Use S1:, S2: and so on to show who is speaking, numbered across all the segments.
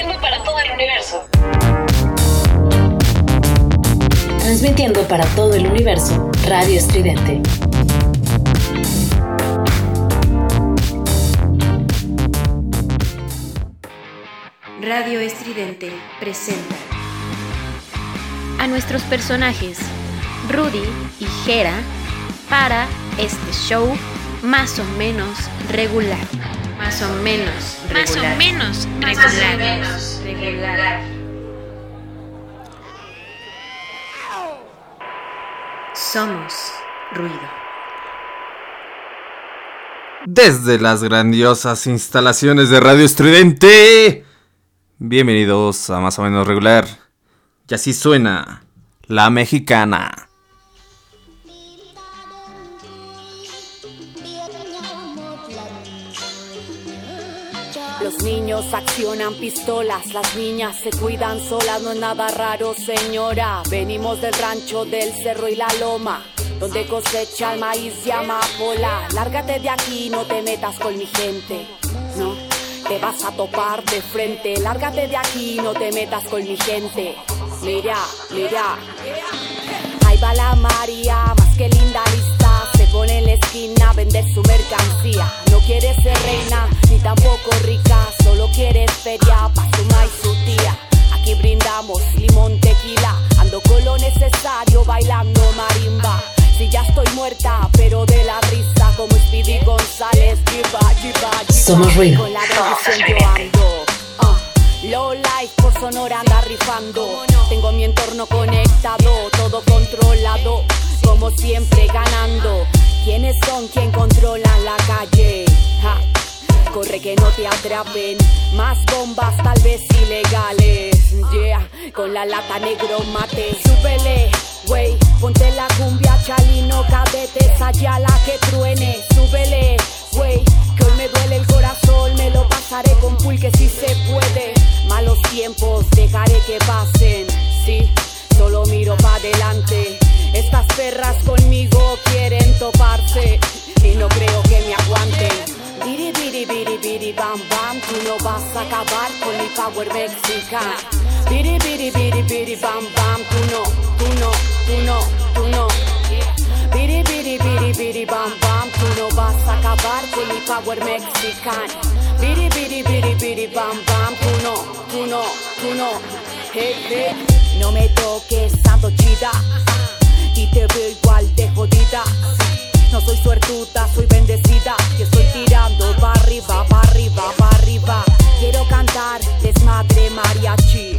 S1: Transmitiendo para todo el universo.
S2: Transmitiendo para todo el universo, Radio Estridente.
S3: Radio Estridente presenta a nuestros personajes Rudy y Jera para este show más o menos regular. Más o menos regular.
S1: Más o menos regular.
S3: regular. Somos ruido.
S4: Desde las grandiosas instalaciones de Radio Estridente. Bienvenidos a Más o menos regular. Y así suena la mexicana.
S5: Niños accionan pistolas, las niñas se cuidan solas, no es nada raro, señora. Venimos del rancho del cerro y la loma, donde cosecha el maíz y amapola. Lárgate de aquí, no te metas con mi gente, no. Te vas a topar de frente, lárgate de aquí, no te metas con mi gente. Mira, mira. Ahí va la María, más que linda lista. En la esquina vender su mercancía. No quiere ser reina, ni tampoco rica. Solo quiere feria pa' su ma y su tía. Aquí brindamos limón, tequila. Ando con lo necesario, bailando marimba. Si ya estoy muerta, pero de la risa, como Speedy González. Jiba, jiba, jiba.
S2: Somos ruido.
S5: Con la. Ah, Low life por Sonora anda rifando. Tengo mi entorno conectado, todo controlado. Como siempre ganando. ¿Quiénes son quien controlan la calle? Corre que no te atrapen. Más bombas, tal vez ilegales. Yeah, con la lata negro mate. Súbele, wey. Ponte la cumbia, chalino, cadete, la que truene. Súbele, wey. Que hoy me duele el corazón, me lo pasaré con pulque si se puede. Malos tiempos, dejaré que pasen. Sí, solo miro pa' adelante. Estas perras conmigo quieren toparse y no creo que me aguanten. Biri biri biri biri bam bam, tú no vas a acabar con mi power mexicano. Biri biri biri biri bam bam, tú no, tú no, tú no, tú no. Biri biri biri biri bam bam, tú no vas a acabar con mi power mexicano. Biri biri biri biri bam bam, tú no, tú no, tú no. Hey, hey. No me toques, santo chida, y te veo igual de jodida. No soy suertuda, soy bendecida. Y estoy tirando pa' arriba, pa' arriba, pa' arriba. Quiero cantar desmadre mariachi.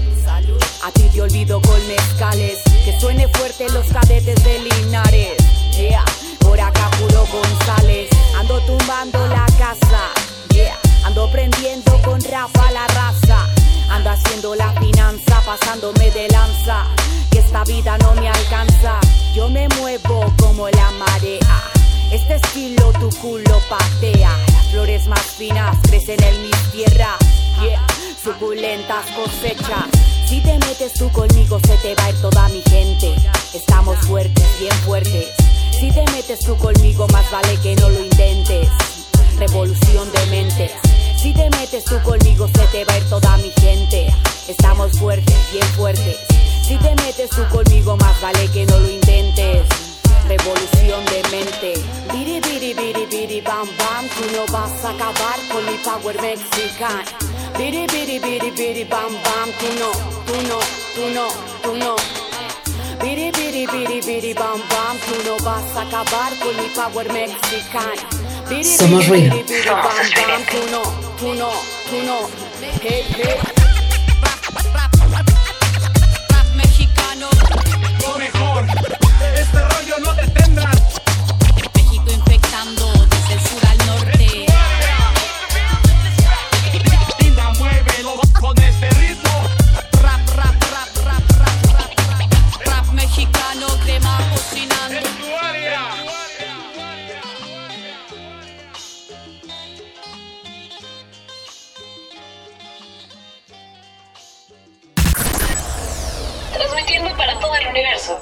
S5: A ti te olvido con mezcales. Que suene fuerte los cadetes de Linares. Yeah, por acá puro González. Ando tumbando la casa. Yeah, ando prendiendo con Rafa la raza. Ando haciendo la finanza, pasándome de lanza. Que esta vida no me alcanza. Yo me muevo como la marea. Este estilo tu culo patea. Las flores más finas crecen en mis tierras. Yeah, suculentas cosechas. Si te metes tú conmigo se te va a ir toda mi gente. Estamos fuertes, bien fuertes. Si te metes tú conmigo más vale que no lo intentes. Revolución de mentes. Si te metes tú conmigo se te va a ir toda mi gente. Estamos fuertes, bien fuertes. Si te metes tú conmigo más vale que no lo intentes. Revolución de mente. Biri biri biri biri bam bam, tú no vas a acabar con mi power mexicano. Biri biri biri biri bam bam, tú no, tú no, tú no, tú no. Biri biri biri biri bam bam, tú no vas a acabar con mi power mexicano. Biri,
S2: Somos
S5: biri, biri, biri, bam, bam, tú no, tú no, tú no. Hey, hey.
S6: Rollo no detendrá.
S7: México infectando desde el sur al norte.
S6: Linda, muévelo con este ritmo.
S7: Rap, rap, rap, rap, rap, rap, rap. Rap mexicano, crema cocinando.
S6: En tu área.
S1: Transmitiendo para todo el universo.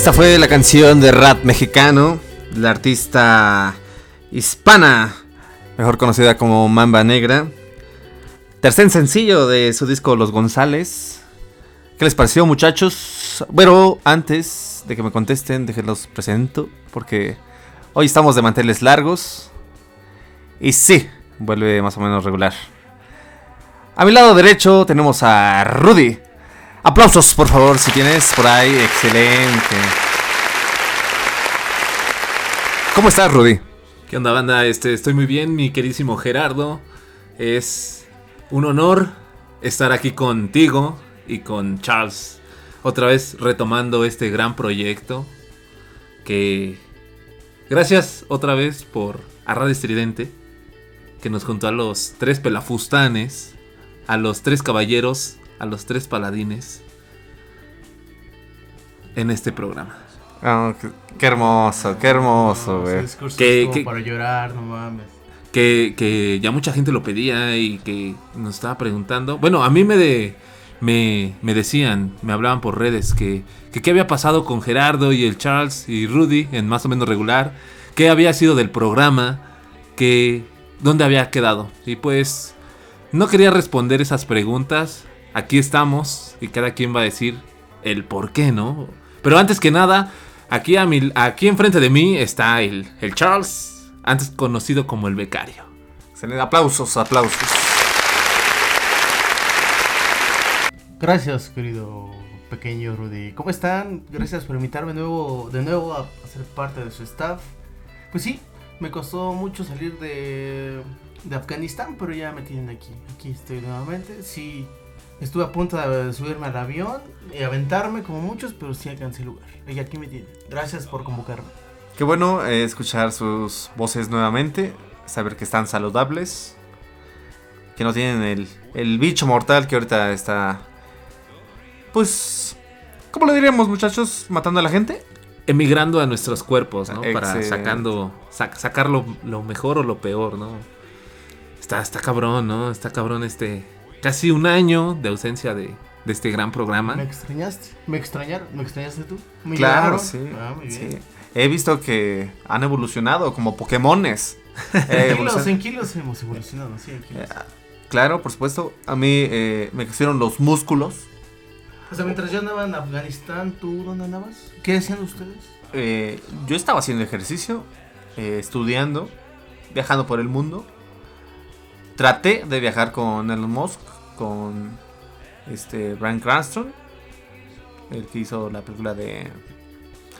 S4: Esta fue la canción de rap mexicano, la artista hispana, mejor conocida como Mamba Negra. Tercer sencillo de su disco Los González. ¿Qué les pareció, muchachos? Bueno, antes de que me contesten, déjenlos presento, porque hoy estamos de manteles largos. Y sí, vuelve más o menos regular. A mi lado derecho tenemos a Rudy. Aplausos, por favor, si tienes por ahí. Excelente. ¿Cómo estás, Rudy?
S8: ¿Qué onda, banda? Este, estoy muy bien, mi queridísimo Gerardo. Es un honor estar aquí contigo y con Charles. Otra vez retomando este gran proyecto. Que. Gracias otra vez por a Radio Estridente. Que nos juntó a los tres pelafustanes. A los tres caballeros. A los tres paladines. En este programa.
S4: Oh, qué, qué hermoso, qué hermoso, güey.
S8: Que-
S9: como
S8: que-
S9: para llorar, no mames.
S8: que, que ya mucha gente lo pedía y que nos estaba preguntando. Bueno, a mí me de, me, me decían, me hablaban por redes que, que qué había pasado con Gerardo y el Charles y Rudy en más o menos regular, qué había sido del programa, que dónde había quedado. Y pues no quería responder esas preguntas. Aquí estamos y cada quien va a decir el por qué, ¿no? Pero antes que nada, aquí, a mi, aquí enfrente de mí está el, el Charles, antes conocido como el becario.
S4: Excelente. Aplausos, aplausos.
S9: Gracias, querido pequeño Rudy. ¿Cómo están? Gracias por invitarme de nuevo, de nuevo a, a ser parte de su staff. Pues sí, me costó mucho salir de, de Afganistán, pero ya me tienen aquí. Aquí estoy nuevamente. Sí, estuve a punto de subirme al avión y aventarme como muchos, pero sí alcancé el lugar. Y aquí me tienen. Gracias por convocarme.
S4: Qué bueno eh, escuchar sus voces nuevamente, saber que están saludables, que no tienen el, el bicho mortal que ahorita está, pues, ¿cómo lo diríamos muchachos? ¿Matando a la gente?
S8: Emigrando a nuestros cuerpos, ¿no? Para sacando, sac- sacar lo, lo mejor o lo peor, ¿no? Está, está cabrón, ¿no? Está cabrón este... Casi un año de ausencia de, de este gran programa.
S9: ¿Me extrañaste? ¿Me extrañaron? ¿Me extrañaste tú? ¿Me
S4: Claro, sí,
S9: Ah, muy bien.
S4: sí. He visto que han evolucionado como Pokémones. Eh,
S9: kilos, en kilos hemos evolucionado, sí, en kilos.
S4: Eh, Claro, por supuesto. A mí eh, me crecieron los músculos.
S9: O sea, mientras yo andaba en Afganistán, ¿tú dónde andabas? ¿Qué decían ustedes?
S4: Eh, yo estaba haciendo ejercicio, eh, estudiando, viajando por el mundo. Traté de viajar con Elon Musk, con este Brian Cranston, el que hizo la película de...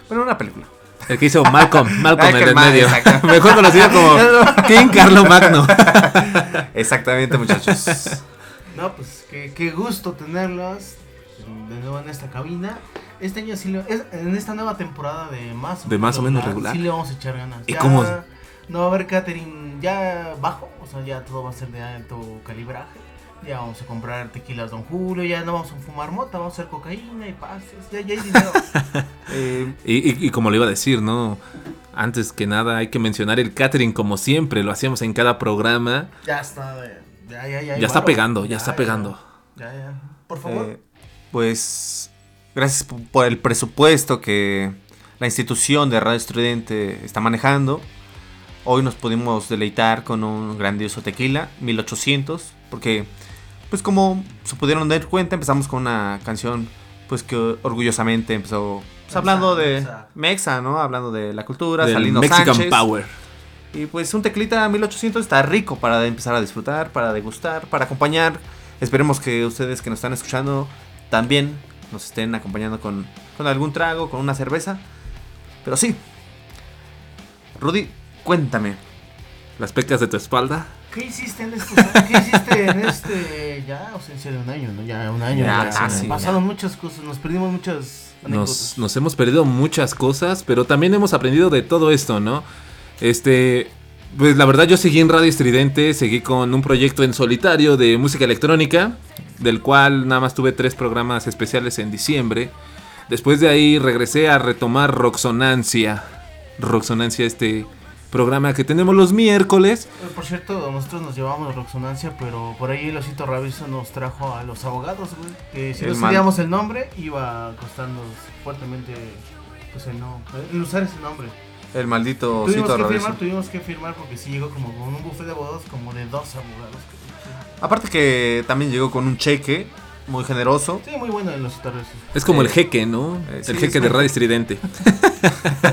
S4: Bueno, una película.
S8: El que hizo Malcolm, Malcolm en el medio.
S4: exacto.
S8: Mejor conocido como King Carlo Magno.
S4: Exactamente, muchachos.
S9: No, pues qué, qué gusto tenerlos de nuevo en esta cabina. Este año sí, le- es- en esta nueva temporada de más o
S8: De más o menos regular.
S9: Sí le vamos a echar ganas.
S8: ¿Y
S9: Ya
S8: cómo?
S9: No va a haber catering ya bajo, o sea, ya todo va a ser de alto calibraje. Ya vamos a comprar tequilas Don Julio, ya no vamos a fumar mota, vamos a hacer cocaína y pases, ya, ya hay dinero.
S4: Eh,
S8: Y, y- y como le iba a decir, ¿no? Antes que nada hay que mencionar el catering como siempre, lo hacíamos en cada programa.
S9: ya está, ya, ya, ya.
S8: Ya está pegando, ya está pegando.
S9: Ya, ya. Por favor.
S4: Eh, pues gracias por el presupuesto que la institución de Radio Estridente está manejando. Hoy nos pudimos deleitar con un grandioso tequila, 1800, porque pues como se pudieron dar cuenta empezamos con una canción pues que orgullosamente empezó pues, hablando de
S9: Mexa.
S4: ¿no? Hablando de la cultura,
S8: Del
S4: Salino
S8: Mexican
S4: Sánchez.
S8: Power.
S4: Y pues un tequilita 1800 está rico para empezar a disfrutar, para degustar, para acompañar. Esperemos que ustedes que nos están escuchando también nos estén acompañando con, con algún trago, con una cerveza. Pero sí. Rudy, cuéntame.
S8: Las pecas de tu espalda.
S9: ¿Qué hiciste en estos ¿Qué hiciste en este ya ausencia de un año, no? Ya un año.
S4: Ya
S9: Ya,
S4: casi,
S9: pasaron muchas cosas, nos perdimos muchas
S8: Nos, nos hemos perdido muchas cosas, pero también hemos aprendido de todo esto, ¿no? Este, pues la verdad yo seguí en Radio Estridente, seguí con un proyecto en solitario de música electrónica, del cual nada más tuve tres programas especiales en diciembre. Después de ahí regresé a retomar Roxonancia. Roxonancia, este programa que tenemos los miércoles.
S9: Eh, Por cierto, nosotros nos llevamos Roxonancia, pero por ahí el osito Rabizo nos trajo a los abogados, güey. Que si
S4: El
S9: no sabíamos el nombre, iba a costarnos fuertemente pues el no, el usar ese nombre.
S4: El maldito
S9: Tuvimos que firmar, tuvimos que firmar porque sí llegó como con un buffet de abogados como de dos abogados.
S4: Aparte que también llegó con un cheque muy generoso.
S9: Sí, muy bueno en los torres.
S8: Es como
S4: Eh,
S8: el jeque, ¿no?
S4: eh, sí,
S8: el jeque
S4: es
S8: de Radio Estridente.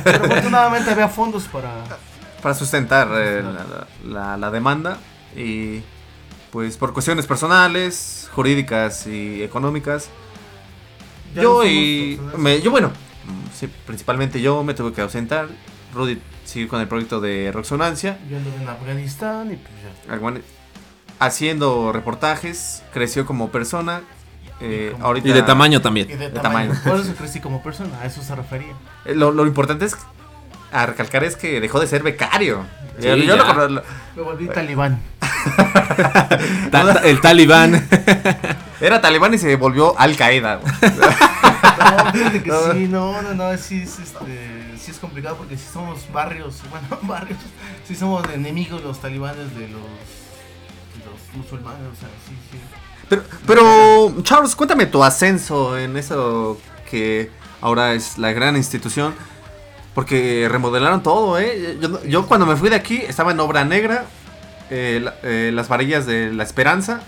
S9: Pero afortunadamente había fondos para...
S4: para sustentar eh, la, la- la demanda y pues por cuestiones personales, jurídicas y económicas,
S9: Ya
S4: yo y me- yo bueno, sí, principalmente yo me tuve que ausentar. Rudy siguió con el proyecto de Roxonancia,
S9: Yo anduve en Afganistán y pues ya.
S4: Haciendo reportajes, creció como persona. eh,
S9: como-
S4: ahorita
S8: Y de tamaño también.
S9: Y de,
S4: De
S9: tamaño.
S4: tamaño.
S9: Por eso crecí como persona, a eso se refería.
S4: Eh, Lo, lo importante es a recalcar es que dejó de ser becario.
S8: Sí,
S4: Yo- yo
S8: ya.
S4: lo- lo-
S9: Me volví talibán.
S8: Ta- ta- el talibán.
S4: era talibán y se volvió Al Qaeda.
S9: No, fíjate que
S4: No.
S9: sí, no, no, no, sí es, este, sí es complicado porque sí somos barrios, bueno, barrios, sí somos enemigos los talibanes de los, de los musulmanes, o sea, sí, sí.
S4: Pero, pero, Charles, cuéntame tu ascenso en eso que ahora es la gran institución. Porque remodelaron todo, ¿eh? Yo, cuando me fui de aquí estaba en Obra Negra, eh, eh, las varillas de la Esperanza.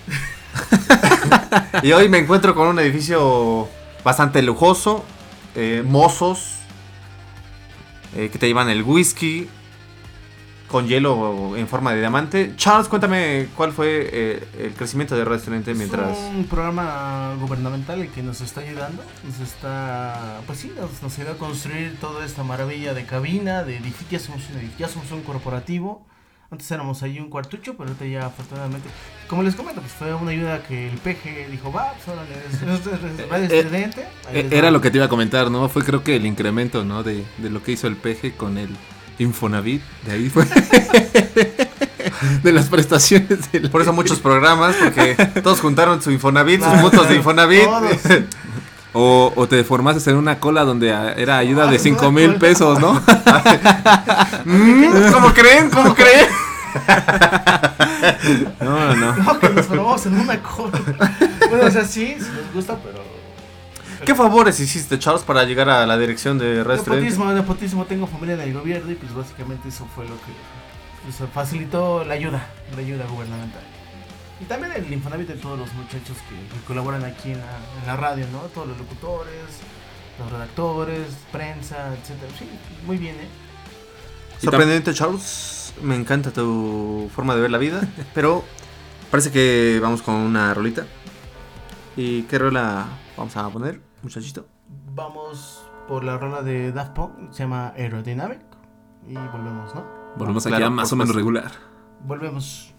S4: y hoy me encuentro con un edificio bastante lujoso, eh, mozos, que te llevan el whisky, con hielo en forma de diamante. Charles, cuéntame cuál fue eh, el crecimiento de Radio Estudiante mientras...
S9: Es un programa gubernamental el que nos está ayudando, nos está, pues sí, nos, nos ayuda a construir toda esta maravilla de cabina, de edificio, ya somos un edificio, ya somos un corporativo. Antes éramos ahí un cuartucho, pero ahorita ya afortunadamente, como les comento, pues fue una ayuda que el PG dijo, va, pues
S8: Eh,
S9: estudiante. ahí
S8: Eh,
S9: les
S8: Era
S9: va".
S8: lo que te iba a comentar, ¿no? Fue creo que el incremento, ¿no? De, de lo que hizo el peje con el Infonavit. De ahí fue. de las prestaciones.
S4: Por eso muchos programas, porque todos juntaron su Infonavit, sus
S9: Claro,
S4: puntos de Infonavit.
S9: todos.
S8: O, o te formaste en una cola donde era ayuda
S9: Ah,
S8: de
S9: una
S8: 5 mil
S9: cola.
S8: pesos, ¿no?
S4: Mm, ¿Cómo creen? ¿Cómo creen?
S8: No, no.
S9: No, que nos formamos en una cola. Bueno, o sea, sí, sí nos gusta, pero...
S4: ¿Qué favores hiciste, Charles, para llegar a la dirección de Radio Estudiante?
S9: Nepotismo, nepotismo, tengo familia en el gobierno y pues básicamente eso fue lo que pues, facilitó la ayuda, la ayuda gubernamental. Y también el Infonavit de todos los muchachos que, que colaboran aquí en la, en la radio, ¿no? Todos los locutores, los redactores, prensa, etcétera. Sí, muy bien, ¿eh?
S4: Sorprendente, Charles. Me encanta tu forma de ver la vida. Pero parece que vamos con una rolita. ¿Y qué rola vamos a poner, muchachito?
S9: Vamos por la rola de Daft Punk, se llama Aerodynamic. Y volvemos, ¿no?
S8: Volvemos aquí
S4: Claro,
S8: a más o menos regular.
S9: Volvemos.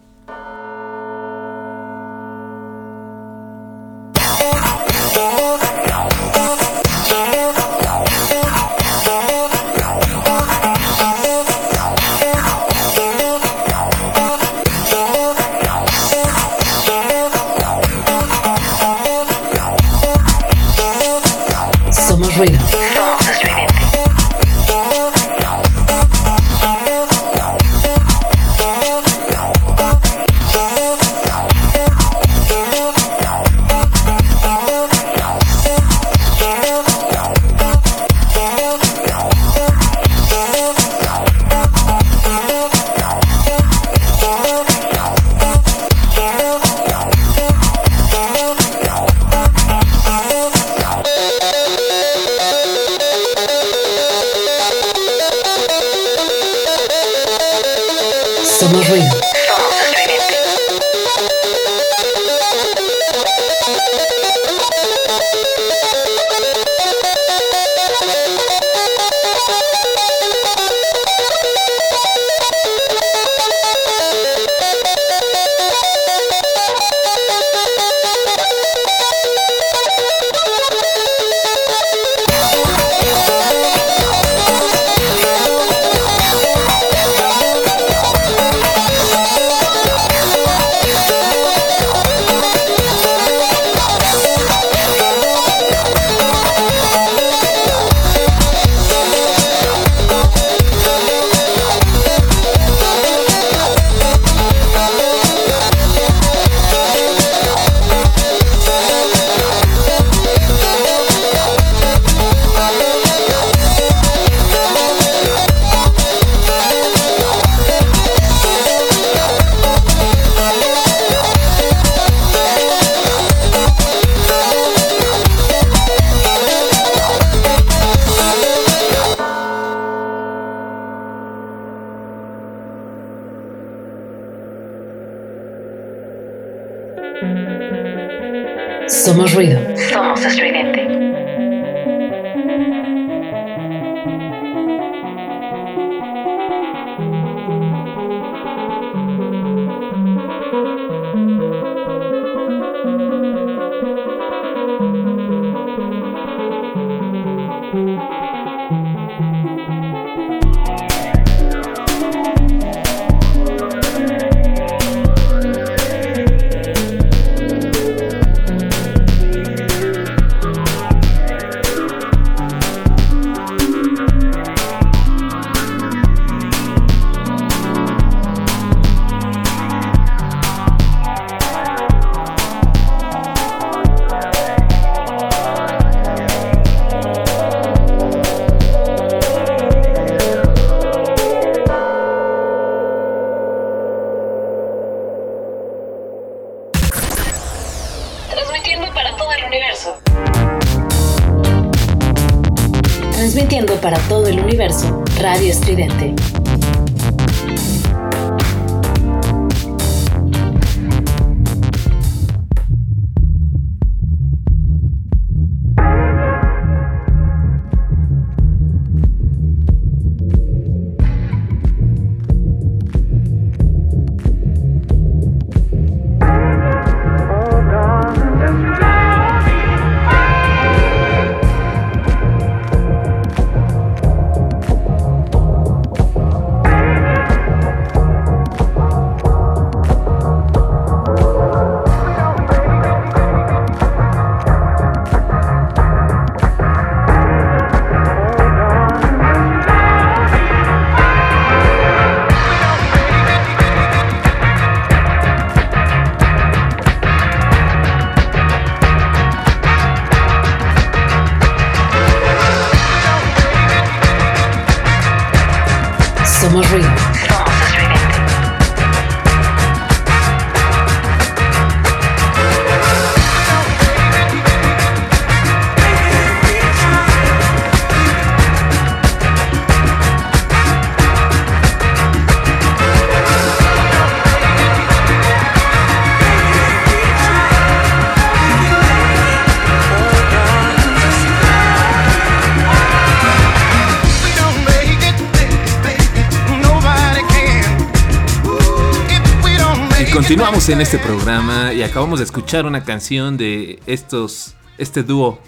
S8: En este programa y acabamos de escuchar una canción de estos, este dúo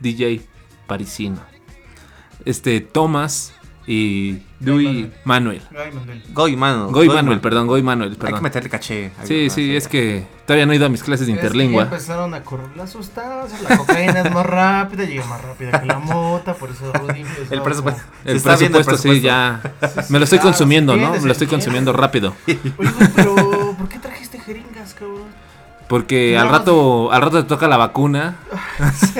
S8: DJ parisino. Este Thomas y Dewey Manuel.
S9: Manuel.
S4: Goy Manuel.
S8: Goy Manuel, perdón, Goy Manuel,
S4: Hay que
S8: perdón.
S4: meterle caché.
S8: Sí, sí, es que todavía no he ido a mis clases de
S9: Es que ya
S8: interlingua.
S9: empezaron a correr las sustancias, la cocaína es más rápida, llega más rápida que la mota, por eso Rudy
S4: El presupuesto.
S8: El presupuesto, sí, ya. Me lo estoy consumiendo, ¿no? Me lo estoy consumiendo rápido.
S9: Oye, güey, pero ¿por qué cabrón?
S8: Porque
S9: No,
S8: al rato, al rato te toca la vacuna.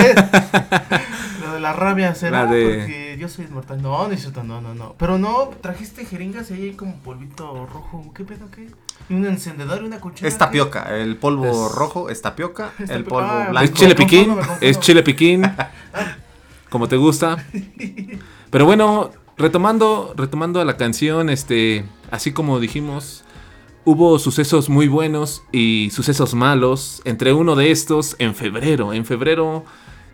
S9: Lo de la rabia será
S8: La de-
S9: porque yo soy inmortal. No, no es cierto, no, no, no. Pero no, trajiste jeringas y ahí hay como polvito rojo. ¿Qué pedo, qué? Y un encendedor y una cuchara.
S4: Es
S9: ¿qué?
S4: tapioca. El polvo
S8: Es-
S4: rojo es tapioca.
S9: Es
S4: el polvo
S9: Ah,
S8: Es
S4: blanco.
S8: chile
S9: confundo,
S8: piquín,
S9: confundo.
S8: es chile piquín. Como te gusta. Pero bueno, retomando, retomando a la canción, este, así como dijimos, hubo sucesos muy buenos y sucesos malos. Entre uno de estos, en febrero. En febrero,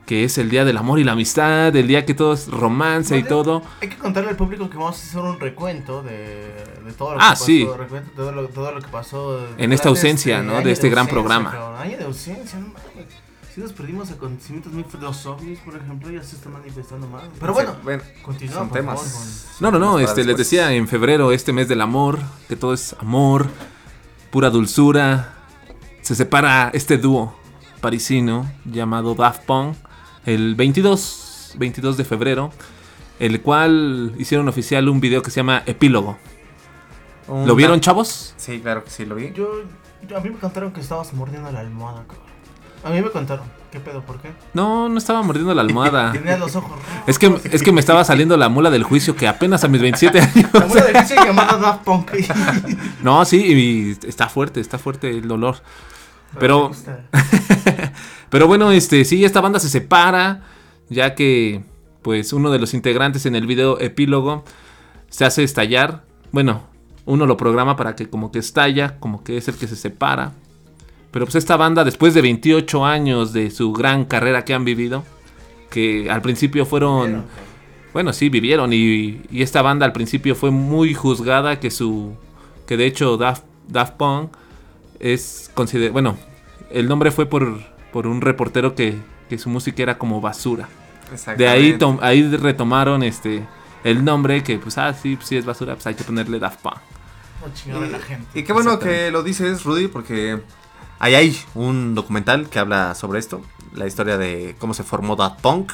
S8: que es el día del amor y la amistad, el día que todo es romance y todo.
S9: Hay que contarle al público que vamos a hacer un recuento de, de todo lo
S8: Ah,
S9: que pasó.
S8: sí.
S9: recuento de todo lo, todo lo que pasó.
S8: En esta ausencia, ¿no?
S9: año
S8: de este gran
S9: ausencia,
S8: programa.
S9: cabrón, año de ausencia, no mames. Si nos perdimos acontecimientos muy feos. Los ovnis, por ejemplo, ya se están manifestando más. Pero bueno,
S4: bueno,
S9: continúa,
S4: son
S9: por
S4: temas.
S9: favor, con-
S8: No, no, no, este, les decía en febrero, este mes del amor, que todo es amor, pura dulzura. Se separa este dúo parisino llamado Daft Punk el 22, 22 de febrero, el cual hicieron oficial un video que se llama Epílogo. ¿Lo vieron, chavos?
S4: Sí, claro que sí, lo vi.
S9: Yo, yo- a mí me contaron que estabas mordiendo la almohada, cabrón. A mí me contaron. ¿Qué pedo? ¿Por qué?
S8: No, no estaba mordiendo la almohada.
S9: Tenías los ojos rojos.
S8: Es que, es que me estaba saliendo la mula del juicio que apenas a mis 27 años.
S9: La mula de juicio llamada Daft Punk.
S8: No, sí, y está fuerte, está fuerte el dolor. Pero, pero bueno, este, sí, esta banda se separa, ya que, pues, uno de los integrantes en el video epílogo se hace estallar. Bueno, uno lo programa para que como que estalla, como que es el que se separa. Pero pues esta banda, después de 28 años de su gran carrera que han vivido, que al principio fueron... Bueno, sí, vivieron y, y esta banda al principio fue muy juzgada que su... Que de hecho Daft, Daft Punk es considerado... Bueno, el nombre fue por, por un reportero que, que su música era como basura. De ahí, tom- ahí retomaron este el nombre que pues ah sí, pues, sí es basura, pues hay que ponerle Daft Punk.
S9: Chingar a la gente.
S4: Y qué bueno que lo dices, Rudy, porque ahí hay un documental que habla sobre esto, la historia de cómo se formó Daft Punk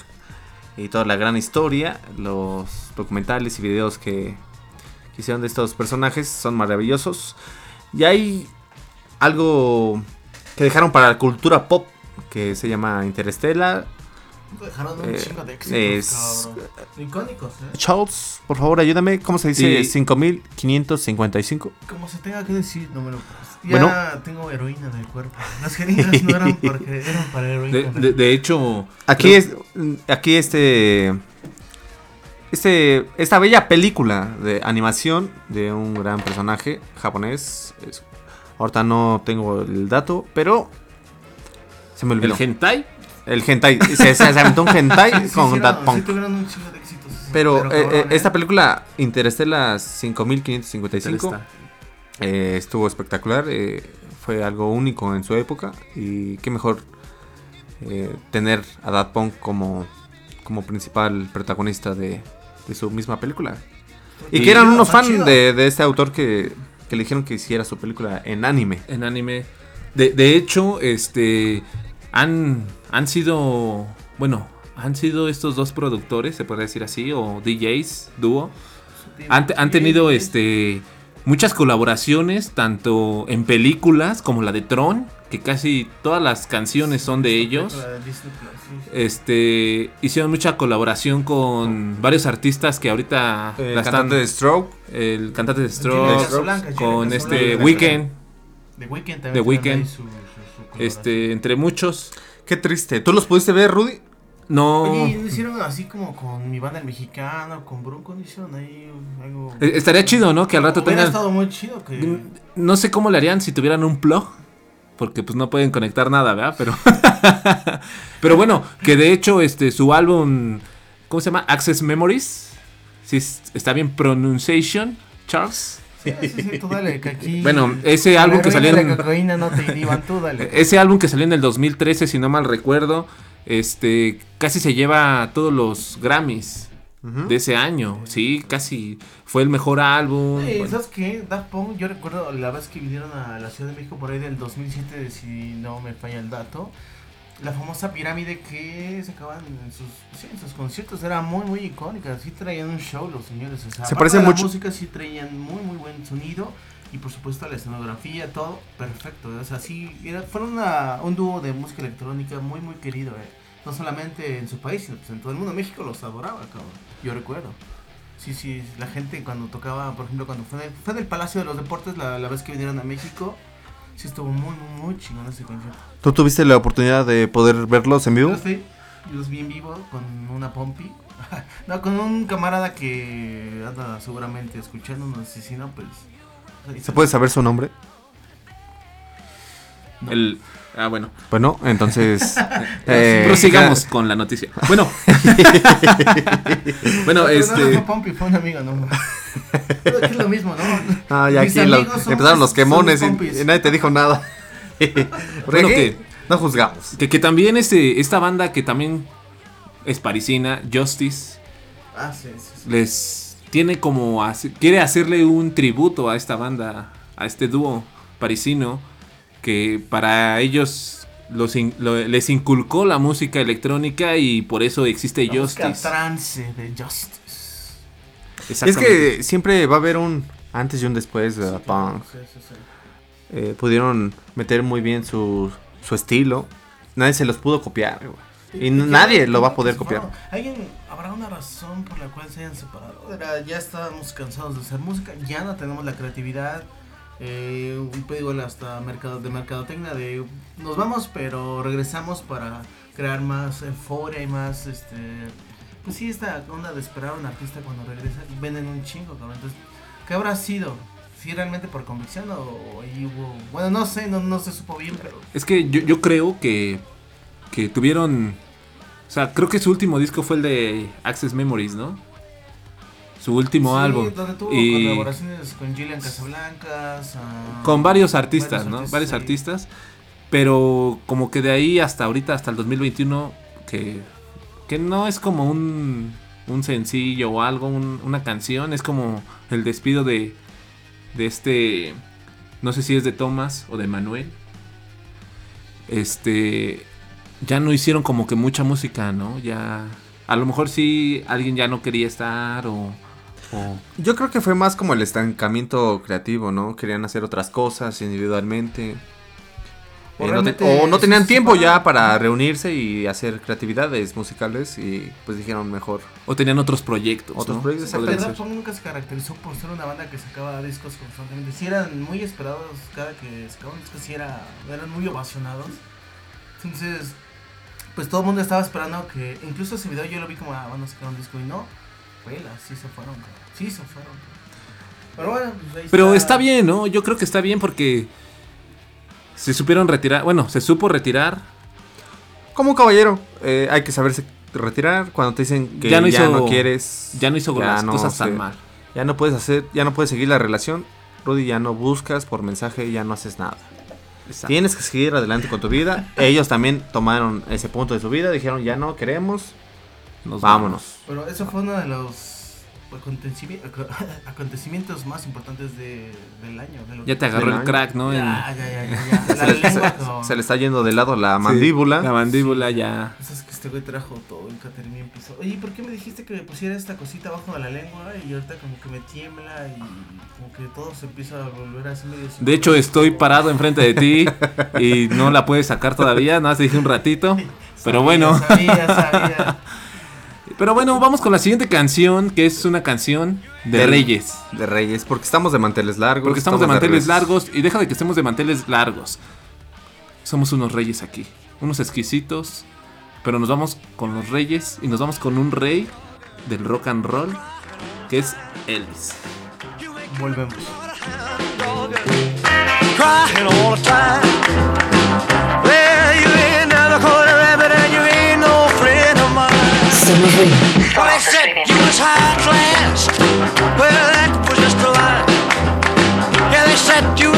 S4: y toda la gran historia, los documentales y videos que, que hicieron de estos personajes son maravillosos. Y hay algo que dejaron para la cultura pop que se llama Interstellar.
S9: Dejaron un
S4: Eh,
S9: chingo de éxitos,
S4: es-.
S9: Icónicos, ¿eh?
S4: Charles, por favor, ayúdame, ¿cómo se dice?
S8: Y-
S4: 5555.
S9: Como se tenga que decir, no me lo Ya
S4: Bueno.
S9: tengo heroína en el cuerpo. Las jeringas no eran porque eran para heroína.
S8: De, de- de hecho,
S4: Aquí es aquí este este esta bella película de animación de un gran personaje japonés. Es- ahorita no tengo el dato, pero se me olvidó.
S8: el hentai
S4: El hentai se, se, se aventó un hentai
S9: Sí,
S4: con
S9: hicieron-
S4: Daft
S9: sí
S4: Punk.
S9: tuvieron un chingo de éxitos. sí,
S4: pero eh,
S9: cabrón,
S4: eh,
S9: ¿eh?
S4: esta película Interstellar 5555
S8: está.
S4: Eh, estuvo espectacular, eh, fue algo único en su época y qué mejor eh, tener a Daft Punk como, como principal protagonista de, de su misma película. Y,
S9: Y
S4: que eran
S9: chido,
S4: unos fans de, de este autor que, que le dijeron que hiciera su película en anime.
S8: en anime. De, de hecho, este han han sido, bueno, han sido estos dos productores, se puede decir así, o DJs, dúo. Han, han tenido este muchas colaboraciones tanto en películas como la de Tron, que casi todas las canciones son de ellos. Este hicieron mucha colaboración con varios artistas que ahorita
S4: El
S8: la
S4: cantante de Stroke.
S8: el cantante de
S9: Jenny
S8: con este. Weekend,
S9: The Weeknd también.
S8: The
S9: tiene
S8: Weeknd.
S9: ahí su- su- su colaboración.
S8: este entre muchos.
S4: Qué triste. ¿Tú los pudiste ver, Rudy?
S8: No
S9: Oye, ¿no hicieron así como con mi banda el mexicano, con Bronco, ¿no hicieron ahí algo?
S8: Eh, Estaría chido, ¿no? Que al rato tengan.
S9: estado muy chido que...
S8: No sé cómo le harían si tuvieran un plug. Porque pues no pueden conectar nada, ¿verdad? Pero. Pero bueno, que de hecho, este, su álbum. ¿Cómo se llama? Access Memories. Si está bien pronunciation, Charles.
S9: Sí, sí, sí, tú dale, que aquí...
S8: Bueno, ese álbum que salió en-
S9: cocaína no te inhiban, tú dale.
S8: Ese álbum que salió en el 2013, si no mal recuerdo. Este. Casi se lleva todos los Grammys de ese año. Sí, casi. Fue el mejor álbum.
S9: Oye,
S8: Bueno,
S9: ¿sabes qué? Daft Punk, yo recuerdo la vez que vinieron a la Ciudad de México por ahí del 2007, si no me falla el dato. La famosa pirámide que sacaban en sus, sí, en sus conciertos era muy, muy icónica. Sí traían un show los señores. O sea,
S4: Se parece mucho-
S9: La música sí traían muy, muy buen sonido. Y por supuesto la escenografía, todo perfecto. O sea, sí, era, fueron una- un dúo de música electrónica muy, muy querido. eh. No solamente en su país, sino pues en todo el mundo. México los adoraba, cabrón. Yo recuerdo. Sí, sí, la gente cuando tocaba, por ejemplo, cuando fue, en el- fue en el Palacio de los Deportes la, la vez que vinieron a México, sí estuvo muy, muy, muy chingón ese concierto.
S4: ¿Tú tuviste la oportunidad de poder verlos en
S9: Yo
S4: vivo?
S9: los vi, los vi en vivo con una pompi. no, con un camarada que anda seguramente escuchándonos y si no, pues...
S4: ¿Se puede saber su nombre?
S8: el, ah, bueno.
S4: Bueno, entonces... eh,
S8: Prosigamos con la noticia. Bueno. bueno,
S9: No, pero No,
S8: este.
S9: fue pompi, fue un amigo, no. Pero es lo mismo, ¿no?
S4: Ah, ya
S9: Mis
S4: aquí lo- empezaron los quemones y, nadie te dijo nada.
S8: Bueno, que-
S4: no juzgamos.
S8: Que, que también este, esta banda que también es parisina, Justice,
S9: Ah, sí, sí, sí.
S8: les tiene como hace- quiere hacerle un tributo a esta banda, a este dúo parisino, que para ellos los in- lo- les inculcó la música electrónica y por eso existe
S9: La música
S8: Justice.
S9: trance de Justice.
S4: Y es que siempre va a haber un antes y un después de Punk.
S9: Sí, sí, sí.
S4: Eh, pudieron meter muy bien su, su estilo. Nadie se los pudo copiar. Y
S9: ¿Y
S4: nadie lo va a poder copiar.
S9: habrá una razón por la cual se hayan separado? Era, ya estábamos cansados de hacer música, ya no tenemos la creatividad. Eh, un pedido hasta mercado de mercadotecnia de nos vamos pero regresamos para crear más euforia y más este pues sí esta onda de esperar a un artista cuando regresa venden un chingo cabrón. entonces ¿qué habrá sido? si realmente por convicción o. Bueno, no sé, no, no se supo bien, pero.
S8: Es que yo, yo creo que, que tuvieron. O sea, creo que su último disco fue el de Access Memories, ¿no? Su último
S9: Sí,
S8: álbum.
S9: Donde tuvo
S8: Y
S9: colaboraciones con Gillian Casablancas. ah,
S8: con varios artistas, ¿no?
S9: artistas
S8: Varios artistas. Pero como que de ahí hasta ahorita, hasta el 2021, que, que no es como un, un sencillo o algo, un- una canción, es como el despido de, de este, no sé si es de Thomas o de Manuel. Este, ya no hicieron como que mucha música, ¿no? Ya, a lo mejor sí alguien ya no quería estar o... o-
S4: Yo creo que fue más como el estancamiento creativo, ¿no? Querían hacer otras cosas individualmente.
S9: O
S4: Eh, no te-
S9: realmente
S4: o no tenían tiempo ya para reunirse y hacer creatividades musicales y pues dijeron mejor.
S8: o tenían otros proyectos.
S4: Otros
S8: ¿no?
S4: proyectos.
S9: Punk nunca se caracterizó por ser una banda que sacaba discos constantemente. Si eran muy esperados cada que sacaban discos, si era, eran muy ovacionados. Entonces, pues todo el mundo estaba esperando que. Incluso ese video yo lo vi como, ah, van a sacar un disco y no. Vuela, sí se fueron, cabrón. Sí se fueron, cabrón. Pero bueno, pues ahí
S8: Pero está bien, ¿no? Yo creo que está bien porque se supieron retirar. Bueno, se supo retirar.
S4: Como un caballero, eh, hay que saberse retirar cuando te dicen que
S8: Ya
S4: ya
S8: no
S4: quieres.
S8: Ya no hizo las
S4: no
S8: cosas tan mal.
S4: Ya no puedes hacer, ya no puedes seguir la relación. Rudy, ya no buscas por mensaje, ya no haces nada.
S8: Exacto.
S4: Tienes que seguir adelante con tu vida. Ellos también tomaron ese punto de su vida, dijeron ya no queremos,
S8: Nos
S4: vámonos.
S9: Pero eso fue uno de los acontecimientos más importantes de, del año. de lo
S8: Ya te agarró el
S4: año.
S8: crack, ¿no?
S9: Ya, ya, ya.
S4: Se le,
S9: lengua
S4: se-
S9: con-
S4: se le está yendo de lado la
S8: Sí,
S4: mandíbula.
S8: La mandíbula ya.
S9: Pues es que este güey trajo todo el catering bien pisado. Oye, ¿por qué me dijiste que me pusiera esta cosita abajo de la lengua? Y ahorita como que me tiembla y como que todo se empieza a volver así medio...
S8: De hecho, estoy parado enfrente de ti y no la puedes sacar todavía. Nada más te dije un ratito. Pero
S9: Sabía,
S8: bueno.
S9: Sabía, sabía.
S8: Pero bueno, vamos con la siguiente canción, que es una canción de Reyes.
S4: De Reyes, porque estamos de manteles largos.
S8: Porque estamos de manteles
S4: Reyes.
S8: largos y deja de que estemos de manteles largos. Somos unos reyes aquí, unos exquisitos, pero nos vamos con los reyes y nos vamos con un rey del rock and roll que es Elvis.
S9: Volvemos.
S6: Well, they said you was high class. Well, that was just a lie. Yeah, they said you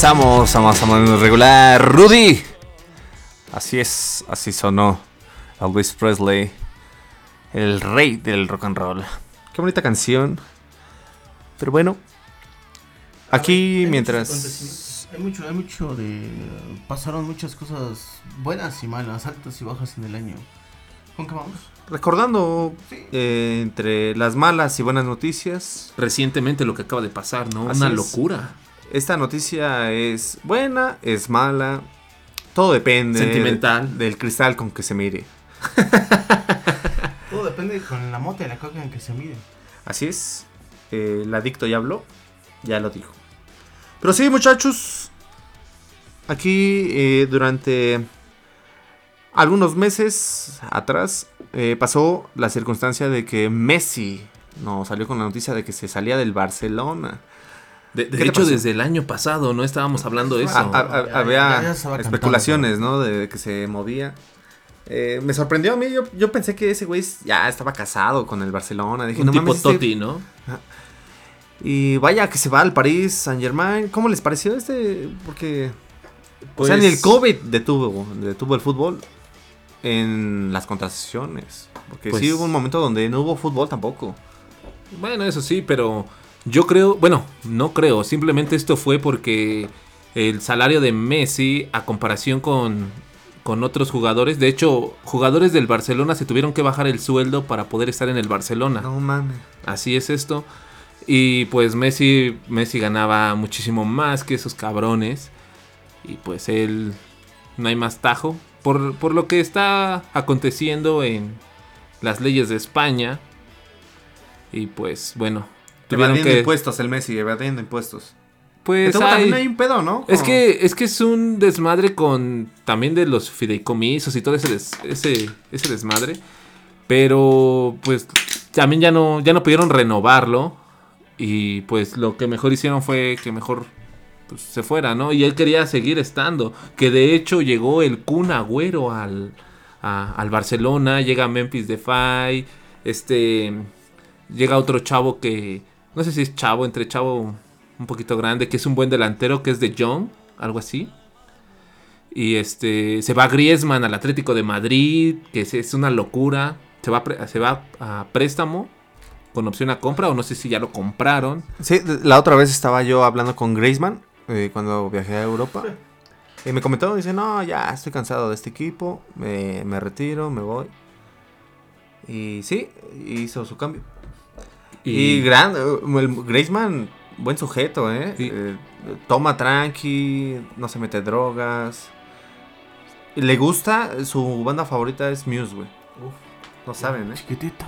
S4: Regresamos a más o menos regular. Rudy. Así es, así sonó Elvis Presley, el rey del rock and roll. Qué bonita canción. Pero bueno, aquí
S9: Hay
S4: mientras...
S9: Hay mucho, hay mucho de. Pasaron muchas cosas buenas y malas, altas y bajas en el año. ¿Con qué vamos?
S4: Recordando eh, entre las malas y buenas noticias,
S8: Recientemente lo que acaba de pasar, ¿no?
S4: Así
S8: Una
S4: es.
S8: locura.
S4: Esta noticia es buena, es mala, todo depende
S8: Sentimental.
S4: del cristal con que se mire.
S9: Todo depende con la mota y la coca en que se miden.
S4: Así es. Eh, el adicto ya habló. Ya lo dijo. Pero sí, muchachos. Aquí eh, durante algunos meses atrás eh, pasó la circunstancia de que Messi nos salió con la noticia de que se salía del Barcelona.
S8: De, de
S4: ¿Qué te
S8: hecho, desde el año pasado, ¿no? Estábamos hablando de eso.
S4: Ah, ah, ah,
S9: Ya-
S4: había
S9: ya- ya estaba cantando,
S4: especulaciones, ¿no? De que se movía. Eh, me sorprendió a mí. Yo, yo pensé que ese güey ya estaba casado con el Barcelona. Dije,
S8: Un
S4: no
S8: tipo
S4: mames, este-
S8: Totti, ¿no?
S4: Y vaya que se va al París Saint Germain. ¿Cómo les pareció este? Porque. o sea,
S8: Pues-
S4: ni el COVID detuvo, detuvo el fútbol en las contrataciones. Porque
S8: Pues-
S4: sí hubo un momento donde no hubo fútbol tampoco.
S8: Bueno, eso sí, pero yo creo, bueno, no creo, simplemente esto fue porque el salario de Messi a comparación con, con otros jugadores, de hecho, jugadores del Barcelona se tuvieron que bajar el sueldo para poder estar en el Barcelona.
S4: No mames.
S8: Así es esto. Y pues Messi, Messi ganaba muchísimo más que esos cabrones. Y pues él no hay más tajo. Por, por lo que está aconteciendo en las leyes de España. Y pues bueno. Tuvieron
S4: Evadiendo
S8: que...
S4: impuestos el Messi, evadiendo impuestos.
S8: Pues
S4: Pero
S8: hay-
S4: también hay un pedo, ¿no?
S8: es que, es que es un desmadre con también de los fideicomisos y todo ese, des- ese, ese desmadre. Pero pues también ya no, ya no pudieron renovarlo. Y pues lo que mejor hicieron fue que mejor pues, se fuera, ¿no? Y él quería seguir estando. Que de hecho llegó el Kun Agüero al, a- al Barcelona. Llega Memphis Depay. Este. Llega otro chavo que. No sé si es chavo, entre chavo un poquito grande, que es un buen delantero, que es de John, algo así. Y este se va Griezmann al Atlético de Madrid, que es, es una locura. Se va, se va a préstamo con opción a compra, o no sé si ya lo compraron.
S4: Sí, la otra vez estaba yo hablando con Griezmann eh, cuando viajé a Europa. Y me comentó, dice, no, ya estoy cansado de este equipo, me, me retiro, me voy. Y sí, hizo su cambio. Y, gran, eh, el Griezmann, buen sujeto, ¿eh? Eh, Toma tranqui, no se mete drogas. Le gusta, su banda favorita es Muse, güey. No saben, ¿eh?
S9: Chiquitito.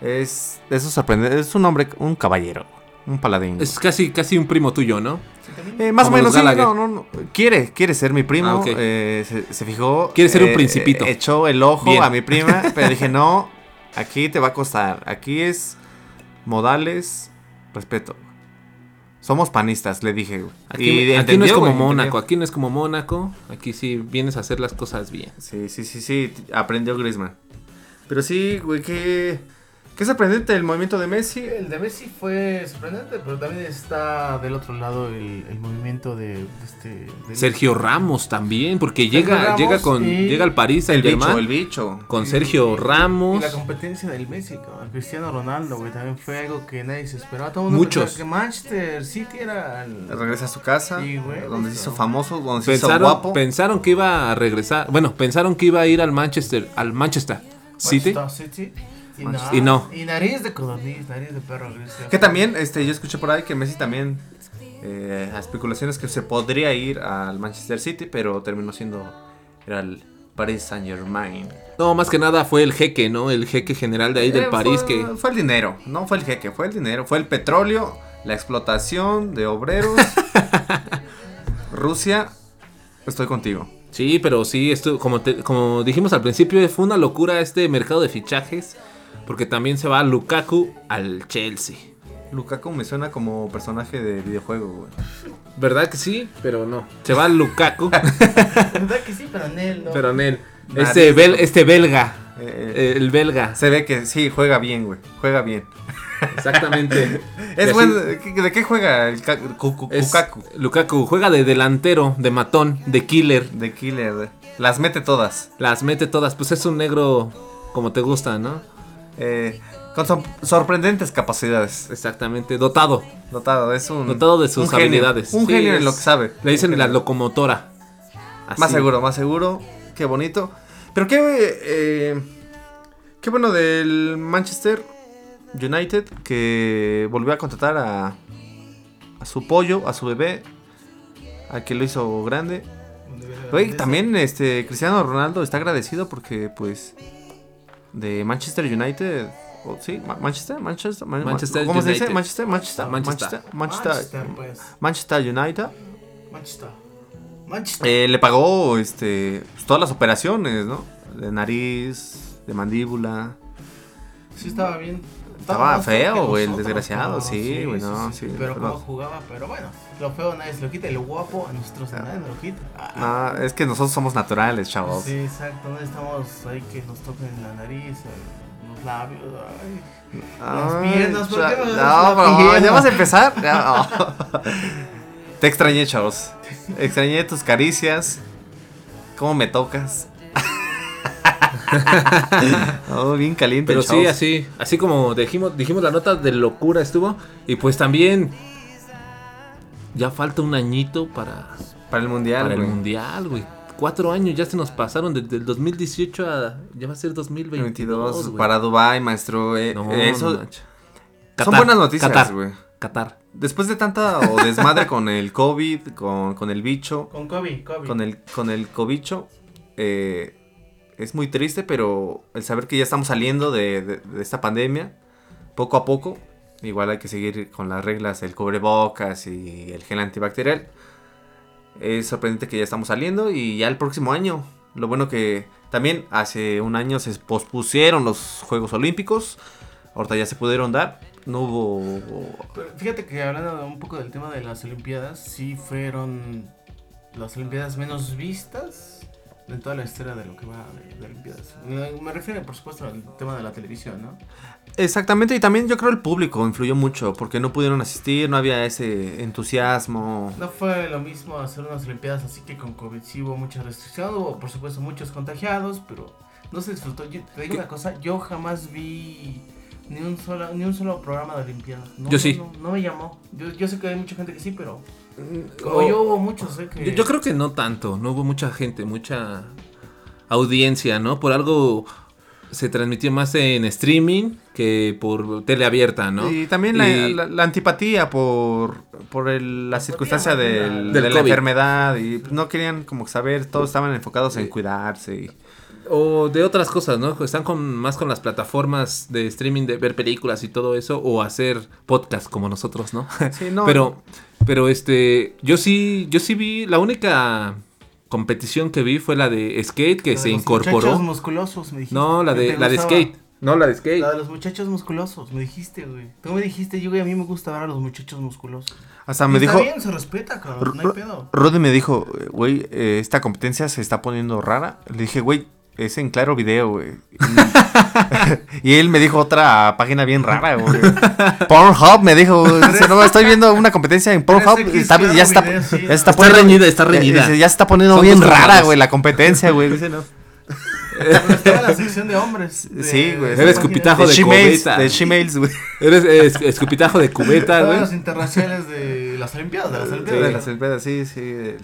S4: Es, eso sorprende, es un hombre, un caballero, un paladín.
S8: Es casi, casi un primo tuyo, ¿no?
S4: Eh, más o menos, sí, no, no, no. Quiere, quiere ser mi primo.
S8: Ah,
S4: eh, se, se fijó.
S8: Quiere ser un
S4: eh,
S8: principito.
S4: echó el ojo
S8: Bien.
S4: a mi prima, pero dije, no, aquí te va a costar. Aquí es modales, respeto. Somos panistas, le dije. güey.
S8: Aquí,
S4: Y
S8: aquí no es como
S4: güey,
S8: Mónaco,
S4: entendió.
S8: aquí no es como Mónaco. Aquí sí vienes a hacer las cosas bien.
S4: Sí, sí, sí, sí, aprendió Griezmann. Pero sí, güey, qué, qué sorprendente el movimiento de Messi.
S9: El de Messi fue sorprendente, pero también está del otro lado el, el movimiento de, de este. de-
S8: Sergio Ramos también, porque
S9: Sergio
S8: llega,
S9: Ramos
S8: llega con, llega al París
S4: El bicho, el bicho.
S8: con Sergio
S9: y-
S8: Ramos.
S9: Y la competencia del Messi con Cristiano Ronaldo, güey, también fue algo que nadie se esperaba. Todo
S8: Muchos.
S9: que Manchester City era el-
S4: Regresa a su casa,
S9: Sí, güey,
S4: donde se hizo famoso, donde se hizo guapo.
S8: pensaron que iba a regresar. Bueno, pensaron que iba a ir al Manchester, al Manchester City.
S9: Manchester City. Y
S8: no.
S9: Y nariz de codorniz, nariz de perro gris.
S4: Que también, este, yo escuché por ahí que Messi también, eh, a especulaciones que se podría ir al Manchester City, pero terminó siendo, era el Paris Saint Germain.
S8: No, más que nada fue el jeque, ¿no? El jeque general de ahí del
S4: Eh,
S8: París
S4: fue,
S8: que...
S4: Fue el dinero, no fue el jeque, fue el dinero, fue el petróleo, la explotación de obreros. Rusia, estoy contigo.
S8: Sí, pero sí, esto, como, te- como dijimos al principio, fue una locura este mercado de fichajes. Porque también se va Lukaku al Chelsea.
S4: Lukaku me suena como personaje de videojuego, güey.
S8: ¿Verdad que sí? Pero no. Se va Lukaku,
S9: ¿Verdad que sí? Pero en él, ¿no?
S8: pero en él. Este, bel- este belga.
S4: Eh,
S8: eh, El belga.
S4: Se ve que sí, juega bien, güey. Juega bien.
S8: Exactamente.
S4: Es bueno. ¿De qué- de qué juega el Lukaku?
S8: Lukaku juega de delantero, de matón, de killer.
S4: De killer. Las mete todas.
S8: Las mete todas. Pues es un negro como te gusta, ¿no?
S4: Eh, con sor- sorprendentes capacidades.
S8: Exactamente. Dotado.
S4: Dotado, es un.
S8: Dotado de sus
S4: un genio,
S8: habilidades.
S4: Un
S8: Sí,
S4: genio en lo que sabe.
S8: Le dicen la locomotora.
S4: Más seguro, más seguro. Qué bonito. Pero qué. eh, qué bueno del Manchester United que volvió a contratar a. A su pollo, a su bebé. Al que lo hizo grande. Oye, también este Cristiano Ronaldo está agradecido porque pues de Manchester United, o sí, Ma- Manchester, Manchester, Man-
S8: Manchester
S4: ¿cómo se dice?
S8: United.
S4: Manchester, Manchester,
S8: Manchester.
S4: Manchester, Manchester,
S9: Manchester, pues.
S4: Manchester United
S9: Manchester. Manchester.
S4: eh, le pagó este pues, todas las operaciones, ¿no? De nariz, de mandíbula.
S9: Sí, estaba bien.
S4: Estaba feo, güey, el desgraciado,
S9: no,
S4: sí, güey, no, sí,
S9: Pero
S4: pero-
S9: cómo jugaba, pero bueno, lo feo nadie se lo quita y lo guapo a nosotros nadie nos lo quita. Ah,
S4: Ah, es que nosotros somos naturales, chavos.
S9: Sí, exacto, no necesitamos ahí que nos toquen la nariz, los labios, ay. Las piernas, ¿por qué
S4: No, pero
S9: pierna?
S4: ya vas a empezar. No. Te extrañé, chavos. Extrañé tus caricias. ¿Cómo me tocas? oh, bien caliente,
S8: Pero
S4: chavos.
S8: sí, así, así como dijimos, dijimos la nota de locura estuvo. Y pues también ya falta un añito para,
S4: Para el mundial,
S8: para el mundial, güey. Cuatro años ya se nos pasaron desde el 2018 a ya va a ser 2022.
S4: 22
S8: güey.
S4: para Dubai, maestro. eh,
S8: No,
S4: eso
S8: no
S4: son buenas noticias,
S8: Qatar,
S4: güey.
S8: Qatar.
S4: Después de tanta o desmadre con el COVID, con, con el bicho,
S9: Con Kobe, Kobe.
S4: con el con el cobicho eh, es muy triste pero el saber que ya estamos saliendo de, esta pandemia poco a poco igual hay que seguir con las reglas del cubrebocas y el gel antibacterial es sorprendente que ya estamos saliendo y ya el próximo año. Lo bueno que también hace un año se pospusieron los Juegos Olímpicos ahorita ya se pudieron dar no hubo
S9: fíjate que hablando un poco del tema de las Olimpiadas, sí fueron las Olimpiadas menos vistas en toda la historia de lo que va de, de Olimpiadas. Me me refiero, por supuesto, al tema de la televisión, ¿no?
S4: Exactamente, y también yo creo el público influyó mucho, porque no pudieron asistir, no había ese entusiasmo.
S9: No fue lo mismo hacer unas Olimpiadas así que con COVID sí hubo mucha restricción, hubo por supuesto muchos contagiados, pero no se disfrutó. Yo, te digo una cosa, yo jamás vi ni un solo, ni un solo programa de Olimpiadas. No,
S8: Yo sí.
S9: No, no me llamó. Yo, yo sé que hay mucha gente que sí, pero como
S8: O-
S9: yo hubo muchos, ¿eh? Que...
S8: Yo, yo creo que no tanto, no hubo mucha gente, mucha audiencia, ¿no? Por algo se transmitió más en streaming que por tele abierta, ¿no?
S4: Y también la,
S8: Y-
S4: la- la antipatía por, por el- la circunstancia del-
S8: Del
S4: de la
S8: COVID.
S4: enfermedad y no querían como saber, todos estaban enfocados en cuidarse. y-
S8: O de otras cosas, ¿no? Están con, más con las plataformas de streaming de ver películas y todo eso, o hacer podcast como nosotros, ¿no?
S4: Sí, no,
S8: pero, pero este, yo sí, yo sí vi, la única competición que vi fue la de skate que
S9: La de
S8: se
S9: los
S8: incorporó.
S9: muchachos musculosos, me dijiste.
S8: No, la de, la de skate. No, la de skate.
S9: La de los muchachos musculosos, me dijiste, güey. Tú me dijiste, yo, güey, a mí me gusta ver a los muchachos musculosos.
S4: Hasta
S9: Y
S4: me
S9: está
S4: dijo,
S9: bien, se respeta, cabrón, no hay pedo.
S4: Rudy me dijo, güey, eh, esta competencia se está poniendo rara. Le dije, güey, es en claro video, güey. Y, y él me dijo otra página bien rara, güey. Pornhub me dijo, dice, no, estoy viendo una competencia en Pornhub.
S9: 3X
S4: y está-
S9: Claro
S4: ya, está,
S9: Video, sí.
S4: ya está
S8: Está
S4: poniendo-
S8: reñida, está
S4: ya-
S8: reñida.
S4: Ya se está poniendo
S8: Son
S4: bien rara, güey, la competencia, güey. Dice, no.
S9: Pero estaba la sección de hombres. de-
S4: Sí, güey.
S9: de
S8: Eres
S9: página.
S8: cupitajo
S4: De
S8: de
S4: Gmails,
S8: cubeta.
S4: de Gmails, güey.
S8: Eres es- escupitajo de cubeta, güey.
S9: los internacionales de las Olimpiadas, de las
S4: De
S9: Olimpiadas.
S4: las Olimpiadas, sí, sí. el-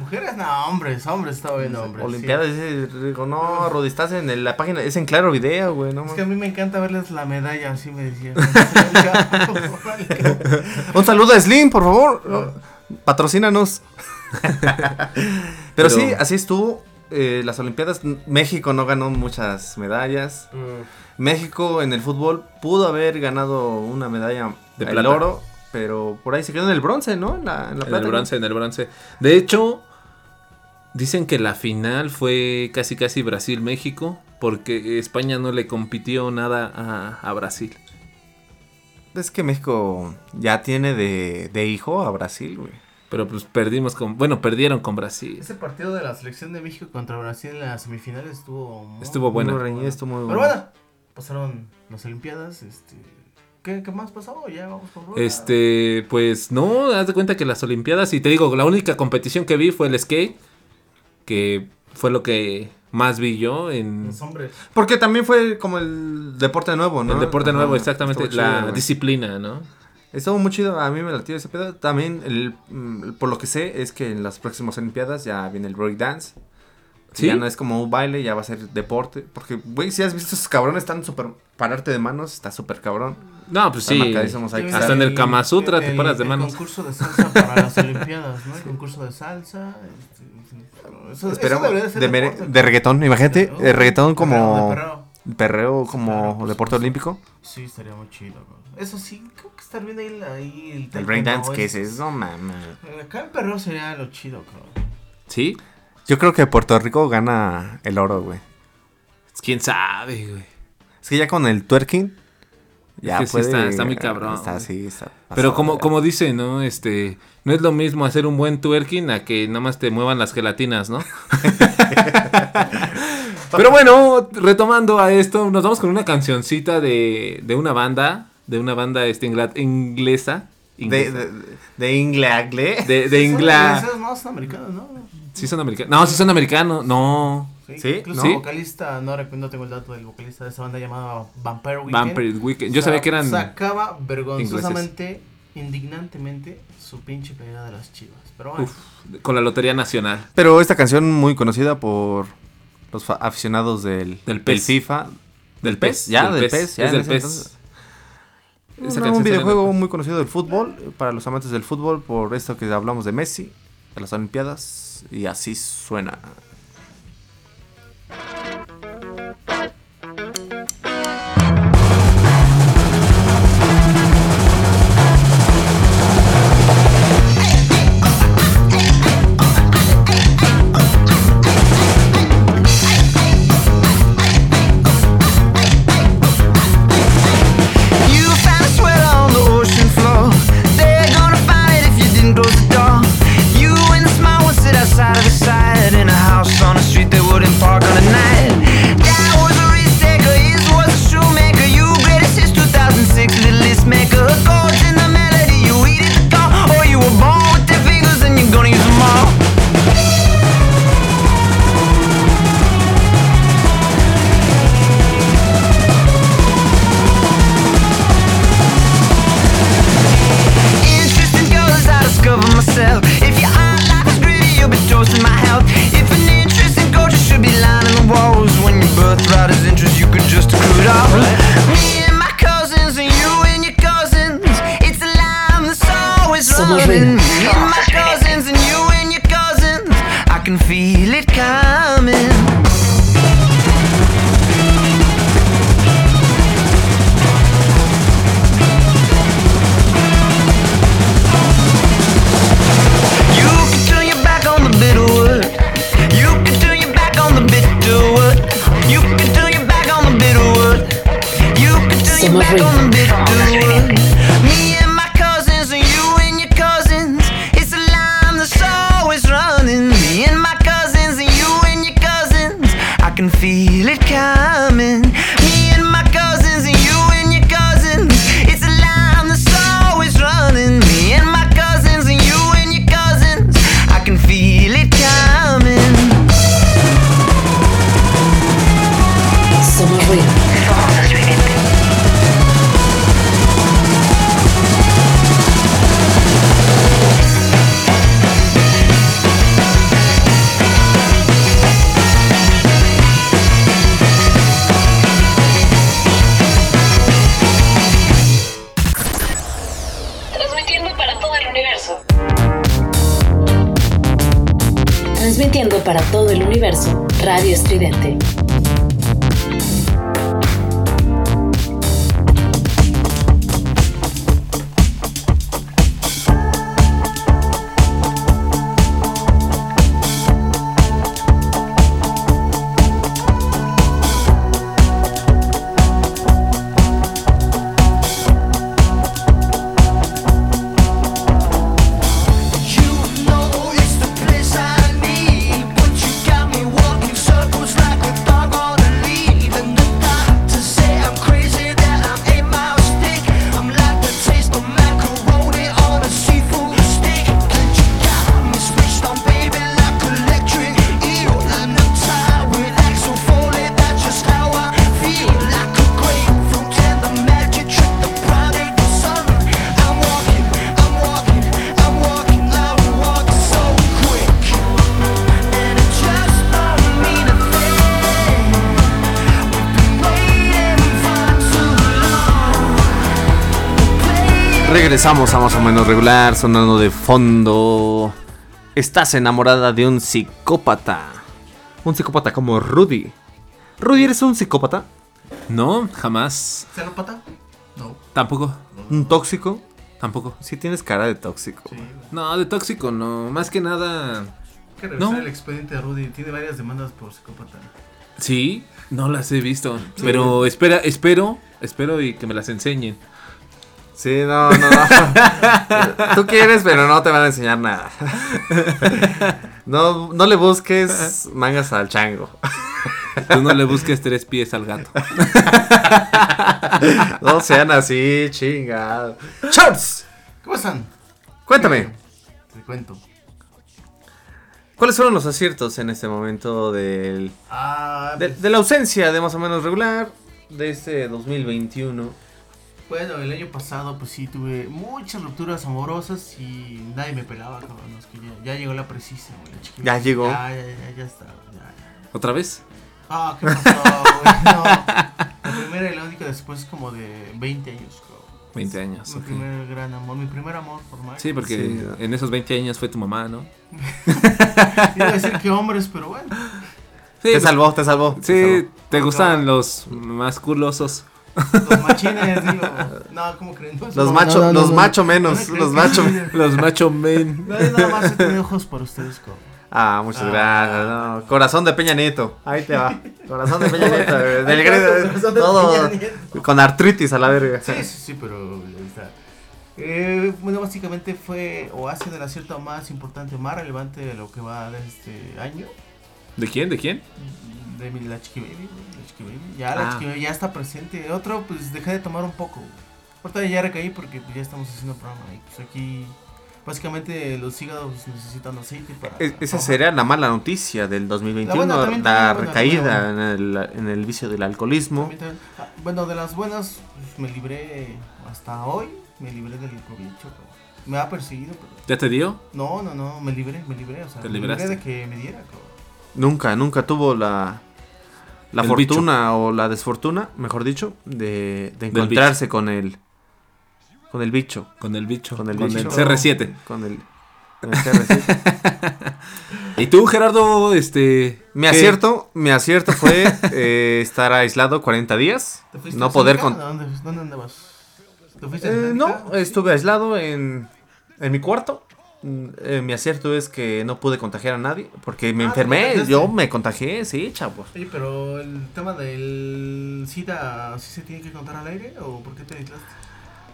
S9: Mujeres, no, hombres, hombres, está bien, hombres. sí.
S4: Olimpiadas, dice Rico, no, Rudy, estás en el- la página, es en claro video, güey, no
S9: Es que a mí me encanta verles la medalla, así me decía.
S4: Un saludo a Slim, por favor. No, Patrocínanos. Pero,
S8: Pero-
S4: sí, así estuvo. eh, las Olimpiadas, México no ganó muchas medallas. México en el fútbol pudo haber ganado una medalla
S8: De plata.
S4: oro, pero por ahí se quedó en el bronce, ¿no? En la, en la
S8: En
S4: plata,
S8: el
S4: ¿no?
S8: bronce, en el bronce. De hecho, dicen que la final fue casi casi Brasil-México porque España no le compitió nada a, a Brasil.
S4: Es que México ya tiene de, de hijo a Brasil, güey.
S8: Pero pues perdimos con... Bueno, perdieron con Brasil.
S9: Ese partido de la selección de México contra Brasil en las semifinales estuvo muy-
S8: Estuvo buena.
S4: Muy reñido, estuvo muy
S9: Pero
S4: bueno.
S9: bueno, pasaron las Olimpiadas, este... ¿Qué, qué más pasó? Ya vamos por rola.
S8: Este, pues no, haz de cuenta que las Olimpiadas, y te digo, la única competición que vi fue el skate, que fue lo que más vi yo en
S9: Los hombres.
S4: Porque también fue como el deporte nuevo, ¿no?
S8: el deporte
S4: Ajá,
S8: nuevo, exactamente,
S4: estuvo
S8: la
S4: chido, güey.
S8: disciplina, ¿no?
S4: Estuvo muy chido, a mí me latió ese pedo. También, el, mm, por lo que sé, es que en las próximas Olimpiadas ya viene el breakdance.
S8: ¿Sí?
S4: Ya no es como un baile, ya va a ser deporte. Porque, güey, si has visto esos cabrones, están súper. Pararte de manos, está súper cabrón.
S8: No, pues
S4: Están
S8: sí. Hasta en el Kama Sutra te paras de
S9: el
S8: manos.
S9: concurso de salsa para las Olimpiadas, ¿no? El concurso de salsa. este, eso,
S4: Esperamos,
S9: eso debería ser
S4: de,
S9: deporte.
S4: de reggaetón, imagínate,
S9: Uh,
S4: el reggaetón
S9: perreo,
S4: como
S9: de perreo.
S4: perreo como deporte olímpico.
S9: Sí, estaría muy chido, bro. Eso sí, creo que estar viendo ahí, ahí el,
S4: El breakdance, ¿qué es
S9: es-
S4: eso, mames?
S9: Acá el perreo sería lo chido, cabrón.
S8: ¿Sí?
S4: Yo creo que Puerto Rico gana el oro, güey.
S8: ¿Quién sabe, güey?
S4: Es que ya con el twerking. Ya
S8: que sí
S4: puede.
S8: está- está muy cabrón,
S4: Está así, está.
S8: Pero como,
S4: ya.
S8: como dice, ¿no? Este, no es lo mismo hacer un buen twerking a que nada más te muevan las gelatinas, ¿no? Pero bueno, retomando a esto, nos vamos con una cancioncita de, de una banda, de una banda este, ingla- inglesa.
S4: De,
S8: inglesa.
S4: de, de Inglagle.
S8: De, de
S9: No, son americanos, ¿no?
S8: Sí son americanos. No, sí son americanos. No.
S4: ¿Sí?
S9: Incluso
S8: ¿Sí?
S9: el vocalista, no, recuerdo, no tengo el dato del vocalista de esa banda llamada Vampire Weekend.
S8: Vampire Weekend. Yo sabía que eran...
S9: Sacaba vergonzosamente, indignantemente, su pinche playera de las chivas. Pero bueno,
S8: uf, con la Lotería Nacional.
S4: Pero esta canción muy conocida por los aficionados del,
S8: Del PES.
S4: FIFA.
S8: Del PES.
S4: Ya, del PES. ya
S8: es del PES.
S4: entonces.
S8: Esa
S4: Un- videojuego muy conocido del fútbol, para los amantes del fútbol, por esto que hablamos de Messi, de las Olimpiadas, y así suena. Menos regular, sonando de fondo. Estás enamorada de un psicópata. Un psicópata como Rudy. Rudy, ¿eres un psicópata?
S8: No, jamás.
S9: ¿Celópata? No.
S8: Tampoco.
S4: ¿Un tóxico?
S8: Tampoco.
S4: Sí tienes cara de tóxico.
S9: Sí.
S8: No, de tóxico no. Más que nada.
S9: Hay que revisar
S8: No.
S9: el expediente de Rudy. Tiene varias demandas por psicópata.
S8: Sí, no las he visto. Pero espera, espero, espero y que me las enseñen.
S4: Sí, no, no, no. Tú quieres, pero no te van a enseñar nada. No, no le busques mangas al chango.
S8: Tú no le busques tres pies al gato.
S4: No sean así, chingado. ¡Charts!
S9: ¿Cómo están?
S4: Cuéntame,
S9: Te cuento.
S4: ¿cuáles fueron los aciertos en este momento del,
S9: Ah,
S4: de, de la ausencia de más o menos regular de este 2021?
S9: Bueno, el año pasado pues sí tuve muchas rupturas amorosas y nadie me pelaba, cabrón. Es que ya, ya llegó la precisa, güey. la chiquita.
S4: Ya llegó.
S9: Ya, ya, ya, ya está. Ya, ya.
S8: ¿Otra vez?
S9: Ah, ¿qué pasó, güey? No. La primera y la única después como de 20 años, cabrón.
S8: 20 años.
S9: Mi
S8: ok.
S9: primer gran amor, mi primer amor formal.
S8: Sí, porque
S4: Sí.
S8: en esos 20 años fue tu mamá, ¿no?
S9: Iba a decir que hombres, pero bueno.
S8: Sí,
S4: Te
S8: pues,
S4: salvó, te salvó. te
S8: Sí,
S4: salvó.
S8: te gustan los más culosos.
S9: Los machines, digo. No, ¿cómo creen? No,
S4: Los
S9: no,
S4: macho,
S9: no, no,
S4: los
S9: no.
S4: macho
S9: No
S4: menos, los macho.
S8: Los macho men.
S9: No, nada más he ojos para ustedes.
S4: Ah, muchas
S9: Ah.
S4: gracias. no. Corazón de Peña Nieto. Ahí te va. Corazón de Peña Nieto. Del
S9: corazón de
S4: todo
S9: Peña Nieto.
S4: con artritis a la verga.
S9: Sí, sí, sí, pero está. Eh, bueno, básicamente fue o ha sido el acierto más importante, más relevante de lo que va de este año.
S8: ¿De quién? ¿De quién?
S9: De mi, la Chiqui Baby, Ya la
S8: Ah.
S9: Ya está presente. Otro, pues dejé de tomar un poco. Ahorita ya recaí porque pues, ya estamos haciendo programa. Y pues aquí, básicamente los hígados necesitan aceite para.
S4: Esa
S9: para-
S4: sería la mala noticia del 2021,
S9: La buena
S4: la
S9: buena,
S4: recaída en
S9: buena.
S4: el, en el vicio del alcoholismo.
S9: También, también. Ah, Bueno, de las buenas, pues, me libré hasta hoy. Me libré del COVID. Me ha perseguido, pero.
S8: ¿Ya te dio?
S9: No, no, no, me libré, me libré. O sea,
S8: Te
S9: me libré de que me diera, cabrón.
S4: Nunca, nunca tuvo la, la
S8: El
S4: fortuna o la desfortuna, mejor dicho, de, encontrarse con el con el bicho,
S8: Con el bicho.
S4: con el
S8: con
S4: bicho,
S8: el CR7.
S4: con el, con el CR7.
S8: ¿Y tú, Gerardo, este...
S4: Mi
S8: qué?
S4: acierto, mi acierto fue eh, estar aislado 40 días,
S9: ¿Te fuiste
S4: no
S9: a
S4: poder con,
S9: ¿Dónde, ¿Dónde andabas? ¿Te fuiste
S4: Eh, no, estuve aislado en, en mi cuarto. Mm, eh, mi acierto es que no pude contagiar a nadie porque me
S9: Ah, ¿te
S4: enfermé. Yo me contagié, sí, chavos.
S9: Oye, pero el tema del SIDA, ¿sí se tiene que contar al aire o por qué te aislaste?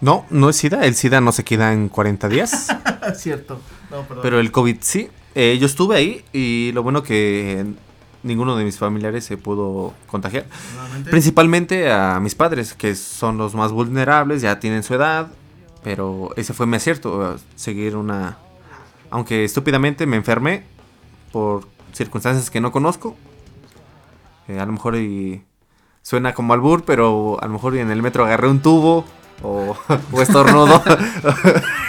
S4: No, no es SIDA. El SIDA no se queda en 40 días.
S9: Cierto. No, perdón.
S4: pero el COVID sí. Eh, yo estuve ahí y lo bueno que ninguno de mis familiares se pudo contagiar.
S9: Nuevamente,
S4: Principalmente a mis padres, que son los más vulnerables, ya tienen su edad. Pero ese fue mi acierto, eh, seguir una... Aunque estúpidamente me enfermé por circunstancias que no conozco. Eh, a lo mejor y suena como albur, pero a lo mejor en el metro agarré un tubo o, o estornudo.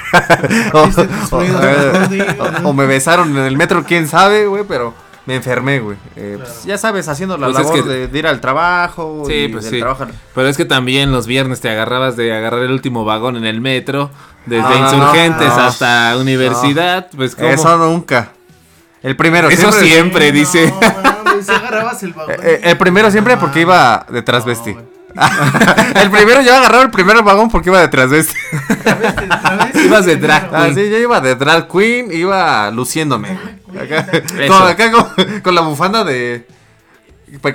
S4: o, o- o- o me besaron en el metro, quién sabe, güey, pero me enfermé, güey. Eh, pues, ya sabes, haciendo la
S8: Pues es
S4: labor
S8: que-
S4: de, de ir al trabajo.
S8: Sí,
S4: y
S8: pues
S4: del
S8: sí.
S4: trabajo
S8: Pero es que también los viernes te agarrabas de agarrar el último vagón en el metro, desde
S4: Ah,
S8: Insurgentes
S4: no,
S8: hasta Universidad, pues como...
S4: Eso nunca. El primero,
S8: Eso siempre,
S9: No,
S8: dice.
S9: si agarrabas el vagón.
S4: Eh, el primero siempre porque iba de transvesti. El primero yo agarraba el primer vagón porque iba de transvesti.
S9: Travesti, travesti,
S8: Ibas de drag
S4: Ah,
S8: queen.
S4: sí, yo iba de drag queen, iba luciéndome. Acá, con, acá con, con la bufanda de...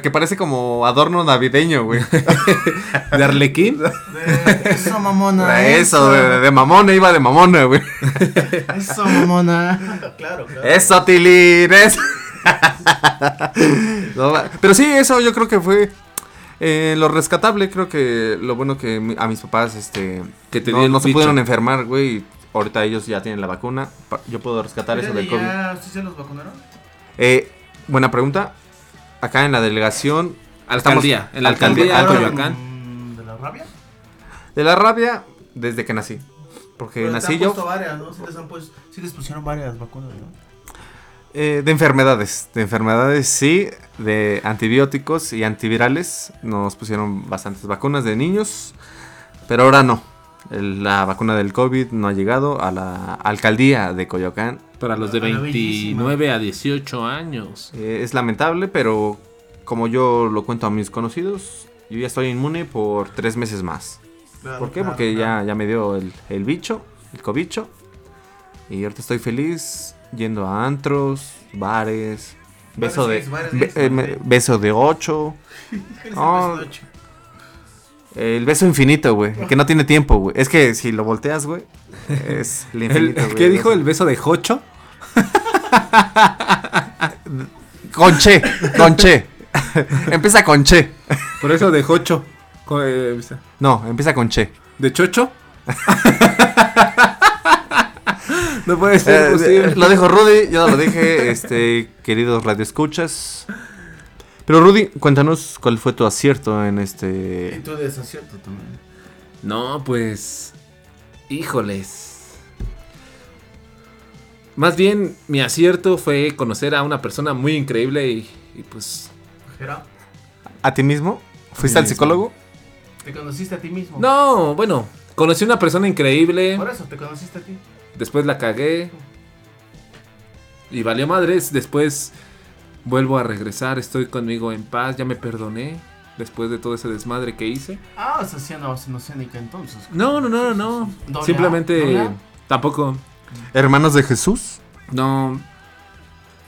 S4: Que parece como adorno navideño, güey.
S8: ¿De Arlequín?
S9: de- Eso, mamona.
S4: Eso, de, de mamona, iba de mamona, güey.
S9: Eso, mamona. Claro, claro.
S4: Eso, Tilín, eso. No, pero sí, eso yo creo que fue eh, lo rescatable. Creo que lo bueno que a mis papás este,
S8: Que te
S4: no, se pudieron enfermar, güey. y Ahorita ellos ya tienen la vacuna. Yo puedo rescatar eso del COVID.
S9: ¿Ya ustedes ya los vacunaron?
S4: Eh, buena pregunta. Acá en la delegación.
S8: Alcaldía.
S4: estamos-
S8: En la alcaldía de
S9: ¿Vacunaron,
S8: Coyoacán.
S9: mm, ¿De la rabia?
S4: De la rabia, desde que nací. Porque
S9: Pero te
S4: nací
S9: han
S4: yo.
S9: puesto varias, ¿no? Sí les, han puesto, sí les pusieron varias vacunas, ¿no?
S4: Eh, de enfermedades, de enfermedades sí, de antibióticos y antivirales. Nos pusieron bastantes vacunas de niños, pero ahora no. El- la vacuna del COVID no ha llegado a la alcaldía de Coyoacán.
S8: Para los de
S9: Para la bellísima.
S8: 29 a 18 años.
S4: Eh, es lamentable, pero como yo lo cuento a mis conocidos, yo ya estoy inmune por tres meses más.
S9: Claro,
S4: ¿Por qué?
S9: claro,
S4: Porque
S9: claro.
S4: ya, ya me dio el, el bicho, el cobicho. Y ahorita estoy feliz yendo a antros, bares, beso de, be- eh, beso de ocho,
S9: ¿Qué
S4: Oh.
S9: les ocho?
S4: el beso infinito, güey, que no tiene tiempo, güey. Es que si lo volteas, güey, es el
S8: El-
S4: infinito, güey.
S8: ¿Qué dijo
S4: beso.
S8: el beso de Jocho?
S4: Con che, con che. empieza con che.
S8: Por eso de Jocho. Eh,
S4: No, empieza con che.
S8: ¿De Chocho? no puede ser
S4: Eh,
S8: posible.
S4: lo dijo Rudy, yo lo dije, este, queridos radioescuchas. Pero Rudy, cuéntanos cuál fue tu acierto en
S9: Y
S4: este...
S9: tú desacierto también.
S8: No, pues. Híjoles. Más bien, mi acierto fue conocer a una persona muy increíble y, y pues.
S4: ¿A ti mismo? ¿Fuiste al psicólogo?
S9: ¿te conociste a ti mismo?
S8: No, bueno, conocí a una persona increíble.
S9: Por eso, ¿te conociste a ti?
S8: Después la cagué. Y valió madres. Después vuelvo a regresar. Estoy conmigo en paz. Ya me perdoné. Después de todo ese desmadre que hice.
S9: Ah, o sea, Oceánica entonces.
S8: No, no, no, no.
S9: ¿Doble A?
S8: Simplemente. Tampoco.
S4: ¿Hermanos de Jesús?
S8: No,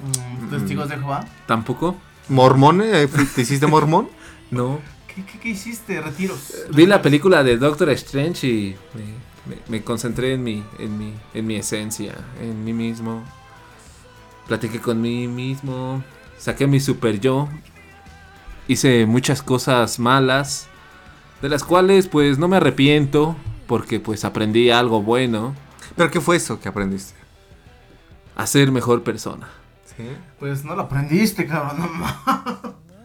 S9: Mm, ¿Testigos de Jehová?
S8: tampoco.
S4: ¿Mormones? Eh, ¿Te hiciste mormón?
S8: No.
S9: ¿Qué, qué, qué hiciste? Retiros.
S8: Vi la película de Doctor Strange y me, me- me concentré en mi, en, mi, en mi esencia, en mí mismo. Platiqué con mí mismo, saqué mi super yo. Hice muchas cosas malas, de las cuales pues no me arrepiento, porque pues aprendí algo bueno,
S4: ¿Pero qué fue eso que aprendiste?
S8: a ser mejor persona.
S4: Sí.
S9: Pues no lo aprendiste, cabrón.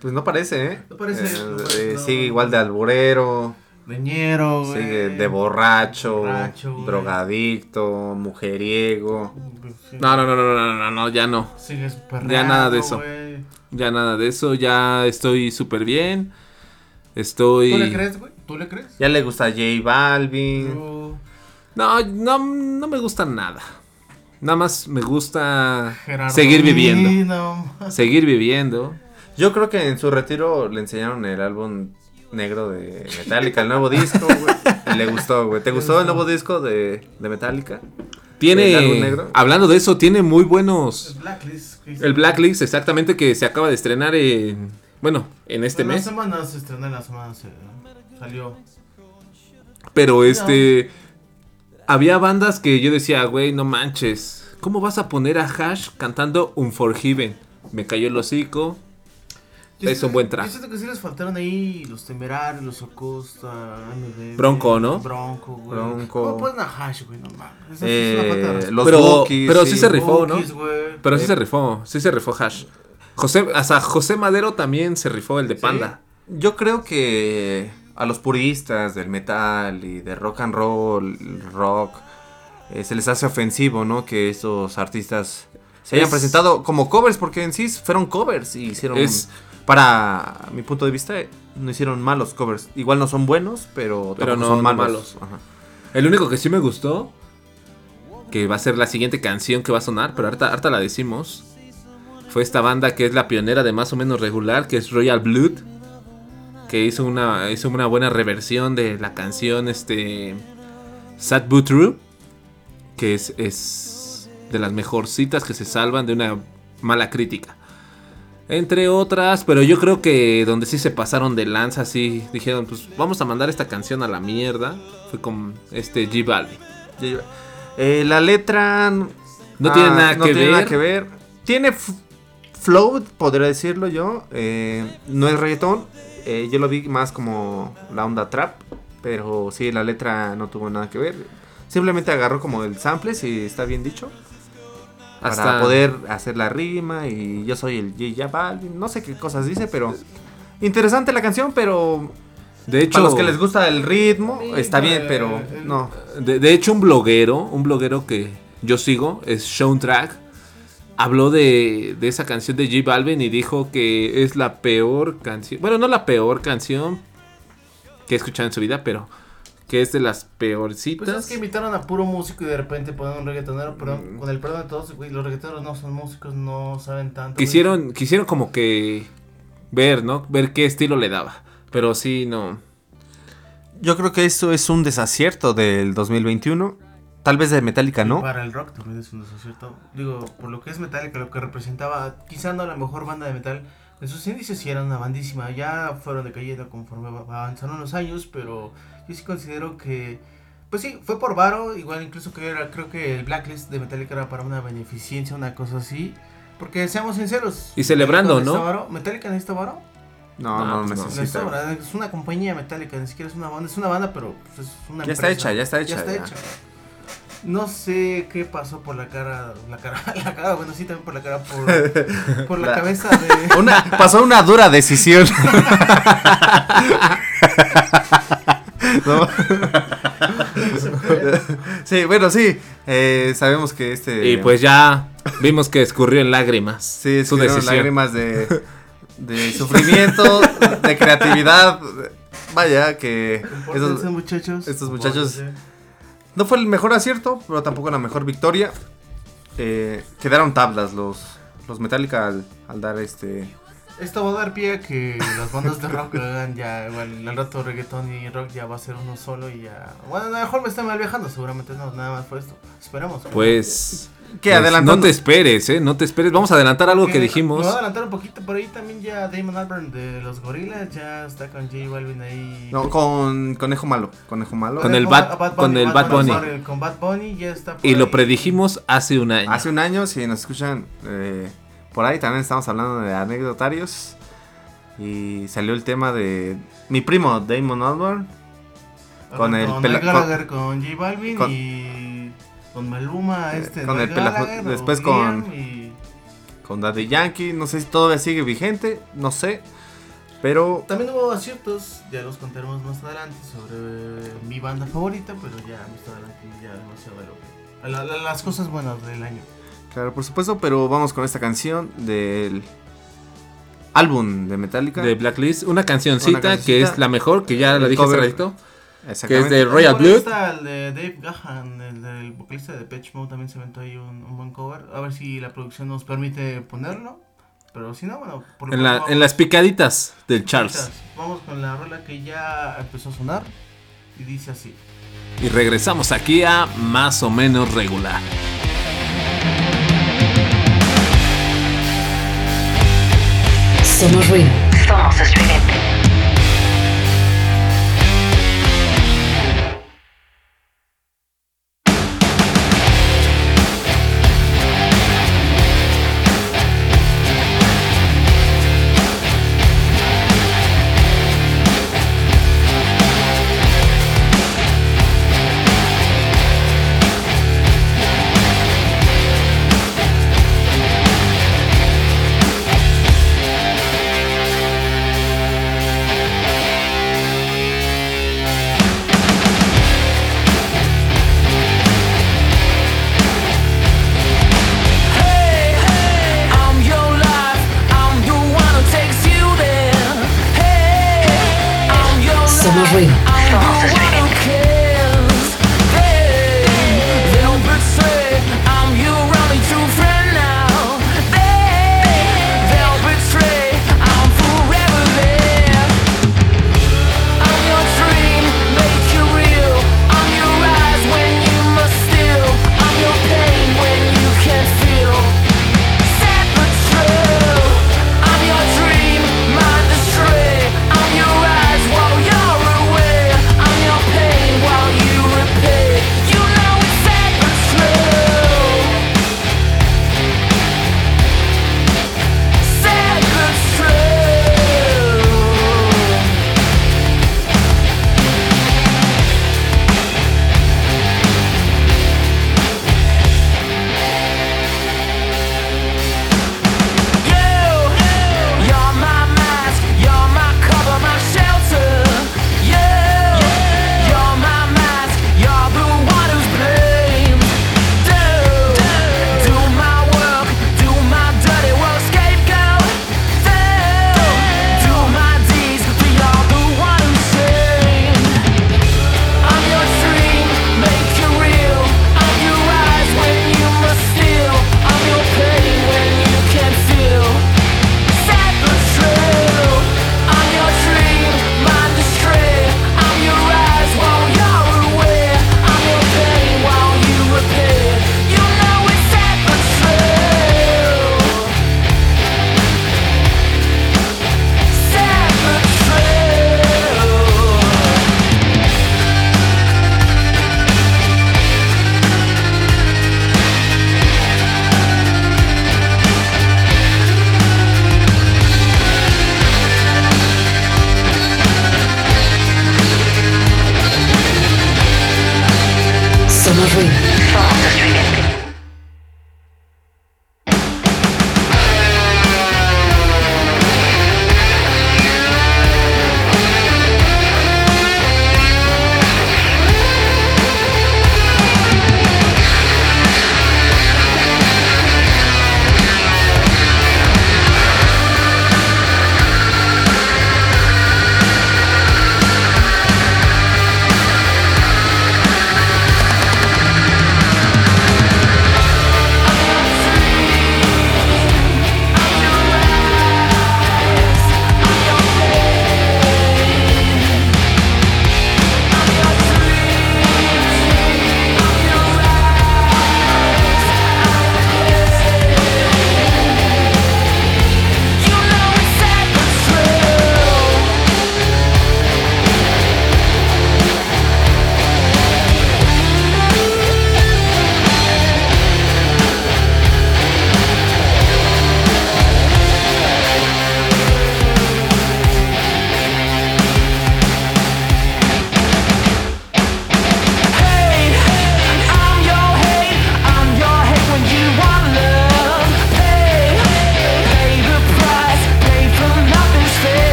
S4: Pues no parece, ¿eh?
S9: No parece,
S4: Eh,
S9: no
S4: eh,
S9: no.
S4: sigue igual de alburero,
S9: Leñero, güey.
S4: sigue de borracho,
S9: Borracho, güey.
S4: drogadicto, mujeriego.
S9: Sí.
S8: No, no, no, no, no, no, no, ya no.
S9: Sigues
S8: Ya nada de eso.
S9: güey.
S8: Ya nada de eso, ya estoy súper bien. Estoy...
S9: ¿Tú le crees, güey? ¿Tú le crees?
S4: Ya le gusta J Balvin.
S9: Yo,
S8: No, no, no me gusta nada. Nada más me gusta
S9: Gerardo
S8: seguir viviendo. Seguir viviendo.
S4: Yo creo que en su retiro le enseñaron el álbum negro de Metallica, el nuevo disco, güey. Le gustó, güey. ¿Te gustó el nuevo disco de, de Metallica? ¿El álbum
S8: Tiene,
S4: negro?
S8: hablando de eso, tiene muy buenos.
S9: El Blacklist. ¿qué
S8: El Blacklist, exactamente, que se acaba de estrenar en, bueno, en este
S9: En la
S8: mes.
S9: semana se estrenó, en la semana se salió.
S8: Pero este, había bandas que yo decía, güey, no manches, ¿cómo vas a poner a Hash cantando Unforgiven? Me cayó el hocico.
S9: Yo
S8: Es
S9: siento-
S8: un buen track.
S9: Yo siento que sí les faltaron ahí los temerarios, los Acosta, AMD.
S8: Bronco, ¿no?
S9: Bronco, güey.
S4: Bronco.
S9: ¿Cómo ponen a Hash, güey? No mames. Esa sí es una falta de
S4: Eh, los
S8: Pero-
S4: Bookies,
S8: pero sí se rifó, ¿no?
S9: Güey.
S8: Pero sí
S4: Eh.
S8: se rifó, sí se rifó Hash. José, hasta José Madero también se rifó el de Panda.
S4: Yo creo que a los puristas del metal y de rock and roll, rock, eh, se les hace ofensivo, ¿no? Que estos artistas se hayan
S8: Es-
S4: presentado como covers, porque en sí fueron covers y hicieron,
S8: Es-
S4: para mi punto de vista, no hicieron malos covers. Igual no son buenos, pero,
S8: Pero no-
S4: son malos.
S8: malos.
S4: Ajá.
S8: El único que sí me gustó, que va a ser la siguiente canción que va a sonar, pero ahorita, ahorita la decimos, fue esta banda que es la pionera de más o menos regular, que es Royal Blood, que hizo una, hizo una buena reversión de la canción este, Sad But True, que es, es de las mejorcitas que se salvan de una mala crítica. Entre otras, pero yo creo que donde sí se pasaron de lanza, sí dijeron, pues vamos a mandar esta canción a la mierda. Fue con este G Balvin.
S4: Eh, la letra
S8: No tiene nada
S4: no
S8: que
S4: tiene
S8: ver.
S4: nada que ver. Tiene flow, podría decirlo yo. eh, no es reggaetón. eh, yo lo vi más como la onda trap. Pero sí, la letra no tuvo nada que ver. Simplemente agarró como el sample, si está bien dicho. Para poder hacer la rima y yo soy el J Balvin. No sé qué cosas dice, pero... Interesante la canción, pero...
S8: De hecho,
S4: Para los que les gusta el ritmo, está bien, pero no.
S8: De, de hecho, un bloguero, un bloguero que yo sigo, es Sean Track, habló de, de esa canción de J Balvin y dijo que es la peor canción. Bueno, no la peor canción que he escuchado en su vida, pero que es de las peorcitas.
S9: Pues es que invitaron a puro músico y de repente ponen un reggaetonero, perdón, con el perdón de todos, güey, los reggaetoneros no son músicos, no saben tanto. güey.
S8: quisieron, quisieron como que ver, ¿no? Ver qué estilo le daba. Pero sí, no.
S4: Yo creo que esto es un desacierto del 2021. Tal vez de Metallica no.
S9: Para el rock también es un desacierto. Digo, por lo que es Metallica, lo que representaba, quizá no la mejor banda de metal. En sus índices sí era una bandísima. Ya fueron decayendo conforme va- avanzaron los años, pero yo sí considero que. Pues sí, fue por varo. Igual incluso que era, creo que el blacklist de Metallica era para una beneficencia, una cosa así. Porque seamos sinceros.
S8: Y celebrando,
S9: Metallica
S8: ¿no?
S9: varo. ¿Metallica necesita varo?
S4: No,
S8: No,
S4: no,
S8: pues no.
S4: necesita.
S9: Necesita varo. Es una compañía metálica, ni siquiera es una banda. Es una banda, pero pues, es una
S4: Ya está hecha, ya está hecha,
S9: Ya está
S4: ya.
S9: hecha. No sé qué pasó por la cara, la cara, la cara, bueno, sí también por la cara, por, por la,
S4: La-
S9: cabeza de...
S4: Una, pasó una dura decisión. No. sí, bueno, sí. eh, sabemos que este.
S8: Y pues ya vimos que escurrió en lágrimas.
S4: Sí,
S8: su decisión.
S4: lágrimas de, de sufrimiento, de creatividad. Vaya, que. Esos-
S9: muchachos.
S4: estos muchachos- no fue el mejor acierto, pero tampoco la mejor victoria. Eh, quedaron tablas los, los Metallica al, al dar este.
S9: Esto va a dar pie a que las bandas de rock hagan ya, igual, al rato reggaetón y rock ya va a ser uno solo y ya... Bueno, a lo mejor me estoy mal viajando, seguramente no, nada más por esto. Esperemos.
S8: Pues.
S4: Que
S8: pues,
S4: adelantando.
S8: No te esperes, ¿eh? No te esperes. Vamos a adelantar algo que
S9: voy
S8: dijimos.
S9: a adelantar un poquito, por ahí también ya Damon Albarn de los Gorilas ya está con J Balvin ahí.
S4: No, con Conejo Malo. Conejo Malo.
S8: Con el Bad- con el Bad Bunny.
S9: Con Bad Bunny ya está por
S8: Y lo predijimos hace un año.
S4: Hace un año, si nos escuchan eh, por ahí, también estamos hablando de anecdotarios. Y salió el tema de mi primo Damon Albarn. Con el
S9: con Gallagher, con, J Balvin
S4: con-
S9: y con Maluma,
S4: Eh,
S9: este
S4: con el
S9: Gallagher,
S4: después con-
S9: y
S4: Con Daddy Yankee. No sé si todavía sigue vigente. No sé. Pero
S9: también hubo aciertos, ya los contaremos más adelante sobre mi banda favorita, pero ya más adelante ya demasiado de lo que- la- la- las cosas buenas del año.
S4: Claro, por supuesto, pero vamos con esta canción del álbum de Metallica.
S8: De Blacklist. Una cancioncita,
S4: Una cancioncita.
S8: que es la mejor, que ya la dije hace ratito. Que es de Royal Blood.
S9: está el de Dave Gahan, el del vocalista de Pitch Mode, también se aventó ahí un, un buen cover. A ver si la producción nos permite ponerlo. Pero si no, bueno, por lo
S8: En, la- en las picaditas del Charles.
S9: Vamos con la rola que ya empezó a sonar y dice así.
S8: Y regresamos aquí a más o menos regular.
S2: Somos ruido.
S1: Estridente.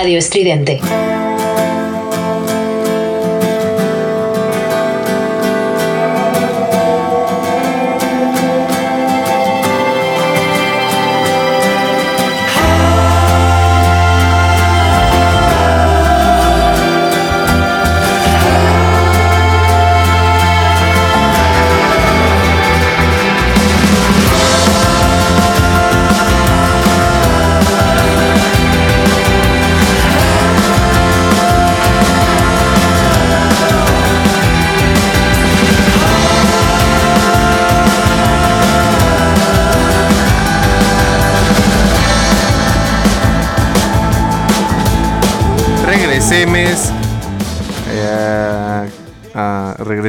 S2: Radio Estridente.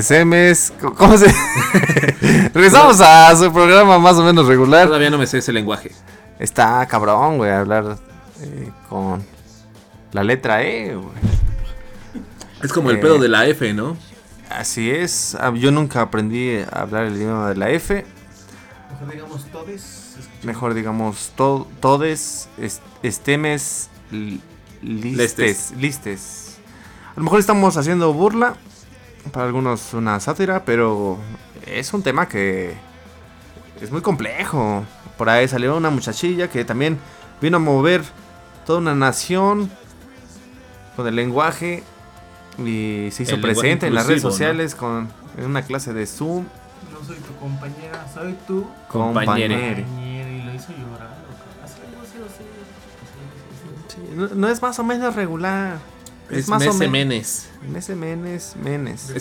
S4: Regresemos. ¿Cómo- ¿Cómo se.? Regresamos a su programa más o menos regular.
S8: Todavía no me sé ese lenguaje.
S4: Está cabrón, güey, hablar eh, con la letra E, güey.
S8: Es como el pedo de la F, ¿no?
S4: Así es. ah, Yo nunca aprendí a hablar el idioma de la F.
S9: Mejor digamos todes.
S4: Mejor digamos to- todes, est- estemes, li- listes, listes. A lo mejor estamos haciendo burla. Para algunos una sátira, pero es un tema que es muy complejo. Por ahí salió una muchachilla que también vino a mover toda una nación con el lenguaje y se hizo
S8: El
S4: presente en las redes sociales con en una clase de Zoom.
S9: No soy tu compañera, soy tu compañera. Y lo hizo llorar.
S4: No, no es más o menos regular.
S8: Es,
S4: más o menos. Mese menes, menes.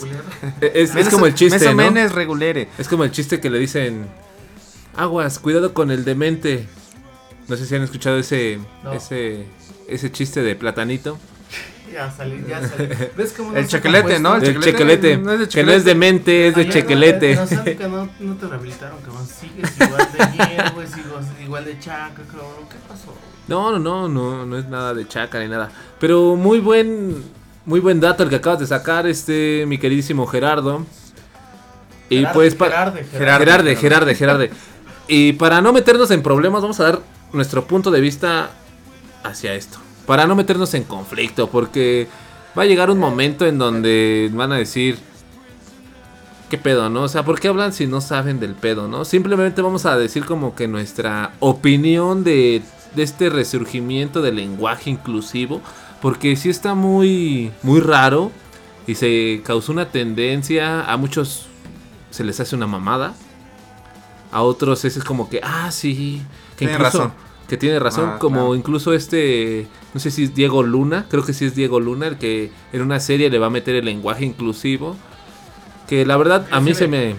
S8: Es, como el chiste,
S4: meso
S8: ¿no?
S4: menes regulere.
S8: Es como el chiste que le dicen aguas, cuidado con el demente. No sé si han escuchado ese
S9: No.
S8: ese ese chiste de platanito.
S9: Ya salí, ya salí. ¿Ves cómo
S4: El chequelete, ¿no? El
S8: chequelete.
S4: no es de
S8: Que no es de mente, es de chequelete.
S9: No, que no, no te rehabilitaron, cabrón. Sigues igual de hierro, sigues igual de chaca, cabrón. ¿Qué pasó?
S8: No, no, no, no, no es nada de chaca ni nada. Pero muy buen, muy buen dato el que acabas de sacar, este, mi queridísimo Gerardo. Y
S9: Gerarde,
S8: pues para
S9: Gerarde,
S8: Gerarde,
S9: Gerarde.
S8: Gerarde, Gerarde. Y para no meternos en problemas, vamos a dar nuestro punto de vista hacia esto. Para no meternos en conflicto, porque va a llegar un momento en donde van a decir, ¿qué pedo, no? O sea, ¿por qué hablan si no saben del pedo, no? Simplemente vamos a decir como que nuestra opinión de, de este resurgimiento del lenguaje inclusivo, porque sí está muy, muy raro y se causó una tendencia, a muchos se les hace una mamada, a otros es como que, ah, sí, que
S4: Tiene
S8: incluso...
S4: razón.
S8: Que tiene razón,
S4: Ah,
S8: como
S4: claro.
S8: incluso este, no sé si es Diego Luna, creo que sí es Diego Luna, el que en una serie le va a meter el lenguaje inclusivo. Que la verdad a mí se me,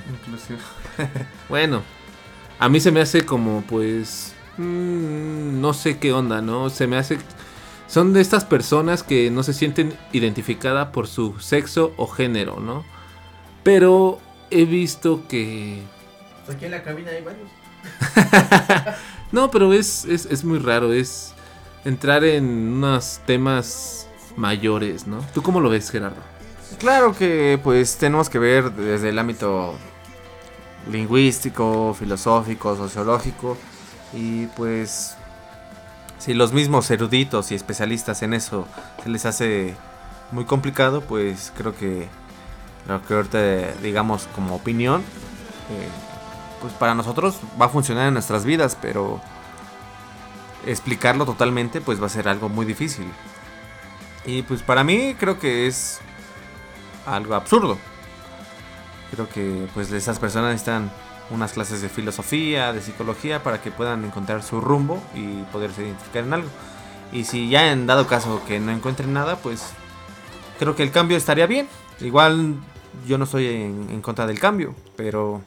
S8: bueno, a mí se me hace como pues, mm, no sé qué onda, ¿no? Se me hace, son de estas personas que no se sienten identificadas por su sexo o género, ¿no? Pero he visto que
S9: Pues Aquí en la cabina hay varios.
S8: No, pero es, es, es muy raro, es entrar en unos temas mayores, ¿no? ¿Tú cómo lo ves, Gerardo?
S4: Claro que pues tenemos que ver desde el ámbito lingüístico, filosófico, sociológico y pues si los mismos eruditos y especialistas en eso se les hace muy complicado, pues creo que lo que ahorita digamos como opinión, eh, pues para nosotros va a funcionar en nuestras vidas, pero explicarlo totalmente pues va a ser algo muy difícil. Y pues para mí creo que es algo absurdo. Creo que pues esas personas necesitan unas clases de filosofía, de psicología para que puedan encontrar su rumbo y poderse identificar en algo. Y si ya en dado caso que no encuentren nada, pues creo que el cambio estaría bien. Igual yo no estoy en, en contra del cambio, pero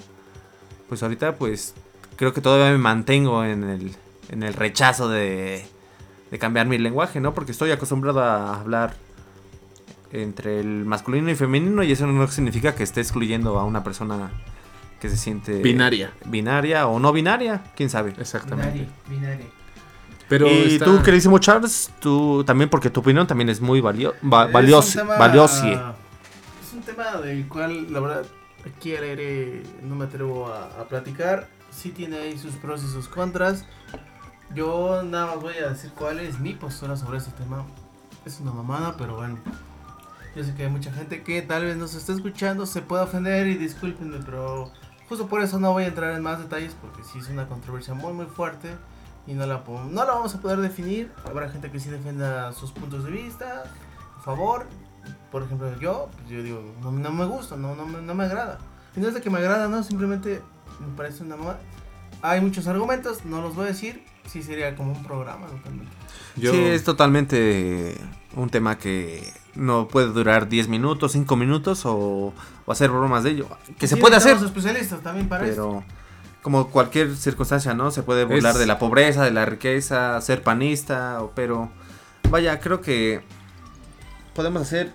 S4: pues ahorita pues creo que todavía me mantengo en el, en el rechazo de, de cambiar mi lenguaje, ¿no? Porque estoy acostumbrado a hablar entre el masculino y femenino y eso no significa que esté excluyendo a una persona que se siente
S8: Binaria.
S4: binaria o no binaria, quién sabe.
S8: Exactamente.
S9: Binario, binario.
S8: Pero
S4: y
S8: está-
S4: tú, queridísimo Charles, tú también porque tu opinión también es muy valio va-
S9: Es
S4: valiosa,
S9: un tema-
S4: valiosie.
S9: Es un tema del cual, la verdad, aquí al aire no me atrevo a, a platicar. Sí tiene ahí sus pros y sus contras. Yo nada más voy a decir cuál es mi postura sobre este tema. Es una mamada, pero bueno. Yo sé que hay mucha gente que tal vez nos está escuchando, se puede ofender y discúlpenme, pero justo por eso no voy a entrar en más detalles porque sí es una controversia muy muy fuerte y no la, no la vamos a poder definir. Habrá gente que sí defienda sus puntos de vista, a favor. Por ejemplo, yo, pues yo digo, no, no me gusta, no, no, me- no me agrada. Y no es de que me agrada, no, simplemente me parece una mamada. Hay muchos argumentos, no los voy a decir, sí sería como un programa totalmente.
S8: Yo,
S4: Sí, es totalmente un tema que no puede durar 10 minutos, 5 minutos o, o hacer bromas de ello. Que se puede hacer,
S9: especialistas también para esto.
S4: pero como cualquier circunstancia, ¿no? Se puede burlar
S8: Es-
S4: de la pobreza, de la riqueza, ser panista, pero vaya, creo que podemos hacer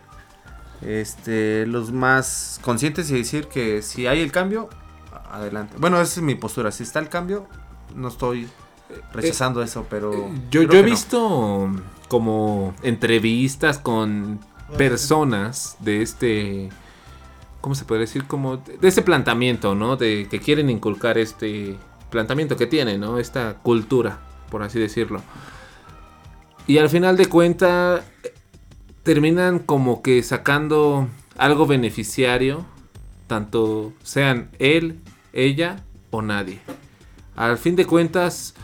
S4: este los más conscientes y decir que si hay el cambio, adelante. Bueno, esa es mi postura, si está el cambio, no estoy rechazando eso, pero
S8: Eh, yo, he
S4: no.
S8: visto como entrevistas con personas de este, ¿cómo se puede decir? Como de ese planteamiento, ¿no? De que quieren inculcar este planteamiento que tiene, ¿no? Esta cultura, por así decirlo. Y al final de cuentas terminan como que sacando algo beneficiario, tanto sean él, ella o nadie. Al fin de cuentas,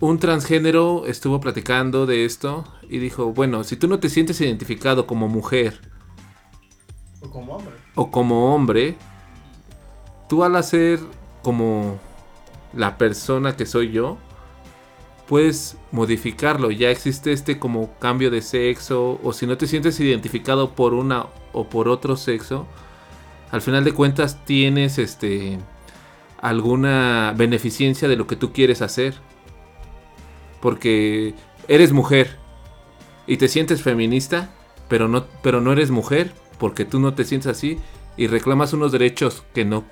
S8: un transgénero estuvo platicando de esto y dijo, bueno, si tú no te sientes identificado como mujer
S9: como hombre.
S8: o como hombre, tú al hacer como la persona que soy yo, puedes modificarlo. Ya existe este como cambio de sexo o si no te sientes identificado por una o por otro sexo, al final de cuentas tienes este alguna beneficencia de lo que tú quieres hacer. Porque eres mujer y te sientes feminista, pero no pero no eres mujer porque tú no te sientes así y reclamas unos derechos que no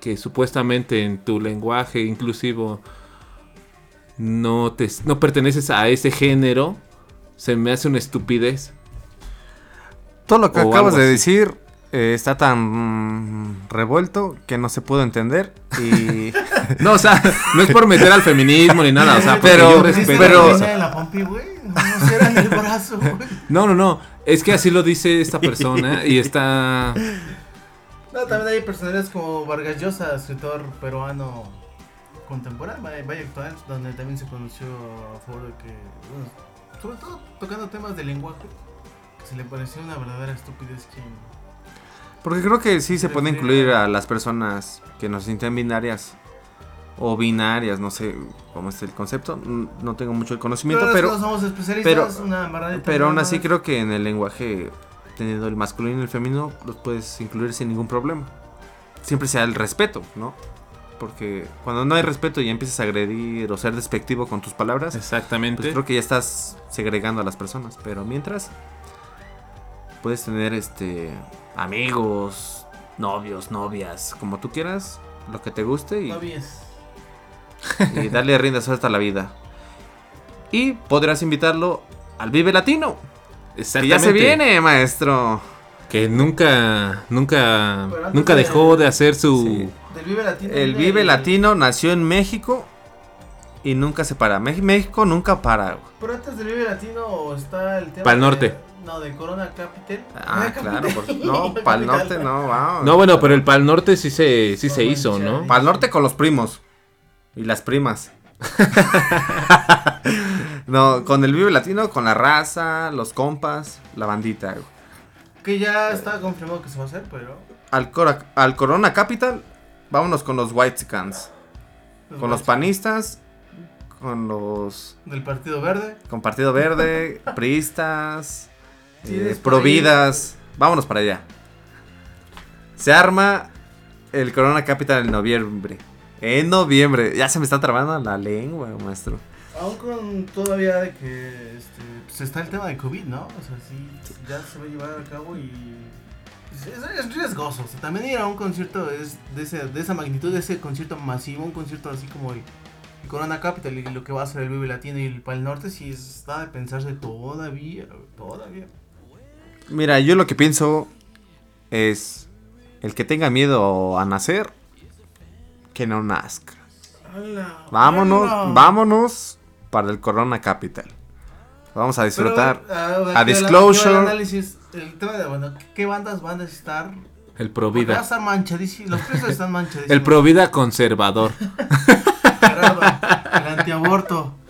S8: que supuestamente en tu lenguaje inclusivo no te no perteneces a ese género, se me hace una estupidez.
S4: Todo lo que
S8: o
S4: acabas de
S8: así.
S4: decir eh, está tan mm, revuelto que no se pudo entender y
S8: No, o sea, no es por meter al feminismo ni nada, o sea,
S4: Pero-
S8: yo
S9: ¿Viste
S8: respeto
S4: pero-
S9: la pompi, güey? No el brazo, güey.
S8: No, no, no, es que así lo dice esta persona y está
S9: No, también hay personalidades como Vargas Llosa, escritor peruano contemporáneo, vaya, actual, donde también se conoció a favor de que, bueno, sobre todo tocando temas de lenguaje, que se le pareció una verdadera estupidez que...
S4: porque creo que sí se puede incluir a las personas que nos sienten binarias o binarias, no sé cómo es el concepto, no tengo mucho el conocimiento,
S9: Pero,
S4: pero
S9: somos especialistas,
S4: pero-
S9: una
S4: pero aún así creo que en el lenguaje teniendo el masculino y el femenino los puedes incluir sin ningún problema. Siempre sea el respeto, ¿no? Porque cuando no hay respeto y empiezas a agredir o ser despectivo con tus palabras,
S8: exactamente.
S4: Pues creo que ya estás segregando a las personas. Pero mientras, puedes tener este amigos, novios, novias, como tú quieras, lo que te guste y,
S9: No vies.
S4: Y darle rienda suelta a la vida. Y podrás invitarlo al Vive Latino. Que ya se viene, maestro.
S8: Que nunca, nunca, nunca
S9: de-
S8: dejó de hacer su...
S4: Sí.
S9: Del Vive Latino.
S4: El Vive
S9: el-
S4: Latino nació en México y nunca se para. México nunca para. güey.
S9: Pero antes del Vive Latino está el tema.
S8: Pa'l
S9: de-
S8: norte.
S9: No, de Corona Capital.
S4: Ah, claro. Por- no, para el norte no, wow.
S8: No, bueno, pero el Pal Norte sí se, sí se
S9: No
S8: hizo. ¿no?
S4: Para el norte con los primos. Y las primas. no, con el Vive Latino, con la raza, los compas, la bandita. güey.
S9: Que ya está confirmado que se va a hacer, pero.
S4: Al, Cora- al Corona Capital, vámonos con los White Scans. Con los panistas, con los.
S9: Del Partido Verde.
S4: con Partido Verde, priistas, eh, providas. Vámonos para allá. Se arma el Corona Capital en noviembre. En noviembre. Ya se me está trabando la lengua, maestro.
S9: Aún con todavía de que este, pues está el tema de COVID, ¿no? O sea, sí, ya se va a llevar a cabo y. Es, es riesgoso. O sea, también ir a un concierto es de, ese, de esa magnitud, de ese concierto masivo, un concierto así como el, el Corona Capital y lo que va a ser el Vive Latino y el Pal Norte, sí está de pensarse todavía, todavía.
S4: Mira, yo lo que pienso es. El que tenga miedo a nacer, que no nazca.
S9: Ala,
S4: Vámonos,
S9: ala.
S4: vámonos para el Corona Capital. Vamos a disfrutar
S9: Pero,
S4: a
S9: aquí va-
S4: Disclosure.
S9: el análisis, el tema de, bueno, ¿qué bandas van a necesitar?
S8: El
S9: a
S8: Provida.
S9: estar los precios están manchadísimos.
S8: El Provida conservador.
S9: Caramba, el antiaborto.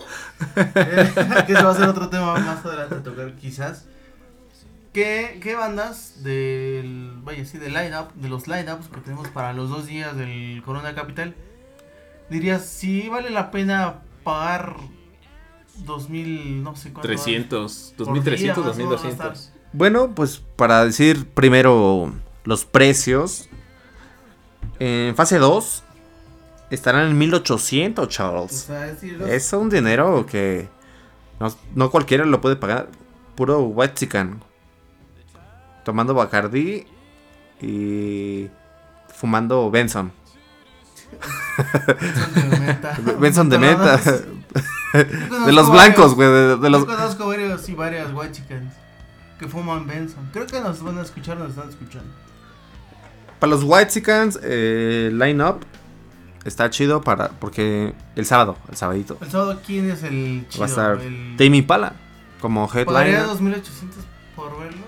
S9: Eh, que eso va a ser otro tema más adelante a tocar, quizás. ¿Qué, qué bandas del, vaya, sí, del line-up, de los line-ups que tenemos para los dos días del Corona Capital, dirías si vale la pena pagar 2000, no sé cuánto?
S8: 300,
S9: por
S8: 2300,
S9: día, más o menos, va a
S8: 2200.
S4: Bueno, pues para decir primero los precios. En fase 2 estarán en 1800,
S9: O
S4: Charles.
S9: sea, es decir, los-
S4: Es un dinero que no, no cualquiera lo puede pagar. Puro white chicken. Tomando Bacardi y fumando Benson.
S9: Benson de menta.
S4: Benson de meta.
S9: Yo
S4: De los blancos, güey. De, de
S9: Yo
S4: los...
S9: conozco varios y varias chickens que fuman Benson. Creo que nos van a escuchar, nos están escuchando.
S4: Para los white chickens, eh, line up está chido para porque el sábado, el sabadito,
S9: El sábado, ¿quién es el chido?
S4: va a estar
S9: el...
S4: Tame Impala como
S9: ¿Pagaría
S4: headliner.
S9: 2800 por verlo?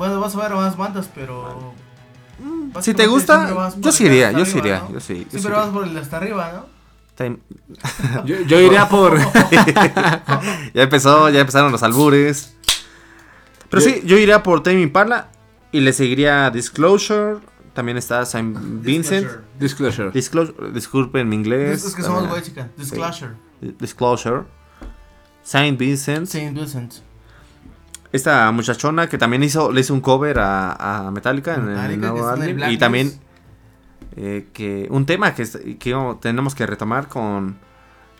S9: Bueno, vas a ver más bandas, pero.
S4: Si
S9: básicamente
S4: te gusta, yo sí iría, yo sí
S9: arriba,
S4: iría,
S9: ¿no?
S4: yo sí. yo sí
S9: Siempre vas por el hasta arriba, ¿no?
S8: Yo, yo iría por.
S4: ya empezó, ya empezaron los albures. Pero
S8: Yo-
S4: sí, yo iría por Tame Impala y le seguiría Disclosure. También está Saint Vincent.
S8: Disclosure.
S4: Disclosure, disculpen mi inglés.
S9: Es, es que somos
S4: también-
S9: white chicken. Disclosure.
S4: Disclosure. Saint Vincent.
S9: Saint Vincent.
S4: Esta muchachona que también hizo, le hizo un cover a, a Metallica en el
S9: que
S4: nuevo álbum. Y también eh, que un tema que, que tenemos que retomar con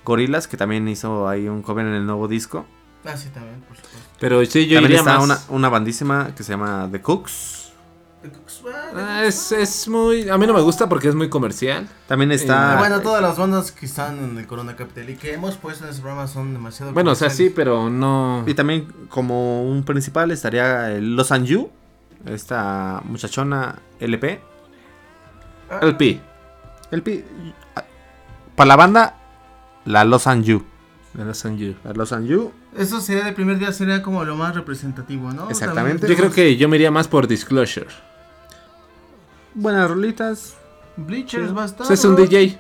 S4: Gorillaz, que también hizo ahí un cover en el nuevo disco.
S9: Ah, sí, también, por supuesto.
S8: Pero sí, yo
S4: también
S8: iría
S4: está
S8: más.
S4: una, una bandísima que se llama The Cooks.
S8: Ah, es, es muy. A mí no me gusta porque es muy comercial.
S4: También está...
S9: Ah, bueno, todas las bandas que están en el Corona Capital y que hemos puesto en este programa son demasiado.
S8: Bueno, o sea, sí, pero no.
S4: Y también como un principal estaría el Los Anju. Esta muchachona LP.
S8: El Pi.
S4: LP. Para la banda, la Los Anju.
S8: De los Anju.
S4: La Los Anju.
S9: Eso sería el primer día, sería como lo más representativo, ¿no?
S4: Exactamente.
S8: Yo creo que yo me iría más por Disclosure.
S4: Buenas rolitas.
S9: Bleachers va a estar.
S8: O sea, es un. DJ.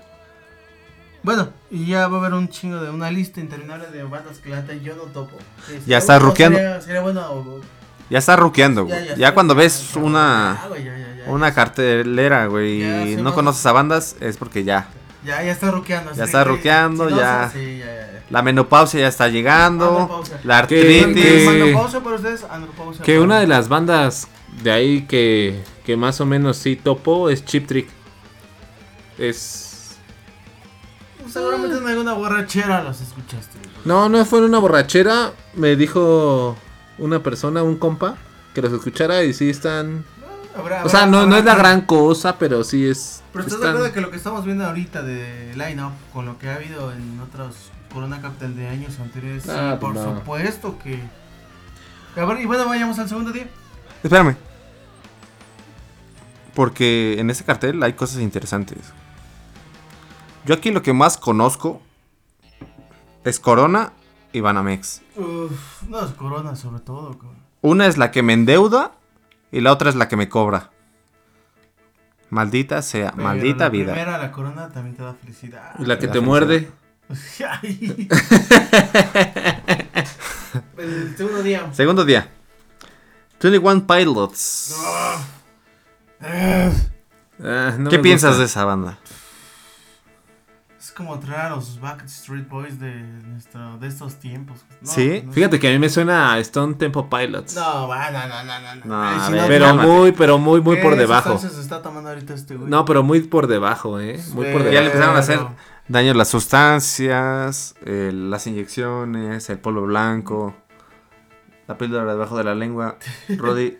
S9: Bueno, y ya va a haber un chingo de una lista interminable de bandas que la yo no topo. Este,
S4: Ya está ruqueando.
S9: Sería, sería bueno. o-
S4: Ya está ruqueando, güey.
S9: Ya,
S4: Ya,
S9: ya está.
S4: cuando ves
S9: Ya,
S4: una,
S9: güey, ya, ya, ya.
S4: una cartelera, güey, y no
S9: más-
S4: conoces a bandas, es porque ya.
S9: Ya, ya está ruqueando.
S4: Ya está ruqueando,
S9: si no,
S4: ya.
S9: sí, ya, ya, ya.
S4: La menopausia ya está llegando.
S9: Andropausia.
S4: La
S8: Que-
S4: artritis.
S8: que-
S9: Andropausia para ustedes, andropausia
S8: Que una de las bandas de ahí que, que más o menos sí topo es Chip Trick. Es.
S9: Seguramente en alguna borrachera los escuchaste.
S8: No, no fue en una borrachera. Me dijo una persona, un compa, que los escuchara y sí están.
S9: Habrá-
S8: O sea,
S9: habrá-
S8: no, no es la gran cosa, pero sí es.
S9: Pero estás de
S8: están-
S9: acuerdo que lo que estamos viendo ahorita de line-up con lo que ha habido en otros Corona Capital de años anteriores, sí,
S8: Ah,
S9: por
S8: no.
S9: supuesto que. A ver, y bueno, vayamos al segundo día.
S4: Espérame. Porque en ese cartel hay cosas interesantes. Yo aquí lo que más conozco es Corona y Banamex.
S9: Uf, no es Corona sobre todo. cabrón.
S4: Una es la que me endeuda y la otra es la que me cobra. Maldita sea,
S9: Pero
S4: maldita
S9: la
S4: vida.
S9: Primera, la Corona también te da felicidad.
S8: La que
S4: La
S8: te
S4: felicidad.
S8: muerde.
S9: El segundo día.
S4: Segundo día. 21 Pilots.
S9: Ah,
S8: no
S4: ¿Qué piensas
S8: gusta.
S4: de esa banda?
S9: es como traer a los Backstreet Boys de, nuestro, de estos tiempos. No,
S4: ¿Sí?
S9: no
S8: Fíjate que a mí me suena a Stone Tempo Pilots.
S9: No, va, no, no, no, no. no.
S4: No,
S9: Ay,
S4: a
S9: si
S4: ver,
S8: pero muy, pero muy, muy
S9: ¿qué
S8: por debajo.
S9: sustancias se está tomando ahorita este güey?
S8: No, pero muy por debajo, eh. Muy por
S9: Pero-
S4: Ya le empezaron a hacer daño las sustancias, eh, las inyecciones, el polvo blanco, la píldora debajo de la lengua. Roddy,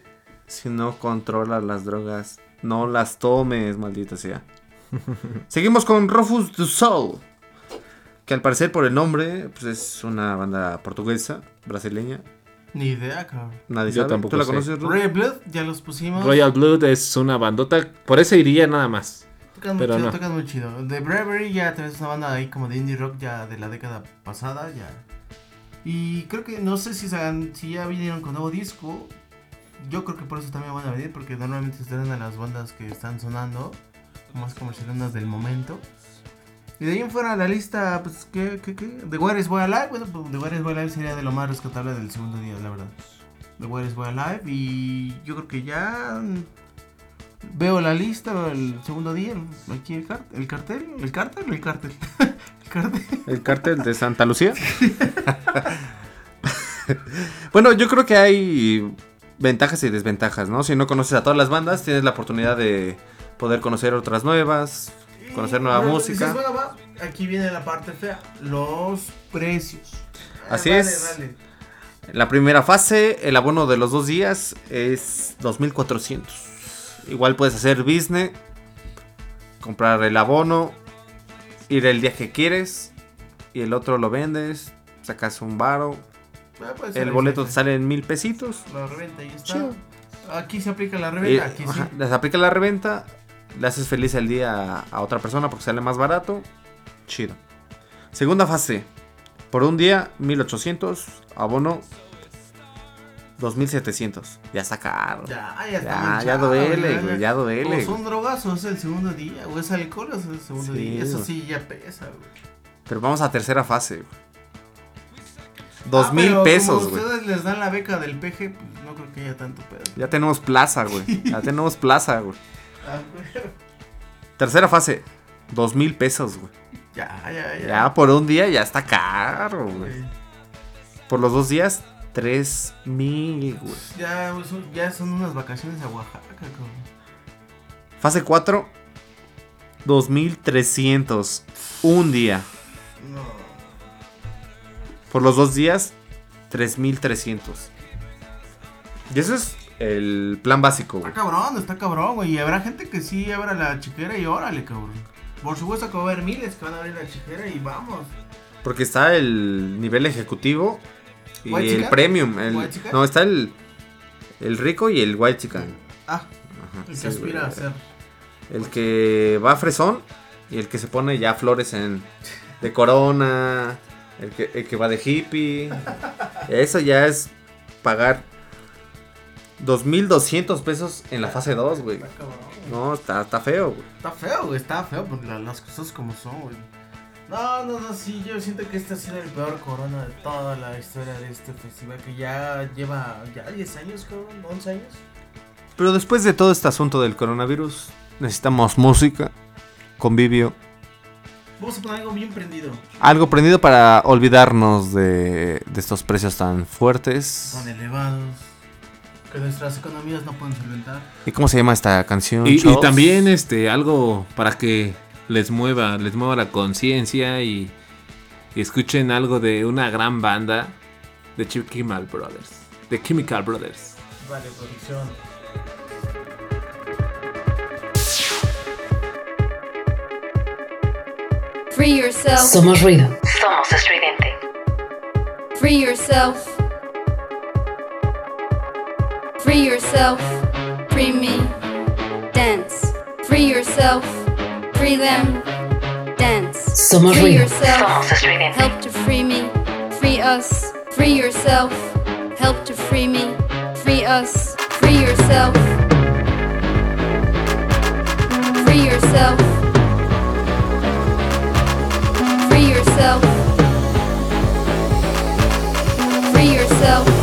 S4: si no controlas las drogas, no las tomes, maldita sea. Seguimos con Rufus du Sol, que al parecer por el nombre pues es una banda portuguesa, brasileña.
S9: Ni idea, cabrón.
S8: Yo
S4: Nadie sabe.
S8: tampoco
S4: ¿Tú la
S8: sé.
S4: conoces?
S9: Royal Blood, ya los pusimos.
S8: Royal Blood es una bandota. Por eso iría nada más.
S9: Tocan muy
S4: Pero
S9: chido,
S4: no.
S9: tocan muy chido. The Bravery ya también es una banda ahí como de indie rock ya de la década pasada, ya. Y creo que no sé si, se si ya vinieron con nuevo disco. Yo creo que por eso también van a venir, porque normalmente se traen a las bandas que están sonando, más comercialonas del momento. Y de ahí en fuera la lista, pues, ¿qué, qué, qué? The Where is Boy Alive, bueno, pues The Where is Boy Alive sería de lo más rescatable del segundo día, la verdad. The Where is Boy Alive, y yo creo que ya veo la lista, el segundo día, aquí el, car- el cartel, el cartel, el cartel, el cartel.
S4: El cártel de Santa Lucía. bueno, yo creo que hay ventajas y desventajas, ¿no? Si no conoces a todas las bandas, tienes la oportunidad de poder conocer otras nuevas, conocer nueva música.
S9: dices, bueno, va, aquí viene la parte fea, los precios. Ah,
S4: Así es.
S9: dale.
S4: La primera fase, el abono de los dos días es 2400. Igual puedes hacer business, comprar el abono, ir el día que quieres y el otro lo vendes, sacas un varo.
S9: Ah, puede ser
S4: El boleto te sale en mil pesitos.
S9: La reventa, ahí está.
S4: Chido.
S9: Aquí se aplica la reventa, aquí sí.
S4: ajá, les aplica la reventa, le haces feliz el día a, a otra persona porque sale más barato. Chido. Segunda fase. Por un día, 1800. Abono, 2700. Ya está caro.
S9: Ya, ya está
S4: Ya, ya duele, güey,
S9: ya.
S4: duele.
S9: O son drogas o es el segundo día, o es alcohol o es el segundo
S4: Sí,
S9: día. Eso sí ya pesa, güey.
S4: Pero vamos a tercera fase. güey. Dos
S9: Ah,
S4: mil pesos, güey.
S9: ustedes les dan la beca del PG, pues no creo que haya tanto pedo.
S4: Ya tenemos plaza, güey. Ya tenemos plaza, güey.
S9: Ah, güey.
S4: Tercera fase. Dos mil pesos, güey.
S9: Ya, ya, ya.
S4: Ya por un día ya está caro, güey. Por los dos días, tres mil, güey.
S9: Ya, ya son unas vacaciones a Oaxaca, cabrón.
S4: Fase 4, 2300. Un día.
S9: No.
S4: Por los dos días, 3300. Y eso es el plan básico, güey.
S9: Está cabrón, está cabrón, güey. Y habrá gente que sí abra la chiquera y órale, cabrón. Por supuesto que va a haber miles que van a abrir la chiquera y vamos.
S4: Porque está el nivel ejecutivo y
S9: ¿White
S4: el premium. el- no, está el, el rico y el white chicken.
S9: Ah,
S4: Ajá,
S9: el
S4: sí,
S9: que aspira
S4: güey.
S9: a ser.
S4: El que va fresón y el que se pone ya flores en de corona, el que, el que va de hippie. Eso ya es pagar 2.200 pesos en la fase 2, güey. No, está, está feo, güey.
S9: Está feo, güey, está feo, porque la- las cosas como son, güey. No, no, no, sí, yo siento que este ha sido el peor corona de toda la historia de este festival, que ya lleva, ya 10 años, cabrón, 11 años.
S4: Pero después de todo este asunto del coronavirus, necesitamos música, convivio,
S9: Vamos a poner algo bien prendido,
S4: algo prendido para olvidarnos de, de estos precios tan fuertes.
S9: tan elevados, que nuestras economías no pueden solventar.
S4: ¿Y cómo se llama esta canción?
S8: Y, también este algo para que les mueva, les mueva la conciencia y, y escuchen algo de una gran banda de Chemical Brothers. De Chemical Brothers.
S9: Vale, producción.
S10: Free yourself.
S2: Somos ruido.
S1: Somos estridente.
S10: Free yourself. Free yourself. Free me. Dance. Free yourself. Free them. Dance.
S2: Somos
S10: free
S2: ruido.
S10: yourself.
S1: Somos estridente.
S10: Help to free me. Free us. Free yourself. Help to free me. Free us. Free yourself. Free yourself. Yourself. Free yourself.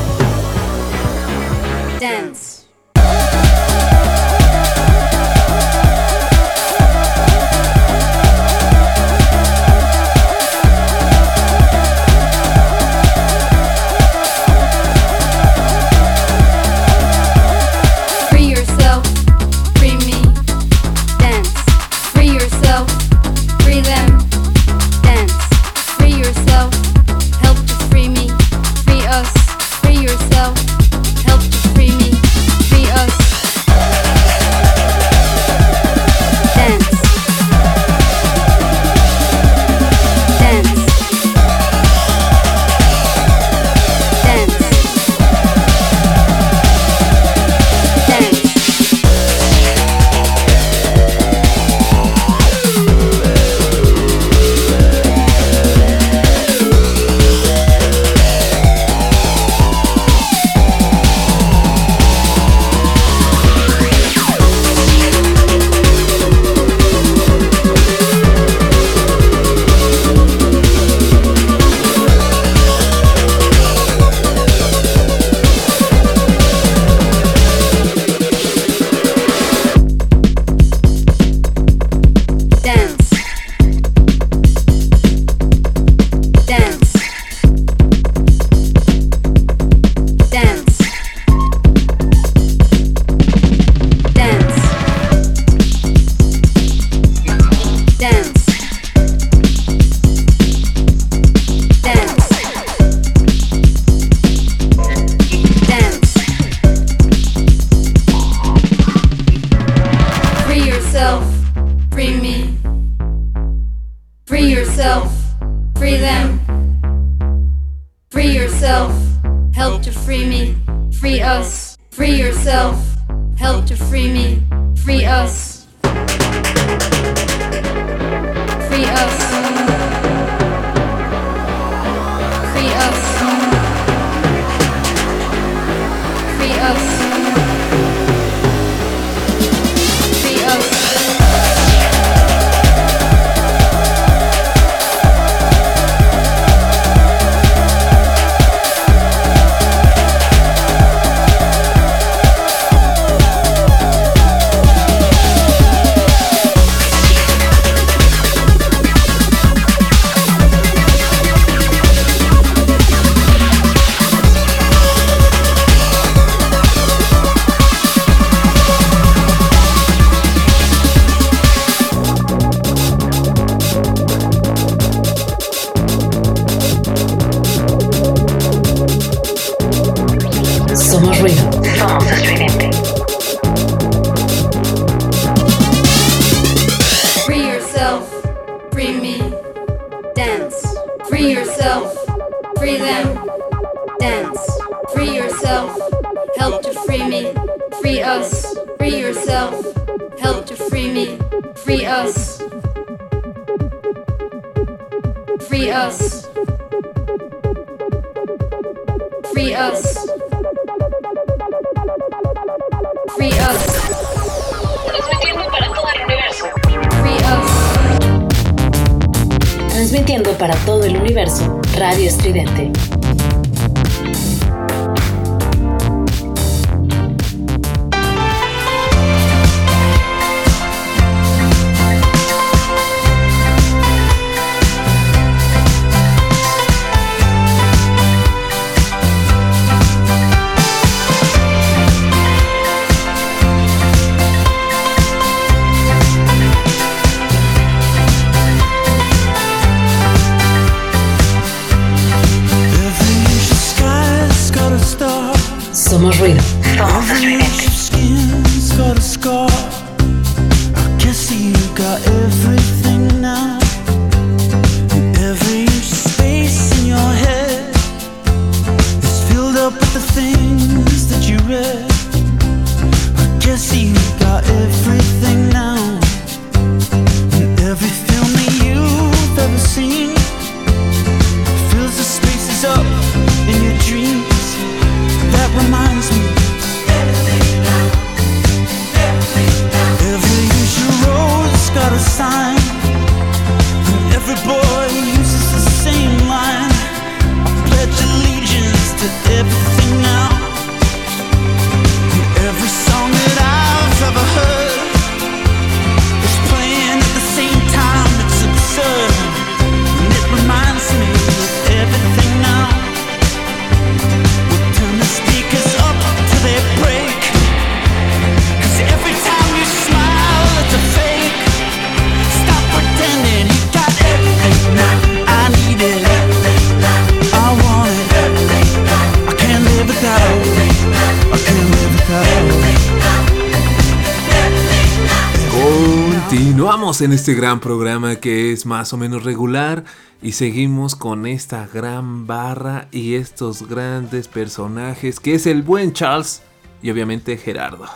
S8: Este gran programa que es más o menos regular y seguimos con esta gran barra y estos grandes personajes que es el buen Charles y obviamente Gerardo.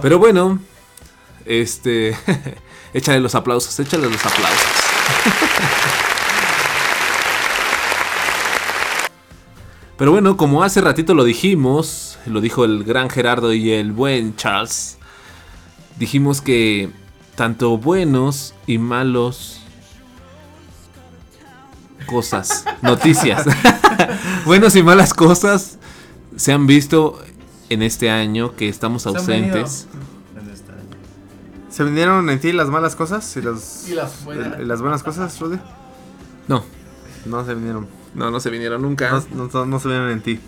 S8: Pero bueno, este, échale los aplausos, échale los aplausos. Pero bueno, como hace ratito lo dijimos, lo dijo el gran Gerardo y el buen Charles, dijimos que tanto buenos y malos cosas, noticias, buenos y malas cosas se han visto en este año que estamos ausentes.
S9: en este.
S4: ¿Se vinieron en ti las malas cosas y las,
S9: Y las buenas.
S4: y las buenas cosas, Rudy?
S8: No,
S4: No se vinieron.
S8: no, no se vinieron nunca.
S4: No, no- no se vinieron en ti.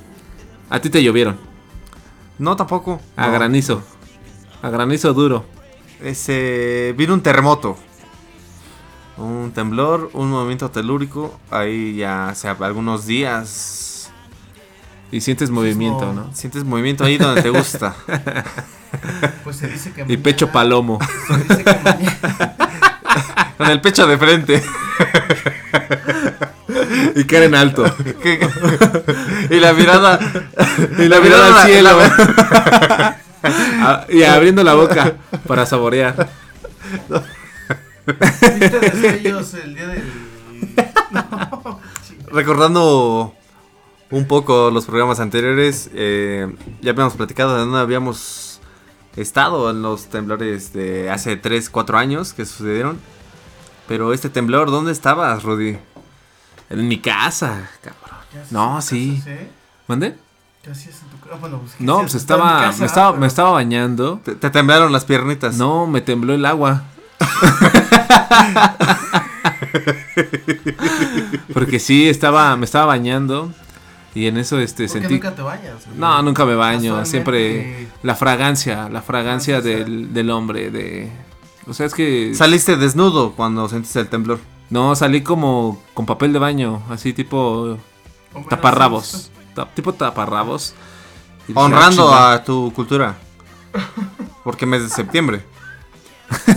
S8: A ti te llovieron,
S4: No, tampoco.
S8: a
S4: No.
S8: granizo, a granizo duro.
S4: Ese, vino un terremoto. Un temblor, un movimiento telúrico. Ahí ya hace algunos días.
S8: Y sientes movimiento, ¿no?
S4: Sientes movimiento ahí donde te gusta.
S9: Pues se dice que
S8: Y
S9: mañana-
S8: pecho palomo.
S9: Se dice que mañana,
S4: Con el pecho de frente.
S8: y cara en alto.
S4: y la mirada.
S8: Y la mirada al cielo. Ah, y abriendo la boca para saborear.
S9: ¿Viste destellos el día del. No.
S4: Recordando un poco los programas anteriores, eh, ya habíamos platicado de dónde habíamos estado en los temblores de hace 3, 4 años que sucedieron. Pero este temblor, ¿dónde estabas, Rudy?
S8: En mi casa, cabrón.
S9: ¿Qué haces
S8: No, sí.
S9: sí?
S8: ¿Mande?
S9: ¿Qué hacías? Bueno, pues, ¿qué
S8: No, pues
S9: Estaba casa,
S8: me estaba,
S9: pero-
S8: me estaba bañando.
S4: Te, te temblaron las piernitas.
S8: No, me tembló el agua. Porque sí, estaba, me estaba bañando y en eso este
S9: ¿Por qué
S8: sentí.
S9: nunca te bañas?
S8: No, nunca me baño, siempre la fragancia, la fragancia del, del hombre, de... O sea, es que...
S4: Saliste desnudo cuando sentiste el temblor.
S8: No, salí como con papel de baño, así tipo taparrabos, ta- tipo taparrabos.
S4: Honrando
S8: "Ah,
S4: a tu cultura. Porque mes de septiembre.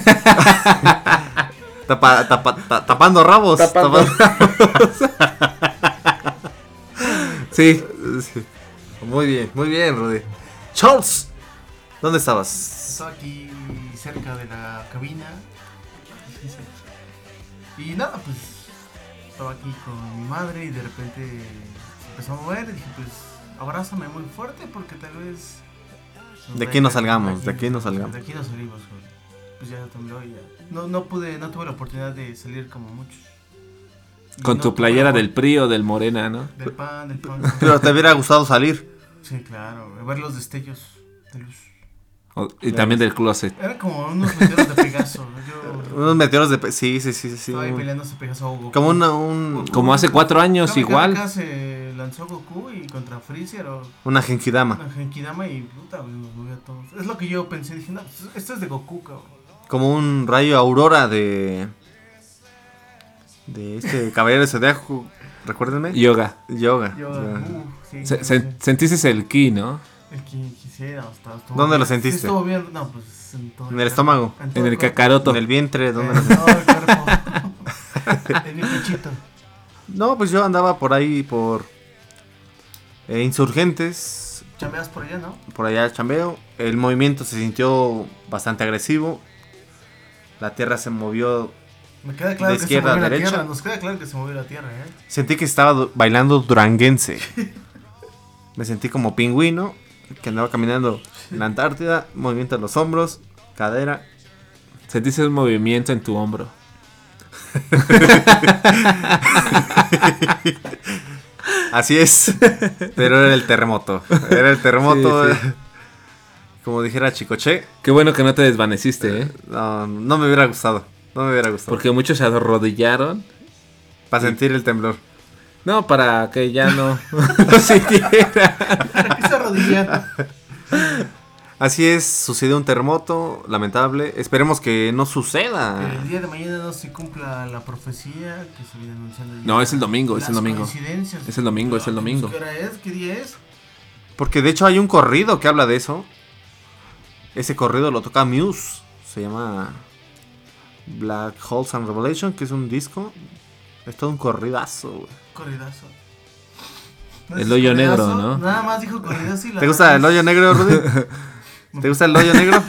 S4: Tapa- tapa- ta- tapando rabos.
S8: Tapando chinga". Sí,
S4: Sí. Muy bien, muy bien, Rudy. Charles, ¿dónde estabas?
S9: Estaba aquí cerca de la cabina. Y nada, pues estaba aquí con mi madre y de repente se empezó a mover y dije, pues abrázame muy fuerte porque tal vez... nos
S4: De aquí no
S9: a caer
S4: salgamos, de aquí no salgamos.
S9: De aquí no salimos. Pues ya tembló y ya. No, no pude, no tuve la oportunidad de salir como muchos. Y
S8: con
S9: no
S8: tu playera
S9: la
S8: del PRI o del Morena, ¿no?
S9: Del pan, del pan.
S4: Pero te hubiera gustado salir.
S9: Sí, claro, ver los destellos de luz.
S8: O- y también del closet.
S9: Eran como unos meteoros de Pegaso. Yo
S4: Unos meteoros de... pe- Sí, sí, sí, sí.
S9: estaba ahí peleándose Pegaso Goku.
S4: Como una, un,
S8: Como hace cuatro años,
S9: Kame
S8: igual.
S9: Kame se lanzó Goku y contra Freezer o
S4: una genkidama.
S9: una Genkidama y puta, nos movió a todos. Es lo que yo pensé, dije, no, pues, esto es de Goku, cabrón.
S4: Como un rayo aurora de... De este caballero de Zodiaco. Recuérdenme.
S8: Yoga.
S4: Yoga.
S9: Yo,
S4: ya.
S9: uh, sí,
S8: Se-
S9: sí,
S8: se-
S9: sí.
S8: sentiste el ki, ¿no?
S9: El estaba- estuvo
S4: ¿Dónde
S9: bien.
S4: lo
S9: Sí,
S4: sentiste?
S9: estuvo bien, no, pues en todo
S4: En el estómago.
S8: En el
S9: cuerpo.
S8: cacaroto.
S4: En el vientre. ¿dónde lo-
S9: todo el cuerpo. en mi pechito.
S4: No, pues yo andaba por ahí, por eh, insurgentes,
S9: Chambeas por allá, ¿no?
S4: por allá chambeo. El movimiento se sintió bastante agresivo. La tierra se movió.
S9: Me queda claro
S4: De
S9: que
S4: izquierda
S9: se movió
S4: a
S9: la
S4: derecha.
S9: tierra. Nos queda claro que se movió la tierra, ¿eh?
S4: Sentí que estaba bailando duranguense. Me sentí como pingüino que andaba caminando en la Antártida. Movimiento de los hombros, cadera.
S8: Sentiste un movimiento en tu hombro.
S4: Así es. Pero era el terremoto. Era el terremoto.
S8: Sí, sí.
S4: Como dijera Chicoche.
S8: Qué bueno que no te desvaneciste, ¿eh?
S4: No, no me hubiera gustado. No me hubiera gustado.
S8: Porque muchos se arrodillaron.
S4: Para sentir el temblor.
S8: No, para que ya no, no sintiera.
S9: Rodilla.
S4: Así es, sucedió un terremoto lamentable. Esperemos que no suceda.
S9: Que el día de mañana no se cumpla la profecía que se viene anunciando.
S8: No, es el domingo, es el domingo. Es el domingo, es el domingo.
S9: ¿Qué hora es? ¿Qué día es?
S4: Porque de hecho hay un corrido que habla de eso. Ese corrido lo toca Muse. Se llama Black Holes and Revelation, que es un disco. Es todo un corridazo, güey.
S9: Corridazo.
S8: El hoyo negro? ¿no?
S9: Nada más dijo corridazo y la
S4: ¿Te gusta el hoyo negro, Rudy? ¿Te gusta el hoyo negro?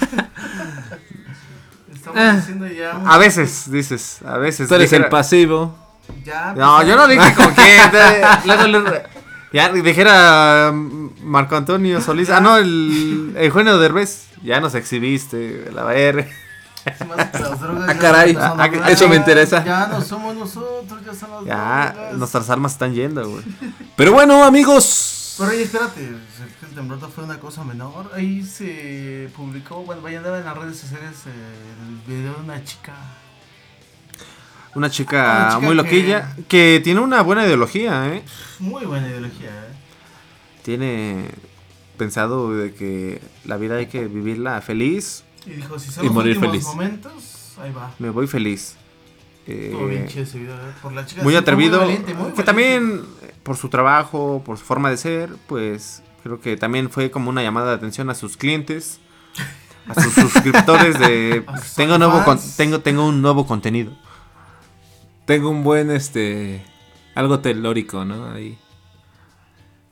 S9: Estamos diciendo ya.
S4: A veces, dices. A veces.
S8: Tú eres el pasivo.
S9: Ya.
S4: No,
S9: pues,
S4: yo no dije con quién. te- luego le- ya dijera mm, Marco Antonio Solís. Ah, no, el Eugenio Derbez. Ya nos exhibiste, la ver.
S9: las drogas
S8: Ah, caray, ah, eso me interesa.
S9: Ya no somos nosotros, ya son las
S4: Ya,
S9: drogas.
S4: nuestras armas están yendo, güey.
S8: Pero bueno, amigos.
S9: Pero oye, espérate, el temblor fue una cosa menor. Ahí se publicó, bueno, vaya andaba en las redes sociales eh, el video de una chica.
S4: Una chica,
S9: Una chica
S4: muy loquilla que... tiene una buena ideología, ¿eh?
S9: Muy buena ideología, ¿eh?
S4: Tiene pensado de que la vida hay que vivirla feliz.
S9: Y dijo, si son
S8: Y
S9: los
S8: morir
S9: últimos
S8: feliz.
S9: momentos, ahí va.
S4: Me voy feliz. Eh,
S9: Estuvo bien chido ese video, ¿eh? Por la chica.
S4: muy atrevido.
S9: valiente, muy
S4: que
S9: valiente.
S4: también, por su trabajo, por su forma de ser, pues creo que también fue como una llamada de atención a sus clientes, a sus suscriptores de tengo nuevo con- tengo tengo un nuevo contenido.
S8: Tengo un buen, este, algo telórico, ¿no? Ahí.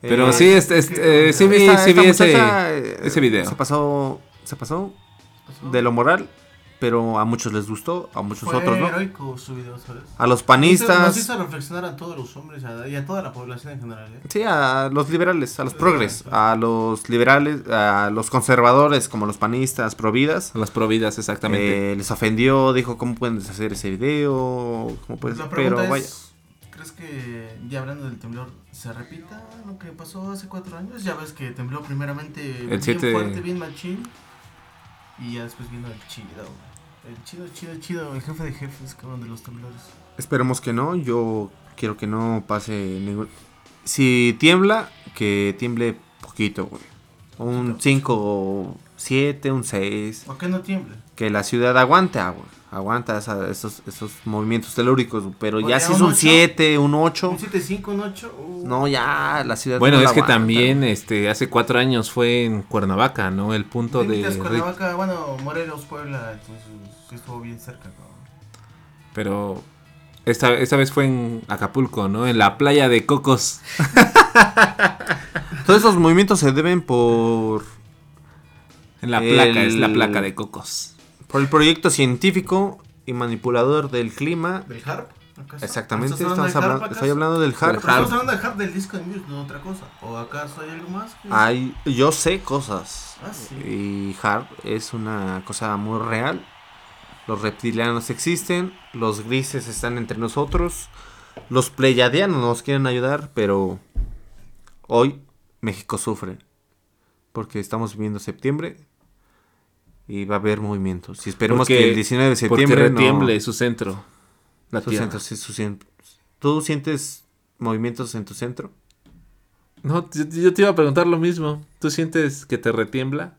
S8: Pero
S4: Eh,
S8: sí, este, este, eh, sí vi,
S4: esta-
S8: sí
S4: esta
S8: vi ese,
S4: muchacha, eh,
S8: ese video.
S4: Se pasó, se pasó de lo moral, pero a muchos les gustó, a muchos
S9: Fue
S4: otros no.
S9: heroico su video, ¿sabes?
S4: A los
S9: Nos
S4: panistas,
S9: hizo reflexionar a todos los hombres a- y a toda la población en general. ¿eh?
S4: sí, a los liberales, a los progres, a los liberales, a los conservadores como los panistas, providas.
S8: Las providas, exactamente.
S4: Eh, les ofendió, dijo cómo pueden deshacer ese video, cómo puedes,
S9: La
S4: pero vaya.
S9: es, ¿crees que ya hablando del temblor se repita lo que pasó hace cuatro años? Ya ves que tembló primeramente bien
S8: 7 de-
S9: fuerte, bien machín y ya después vino el chido. El chido, chido, chido, el jefe de jefes, cabrón, de los temblores.
S4: Esperemos que no, yo quiero que no pase ningún... Si tiembla, que tiemble poquito, güey. Un 5, 7, un 6.
S9: ¿Por qué no tiemble?
S4: Que la ciudad aguante, ah, güey. Aguanta esa- esos, esos movimientos telúricos, pero ya si
S9: ¿un
S4: es un
S9: ocho?
S4: 7, un 8,
S9: Un 7-5, un 8. uh,
S4: no, ya la ciudad
S8: Bueno,
S4: no
S8: es que
S4: aguanta.
S8: también este hace cuatro años fue en Cuernavaca, ¿no? El punto de...
S9: Cuernavaca, bueno, Morelos, Puebla, entonces estuvo bien cerca, cabrón.
S8: Pero esta, esta vez fue en Acapulco, ¿no? En la playa de Cocos.
S4: Todos esos movimientos se deben por,
S8: En la placa, es la
S4: El-
S8: placa de Cocos.
S4: Por el proyecto científico y manipulador del clima.
S9: ¿Del HARP? ¿Acaso?
S4: Exactamente,
S9: ¿Estás hablando
S4: estamos
S9: HARP,
S4: estoy hablando del HARP.
S9: estamos hablando del HARP del disco de Muse, no otra cosa. ¿O acaso hay algo más? que-
S4: Hay, yo sé cosas.
S9: Ah, sí.
S4: Y HARP es una cosa muy real. Los reptilianos existen, los grises están entre nosotros, los pleiadianos nos quieren ayudar, pero hoy México sufre. Porque estamos viviendo septiembre y va a haber movimientos. Y esperemos
S8: Porque-
S4: que el 19 de septiembre
S8: Porque
S4: no-
S8: retiemble su centro. La
S4: su
S8: tierra.
S4: centro, sí, su cien- ¿Tú sientes movimientos en tu centro?
S8: No, yo, yo te iba a preguntar lo mismo. ¿Tú sientes que te retiembla?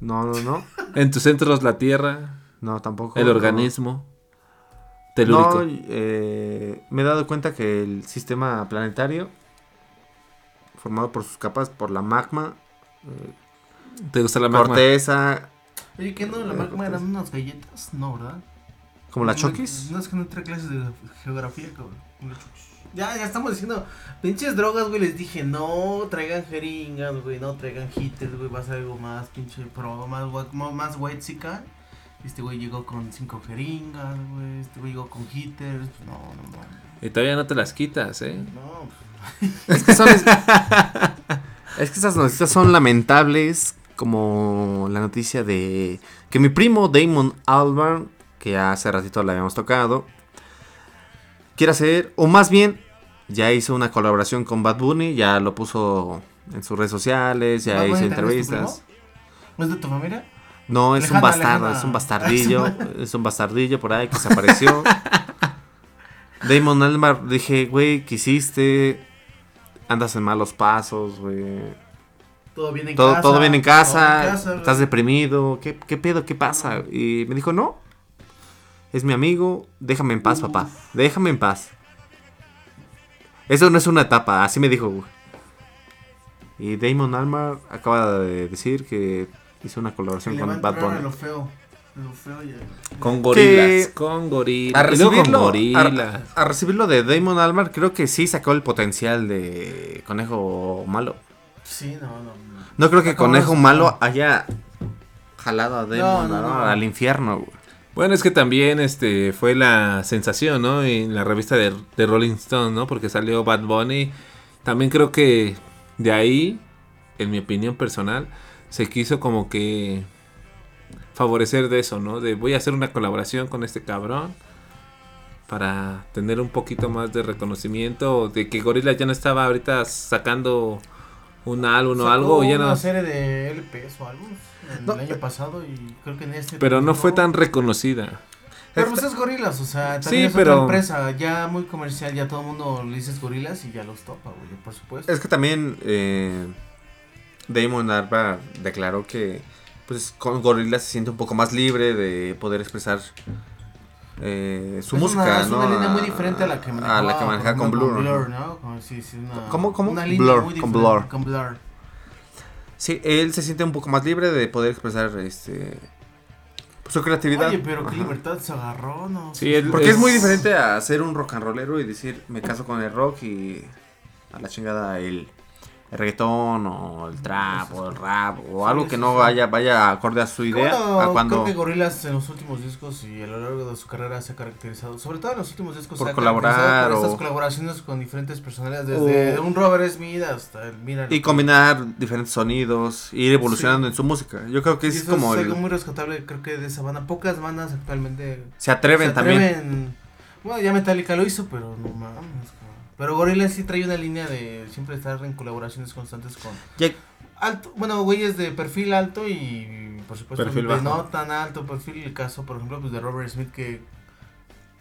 S4: No, no, no.
S8: En tus centros la tierra,
S4: No, tampoco.
S8: el
S4: no.
S8: organismo telúrico.
S4: No, eh, me he dado cuenta que el sistema planetario, formado por sus capas, por la magma, eh,
S8: ¿Te gusta la magma?
S4: corteza,
S9: Oye, ¿qué no? ¿La magma eran unas galletas? No, ¿verdad?
S4: como la
S9: No,
S4: choquis.
S9: No, es que no entré a clases de geografía, cabrón. Ya, ya estamos diciendo, pinches drogas, güey, les dije, no traigan jeringas, güey, no traigan hitters, güey, va a ser algo más, pinche pro, más, más, más white chica. Este güey llegó con cinco jeringas, güey, este güey llegó con hitters, no, no, no,
S8: Y todavía no te las quitas, ¿eh?
S9: no.
S4: Es que son. es que esas noticias son lamentables. Como la noticia de que mi primo Damon Albarn, que ya hace ratito le habíamos tocado, quiere hacer, o más bien, ya hizo una colaboración con Bad Bunny, ya lo puso en sus redes sociales, ya
S9: ¿Bad
S4: hizo entrevistas.
S9: ¿No es de tu familia?
S4: No, es un bastardo, es un bastardillo, es un bastardillo por ahí que se apareció. Damon Albar, dije, güey, ¿qué hiciste? Andas en malos pasos, güey.
S9: Todo bien en
S4: Todo,
S9: casa.
S4: todo bien en casa,
S9: todo en casa,
S4: estás deprimido, ¿qué, ¿qué pedo? ¿Qué pasa? Y me dijo, no, es mi amigo, déjame en paz, papá, déjame en paz. Eso no es una etapa, así me dijo. Y Damon Albar acaba de decir que hizo una colaboración
S9: Le
S4: con Bad
S9: entrar a
S4: Bunny.
S9: Lo feo, lo feo ya.
S8: Con gorilas,
S4: Que-
S8: con gorilas.
S4: A recibirlo,
S8: gorilas.
S4: a, a recibirlo de Damon Albar, creo que sí sacó el potencial de Conejo Malo.
S9: Sí, no, no. no.
S4: No creo que Conejo Malo haya jalado a
S9: ¿no?
S4: no. al infierno. güey.
S8: Bueno, es que también este fue la sensación, ¿no? En la revista de, de Rolling Stone, ¿no? Porque salió Bad Bunny. También creo que de ahí, en mi opinión personal, se quiso como que favorecer de eso, ¿no? De voy a hacer una colaboración con este cabrón para tener un poquito más de reconocimiento de que Gorilla ya no estaba ahorita sacando un álbum o algo, ya
S9: una
S8: no,
S9: serie de LPs o
S4: No,
S9: el año pasado y creo que en este.
S8: pero no fue tan reconocida.
S9: Pero pues es gorilas, o sea,
S8: Sí,
S9: también es
S8: pero-
S9: otra empresa ya muy comercial, ya todo el mundo le dices gorilas y ya los topa, güey, por supuesto.
S4: Es que también eh, Damon Albar declaró que pues con Gorilla se siente un poco más libre de poder expresar eh, su
S9: Es
S4: música,
S9: una, es
S4: ¿no?
S9: una línea muy
S4: A-
S9: diferente a la que
S4: a
S9: manejaba,
S4: la que manejaba con
S9: ejemplo,
S4: Blur.
S9: ¿no? Como, sí, sí, una,
S4: ¿Cómo, cómo?
S9: Una línea
S4: Blur,
S9: muy
S4: con Blur.
S9: Con Blur.
S4: Sí, él se siente un poco más libre de poder expresar este pues, su creatividad.
S9: Oye, pero qué
S4: Ajá.
S9: libertad se agarró, ¿no?
S8: Sí, él-
S4: Porque es,
S8: Es-
S4: muy diferente a ser un rock and rollero y decir me caso con el rock y a la chingada el el reggaetón o el trap o el rap o algo que no vaya, vaya acorde a su idea.
S9: Bueno,
S4: a cuando
S9: creo que Gorillaz en los últimos discos y a lo largo de su carrera se ha caracterizado, sobre todo en los últimos discos,
S4: Por
S9: se ha
S4: colaborar
S9: por
S4: o-
S9: estas colaboraciones con diferentes personalidades, desde
S4: O-
S9: un Robert Smith hasta el Mira.
S4: y combinar diferentes sonidos, ir evolucionando en su música. Yo creo que
S9: Y
S4: es
S9: eso
S4: como
S9: es
S4: el,
S9: algo muy rescatable, creo que de esa banda. Pocas bandas actualmente
S4: se atreven
S9: se
S4: también.
S9: atreven- Bueno, ya Metallica lo hizo, pero no mames. Pero Gorillaz sí trae una línea de siempre estar en colaboraciones constantes con
S4: Ya-
S9: alto, bueno, güeyes de perfil alto y por supuesto
S8: Perfil
S9: de
S8: bajo.
S9: no tan alto perfil. El caso, por ejemplo, pues de Robert Smith que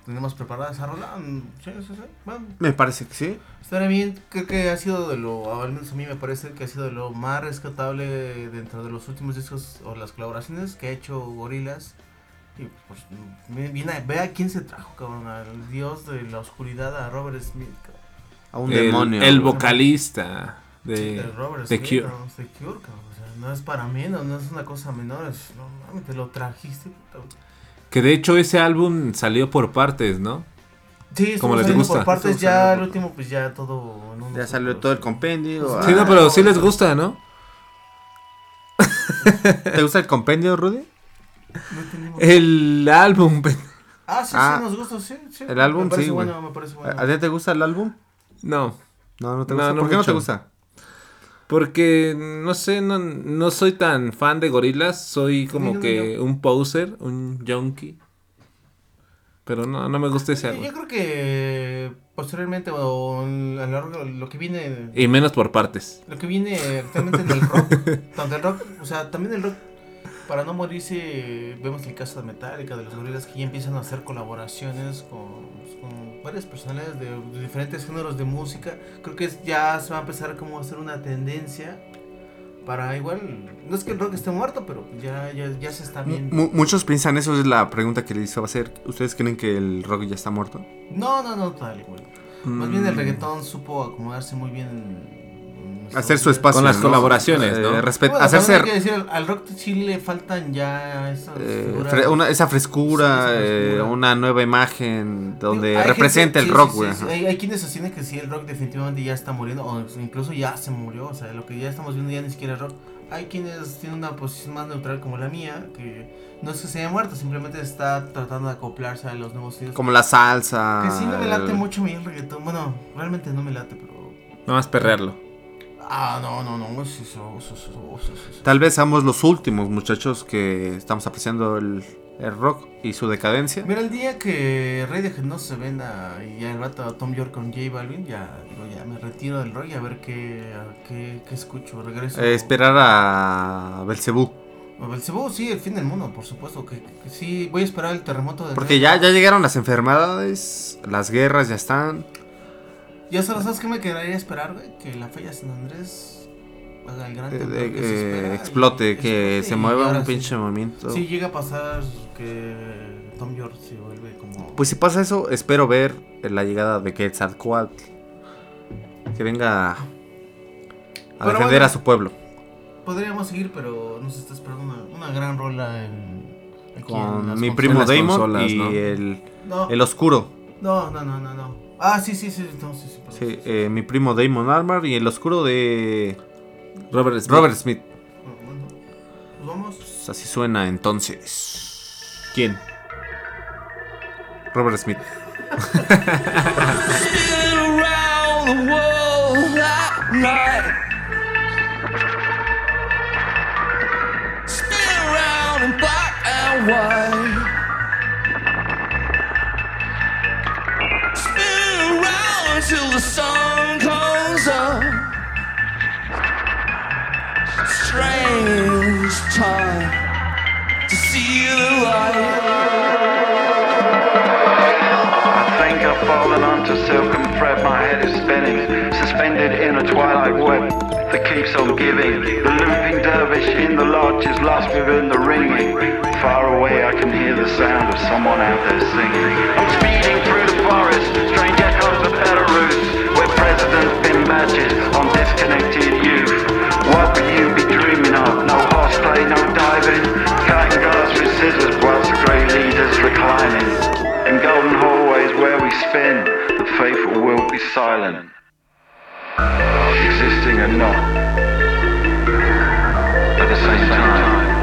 S9: tenemos preparada esa rola. Mm, Sí, sí, sí. Bueno,
S4: Me parece que sí.
S9: Estaría bien, creo que ha sido de lo, al menos a mí me parece que ha sido de lo más rescatable dentro de los últimos discos o las colaboraciones que ha hecho Gorilas. Y pues, viene a- ve a quién se trajo, cabrón, al dios de la oscuridad, a Robert Smith, cabrón.
S4: A un
S8: el,
S4: demonio.
S8: el vocalista de,
S9: El Robert
S8: de Cure.
S9: cabrón, de Cure, cabrón. O sea, no es para menos, no es una cosa menor, es, no mames, te lo trajiste, puta.
S8: Que de hecho ese álbum salió por partes, ¿no?
S9: Sí,
S8: Como les gusta.
S9: por partes, ya el último, pues ya todo.
S4: Ya salió todo el compendio.
S8: Sí,
S4: ah.
S8: no, pero sí les gusta, ¿no?
S4: ¿Te gusta el compendio, Rudy?
S9: No.
S8: El álbum.
S9: Ah, sí,
S4: Ah,
S9: sí, nos gusta, sí. sí.
S4: el álbum,
S9: me parece
S4: sí,
S9: bueno, me parece bueno.
S4: ¿A a ti te gusta el álbum?
S8: No,
S4: No, no te gusta.
S8: no
S4: ¿Por qué no te gusta?
S8: porque no sé, no, no soy tan fan de gorilas. Soy como
S9: no,
S8: que un poser, un junkie. Pero no, no me gusta ese
S9: Yo
S8: álbum.
S9: creo que posteriormente o a lo largo lo que viene
S8: Y menos por partes.
S9: lo que viene actualmente en el rock, tanto el rock, o sea, también el rock para no morirse vemos el caso de Metallica, de los gorilas que ya empiezan a hacer colaboraciones con, pues, con varias personalidades de, de diferentes géneros de música. Creo que es- ya se va a empezar como a hacer una tendencia para igual, no es que el rock esté muerto, pero ya, ya, ya se está viendo.
S4: Mu- muchos piensan eso, es la pregunta que les iba a hacer. ¿Ustedes creen que el rock ya está muerto?
S9: No, no, no, tal igual. Más bien el
S8: Mm.
S9: reggaetón supo acomodarse muy bien en- en
S4: Hacer su espacio.
S8: Con las
S4: ¿no?
S8: colaboraciones, ¿no?
S4: Eh, respet-
S9: Bueno,
S4: hacerse
S9: hay que decir, al, al rock sí le faltan ya esas
S4: eh, fre- una- esa frescura,
S9: Sí, esa
S4: eh,
S9: frescura.
S4: una nueva imagen donde representa
S9: gente-
S4: el
S9: sí,
S4: rock,
S9: sí,
S4: güey.
S9: sí. Hay, hay quienes sostienen que sí, el rock definitivamente ya está muriendo, o incluso ya se murió. O sea, lo que ya estamos viendo ya ni siquiera es rock. Hay quienes tienen una posición más neutral como la mía, que no es que se haya muerto, simplemente está tratando de acoplarse a los nuevos estilos.
S4: Como la salsa.
S9: Que sí no me late
S4: el-
S9: mucho el reggaetón. Bueno, realmente no me late, pero.
S8: Nada más perrearlo.
S9: Ah, no, no, no.
S4: Tal vez seamos los últimos muchachos que estamos apreciando el, el rock y su decadencia.
S9: Mira, el día que Radiohead no se venda y ya el vato a Tom York con J Balvin, ya digo, ya me retiro del rock y a ver qué, a qué, qué escucho, regreso.
S4: Eh, esperar a Belcebú.
S9: A Belcebú, sí, el fin del mundo, por supuesto, que, que sí, voy a esperar el terremoto de
S4: Porque ya, ya llegaron las enfermedades, las guerras ya están.
S9: Ya solo sabes que me quedaría esperar, güey, que la falla San Andrés haga el gran
S4: eh, eh,
S9: que se espera y
S4: explote, que
S9: explote
S4: se mueva un
S9: sí.
S4: pinche movimiento.
S9: Sí, llega a pasar que Tom York se vuelve como...
S4: Pues si pasa eso, espero ver la llegada de Quetzalcoatl. Que venga a
S9: Pero
S4: defender
S9: bueno.
S4: a su pueblo.
S9: Podríamos seguir, pero nos está esperando una, una gran rola en... aquí
S4: Con mi primo Damon
S8: consolas,
S4: y
S8: ¿no?
S4: el,
S9: No,
S4: el oscuro.
S9: no, no, no, no, no. Ah, sí, sí, sí, no, sí, sí.
S4: eh, mi primo Damon Armor y el oscuro de
S8: Robert Smith.
S4: Robert Smith.
S9: Bueno, pues vamos.
S4: Pues así suena entonces.
S8: ¿Quién?
S4: Robert Smith.
S7: in the
S11: lodge is lost within the ringing. Far away I can hear the sound of someone out there singing. I'm speeding through the forest, strange echoes of Belarus, where presidents pin badges on disconnected youth. What would you be dreaming of? No horseplay, no diving, cutting glass with scissors whilst the great leaders reclining. In golden hallways where we spin, the faithful will be silent. Existing
S1: you're not. The same time,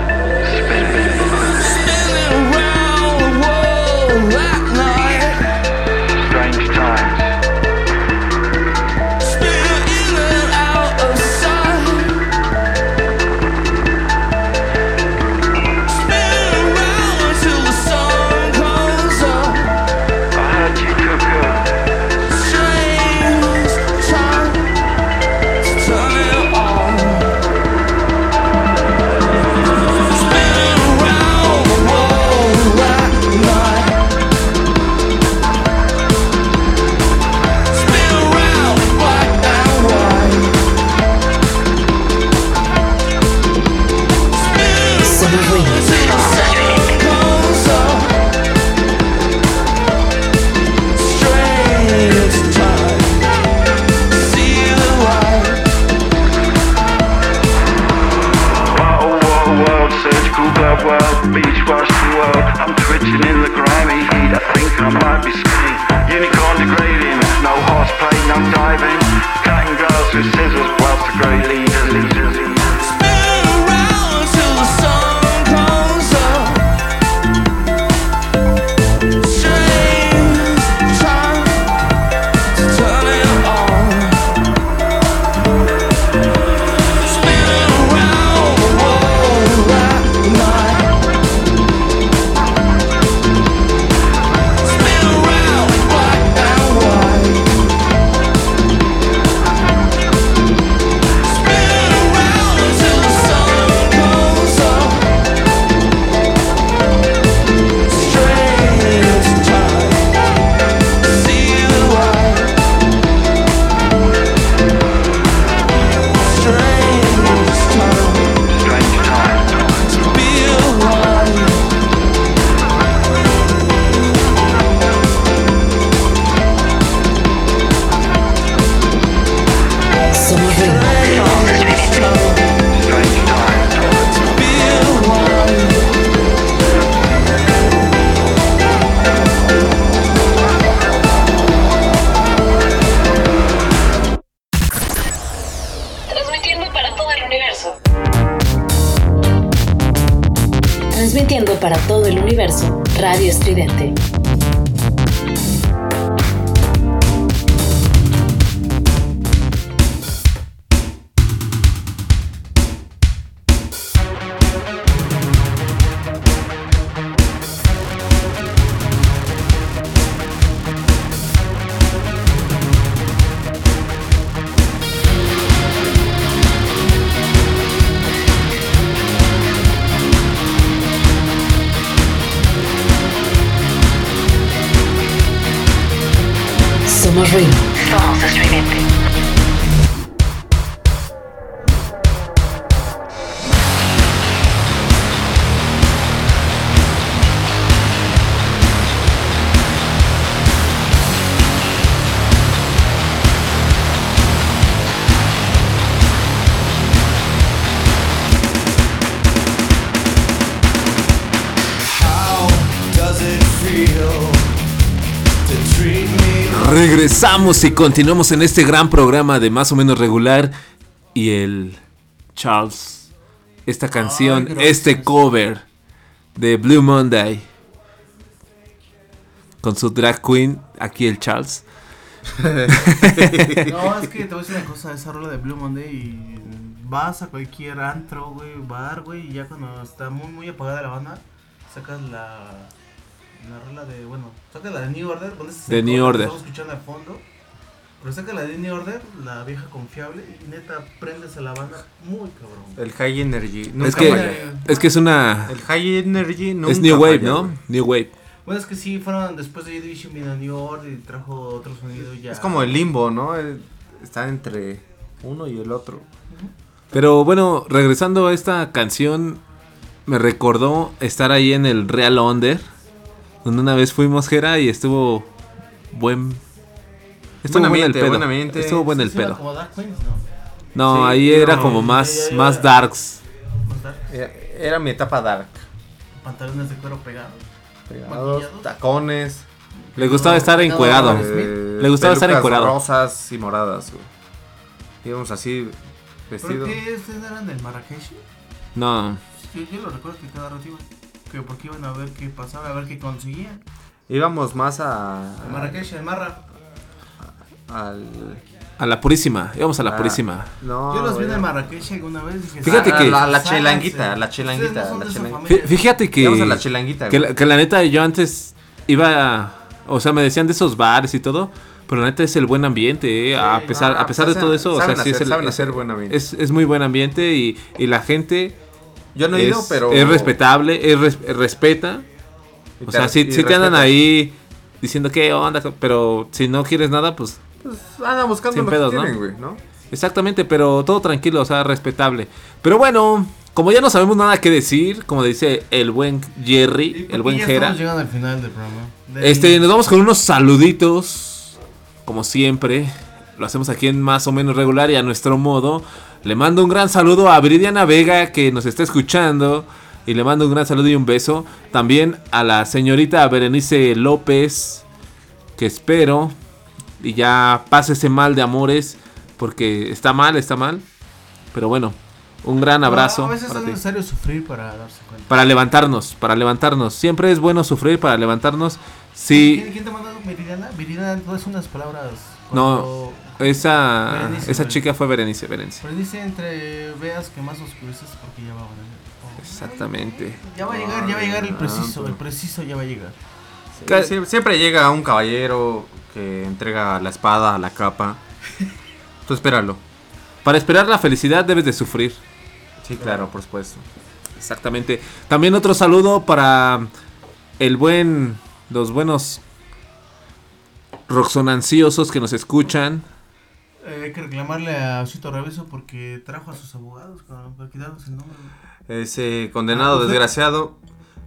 S8: Regresamos y continuamos en este gran programa de más o menos regular. Y el Charles, esta canción, este
S9: es-
S8: cover de Blue Monday. Con su drag queen, aquí el Charles.
S9: No, es que te voy a decir una cosa, esa rola de Blue Monday y vas a cualquier antro, güey, bar, güey, y ya cuando está muy, muy apagada la banda, sacas la, la de, bueno, sacas la de New Order, pones ese
S8: De New
S9: cover que
S8: Order.
S9: Estamos escuchando al fondo, pero saca la de New Order, la vieja confiable, y neta prendes a la banda muy cabrón.
S4: El High Energy.
S8: Es que,
S4: falla.
S8: es que es una.
S4: El High Energy nunca
S8: Es New Wave,
S4: falla,
S8: ¿no?
S4: güey.
S8: New Wave.
S9: Bueno, es que sí, fueron después de Division vino New Order y trajo otro sonido ya.
S4: Es como el limbo, ¿no? El- Está entre uno y el otro.
S8: Pero bueno, regresando a esta canción, me recordó estar ahí en el Real Under, donde una vez fuimos Jera y estuvo buen. Estuvo
S4: Buen
S8: buen el
S4: ambiente,
S8: pedo.
S4: buen ambiente.
S8: Estuvo buen el
S9: era
S8: pedo.
S9: como Dark Queens, ¿no?
S8: No,
S4: Sí,
S8: ahí
S4: pero-
S8: era como más,
S9: ya.
S8: más darks.
S9: Más dark.
S4: Era, era mi etapa dark.
S9: Pantalones de cuero pegados.
S4: Pegados, tacones.
S8: Le gustaba estar
S9: no,
S8: encuerado.
S9: no,
S4: eh,
S8: Le gustaba estar encuerado.
S4: rosas y moradas, güey. Íbamos así
S9: ¿Pero
S4: vestido.
S9: qué? ¿Ustedes eran del Marrakech?
S8: No.
S9: Yo, yo lo recuerdo que cada rato iban. Que porque iban a ver qué pasaba, a ver qué conseguían.
S4: Íbamos más a.
S9: El Marrakech, el Marra.
S4: Al.
S8: A la purísima. Íbamos a la
S4: Ah,
S8: purísima.
S4: No.
S9: Yo los vi en Marrakech alguna vez. Dije,
S8: Fíjate
S9: "Ah,
S8: que-
S4: La, la
S9: ságanse".
S4: chelanguita, la chelanguita,
S9: no
S4: la
S8: Fíjate que.
S4: Íbamos a la chelanguita,
S8: Que la, que la neta, yo antes iba. O sea, me decían de esos bares y todo. Pero la neta es el buen ambiente, ¿eh? A pesar, a pesar de todo eso, o sea,
S4: saben
S8: sí es
S4: hacer-
S8: el.
S4: saben
S8: es-
S4: hacer buen ambiente.
S8: Es, es muy buen ambiente y, y la gente.
S4: Yo no he ido,
S8: es,
S4: pero.
S8: es respetable, es res- respeta. O sea, si, te andan ahí diciendo qué onda, pero si no quieres nada, pues
S4: Pues andan buscando
S8: Sin
S4: lo
S8: pedos,
S4: que
S8: ¿no?
S4: ¿no?
S8: exactamente, pero todo tranquilo, o sea, respetable. Pero bueno, como ya no sabemos nada que decir, como dice el buen Jerry, el buen
S9: ya
S8: Jera,
S9: Estamos llegando al final del programa. Del-
S8: este, nos vamos con unos saluditos, como siempre. Lo hacemos aquí en más o menos regular y a nuestro modo. Le mando un gran saludo a Viridiana Vega que nos está escuchando. Y le mando un gran saludo y un beso. También a la señorita Berenice López. Que espero. Y ya pase ese mal de amores. Porque está mal, está mal. Pero bueno, un gran
S9: No,
S8: abrazo
S9: A veces
S8: para
S9: es
S8: ti.
S9: necesario sufrir para darse cuenta.
S8: Para levantarnos, para levantarnos. Siempre es bueno sufrir para levantarnos. Si
S9: ¿Quién, te mandó Viridiana? Viridiana, todas unas palabras.
S8: No, esa,
S9: Berenice,
S8: esa
S9: Berenice.
S8: chica fue Berenice, Berenice.
S9: Pero dice entre veas que más oscureces porque ya va a valer.
S8: Exactamente.
S9: Ya va a llegar, ya va a llegar el preciso, el preciso ya va a llegar.
S4: Siempre llega un caballero que entrega la espada, la capa. Tú espéralo.
S8: Para esperar la felicidad debes de sufrir.
S4: Sí, claro, por supuesto.
S8: Exactamente. También otro saludo para el buen, los buenos roxonanciosos que nos escuchan.
S9: Eh, hay que reclamarle a Osito Reveso porque trajo a sus abogados cabrón, para quitarnos el nombre.
S4: Ese condenado
S9: Ah, pues,
S4: desgraciado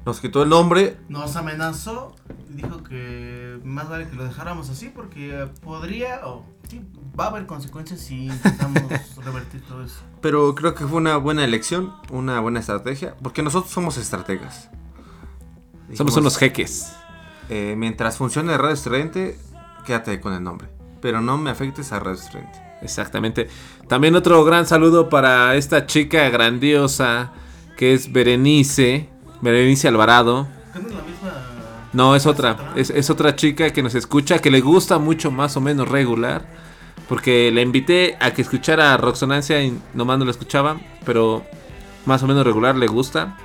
S4: nos quitó el nombre.
S9: Nos amenazó y dijo que más vale que lo dejáramos así porque podría o sí, va a haber consecuencias si intentamos revertir todo eso.
S4: Pero creo que fue una buena elección, una buena estrategia. Porque nosotros somos estrategas.
S8: Somos
S4: Dijimos,
S8: unos jeques.
S4: eh, mientras funcione Radio Estridente, quédate con el nombre. Pero no me afectes a Estridente.
S8: Exactamente. También otro gran saludo para esta chica grandiosa que es Berenice, Berenice Alvarado.
S9: ¿No es la misma?
S8: No, es otra. Es, es otra chica que nos escucha, que le gusta mucho más o menos regular. Porque le invité a que escuchara Roxonancia y nomás no la escuchaba. Pero más o menos regular le gusta.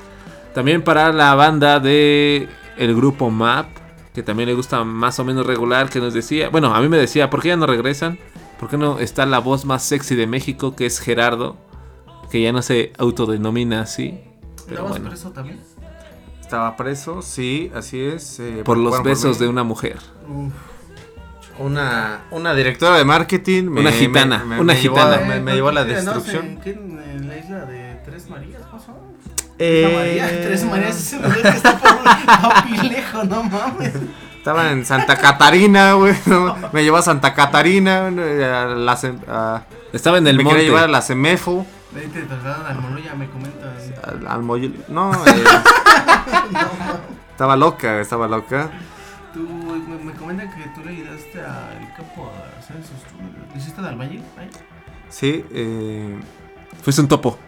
S8: También para la banda de el grupo MAP. Que también le gusta más o menos regular. Que nos decía. Bueno, a mí me decía, ¿por qué ya no regresan? ¿Por qué no está la voz más sexy de México? Que es Gerardo. Que ya no se autodenomina así. Pero
S9: ¿Estabas
S8: bueno.
S9: preso también?
S4: Estaba preso, sí, así es. eh,
S8: Por los
S4: bueno,
S8: besos de una mujer.
S9: Uf.
S4: Una, una directora de marketing. me-
S8: Una gitana,
S4: me- me-
S8: una
S4: me llevó
S8: gitana.
S4: a- me, me llevó a la
S9: ¿Qué andabas
S4: destrucción.
S9: ¿En, qué? en la isla de Tres Marías? ¿Cómo se llama?
S4: Eh,
S9: María, Tres Marías es un lugar que está por Papilejo, no mames.
S4: Estaba en Santa Catarina, güey. ¿no? Me llevó a Santa Catarina. eh, A la, a-
S8: Estaba en el
S4: me
S8: monte.
S4: quería llevar a la Semefo.
S9: Ahí te trasladan al Moloya, me comentan.
S4: Al, al Moyul- No, eh, estaba loca, estaba loca.
S9: Tú, me, me comentan que tú le ayudaste al campo a hacer sus estudios. ¿Lo hiciste de albañil? ahí?
S4: Sí, eh,
S8: Fuiste un topo.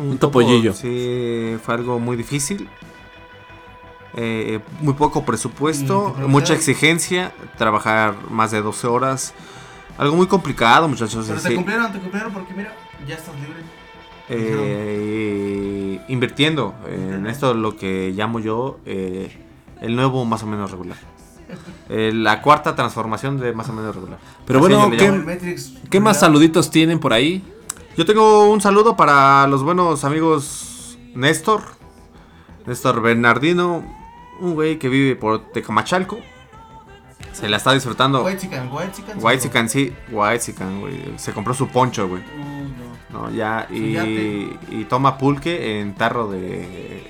S8: Un topollillo.
S4: Sí, fue algo muy difícil. Eh, muy poco
S9: ¿Y
S4: presupuesto,
S9: preguntaron?
S4: mucha exigencia, trabajar más de 12 horas. Algo muy complicado, muchachos.
S9: Pero te
S4: sí.
S9: cumplieron, te cumplieron porque mira, ya estás libre.
S4: Eh, invirtiendo en esto lo que llamo yo eh, el nuevo más o menos regular. Eh, la cuarta transformación de más o menos regular.
S8: Pero
S4: Así
S8: bueno, ¿qué-. ¿Qué más saluditos tienen por ahí?
S4: Yo tengo un saludo para los buenos amigos Néstor, Néstor Bernardino, un güey que vive por Tecamachalco. Se la está disfrutando.
S9: White Chicken, White Chicken.
S4: White Chicken, sí, White güey. Se compró su poncho, güey.
S9: No.
S4: No, ya, y, toma pulque en tarro de,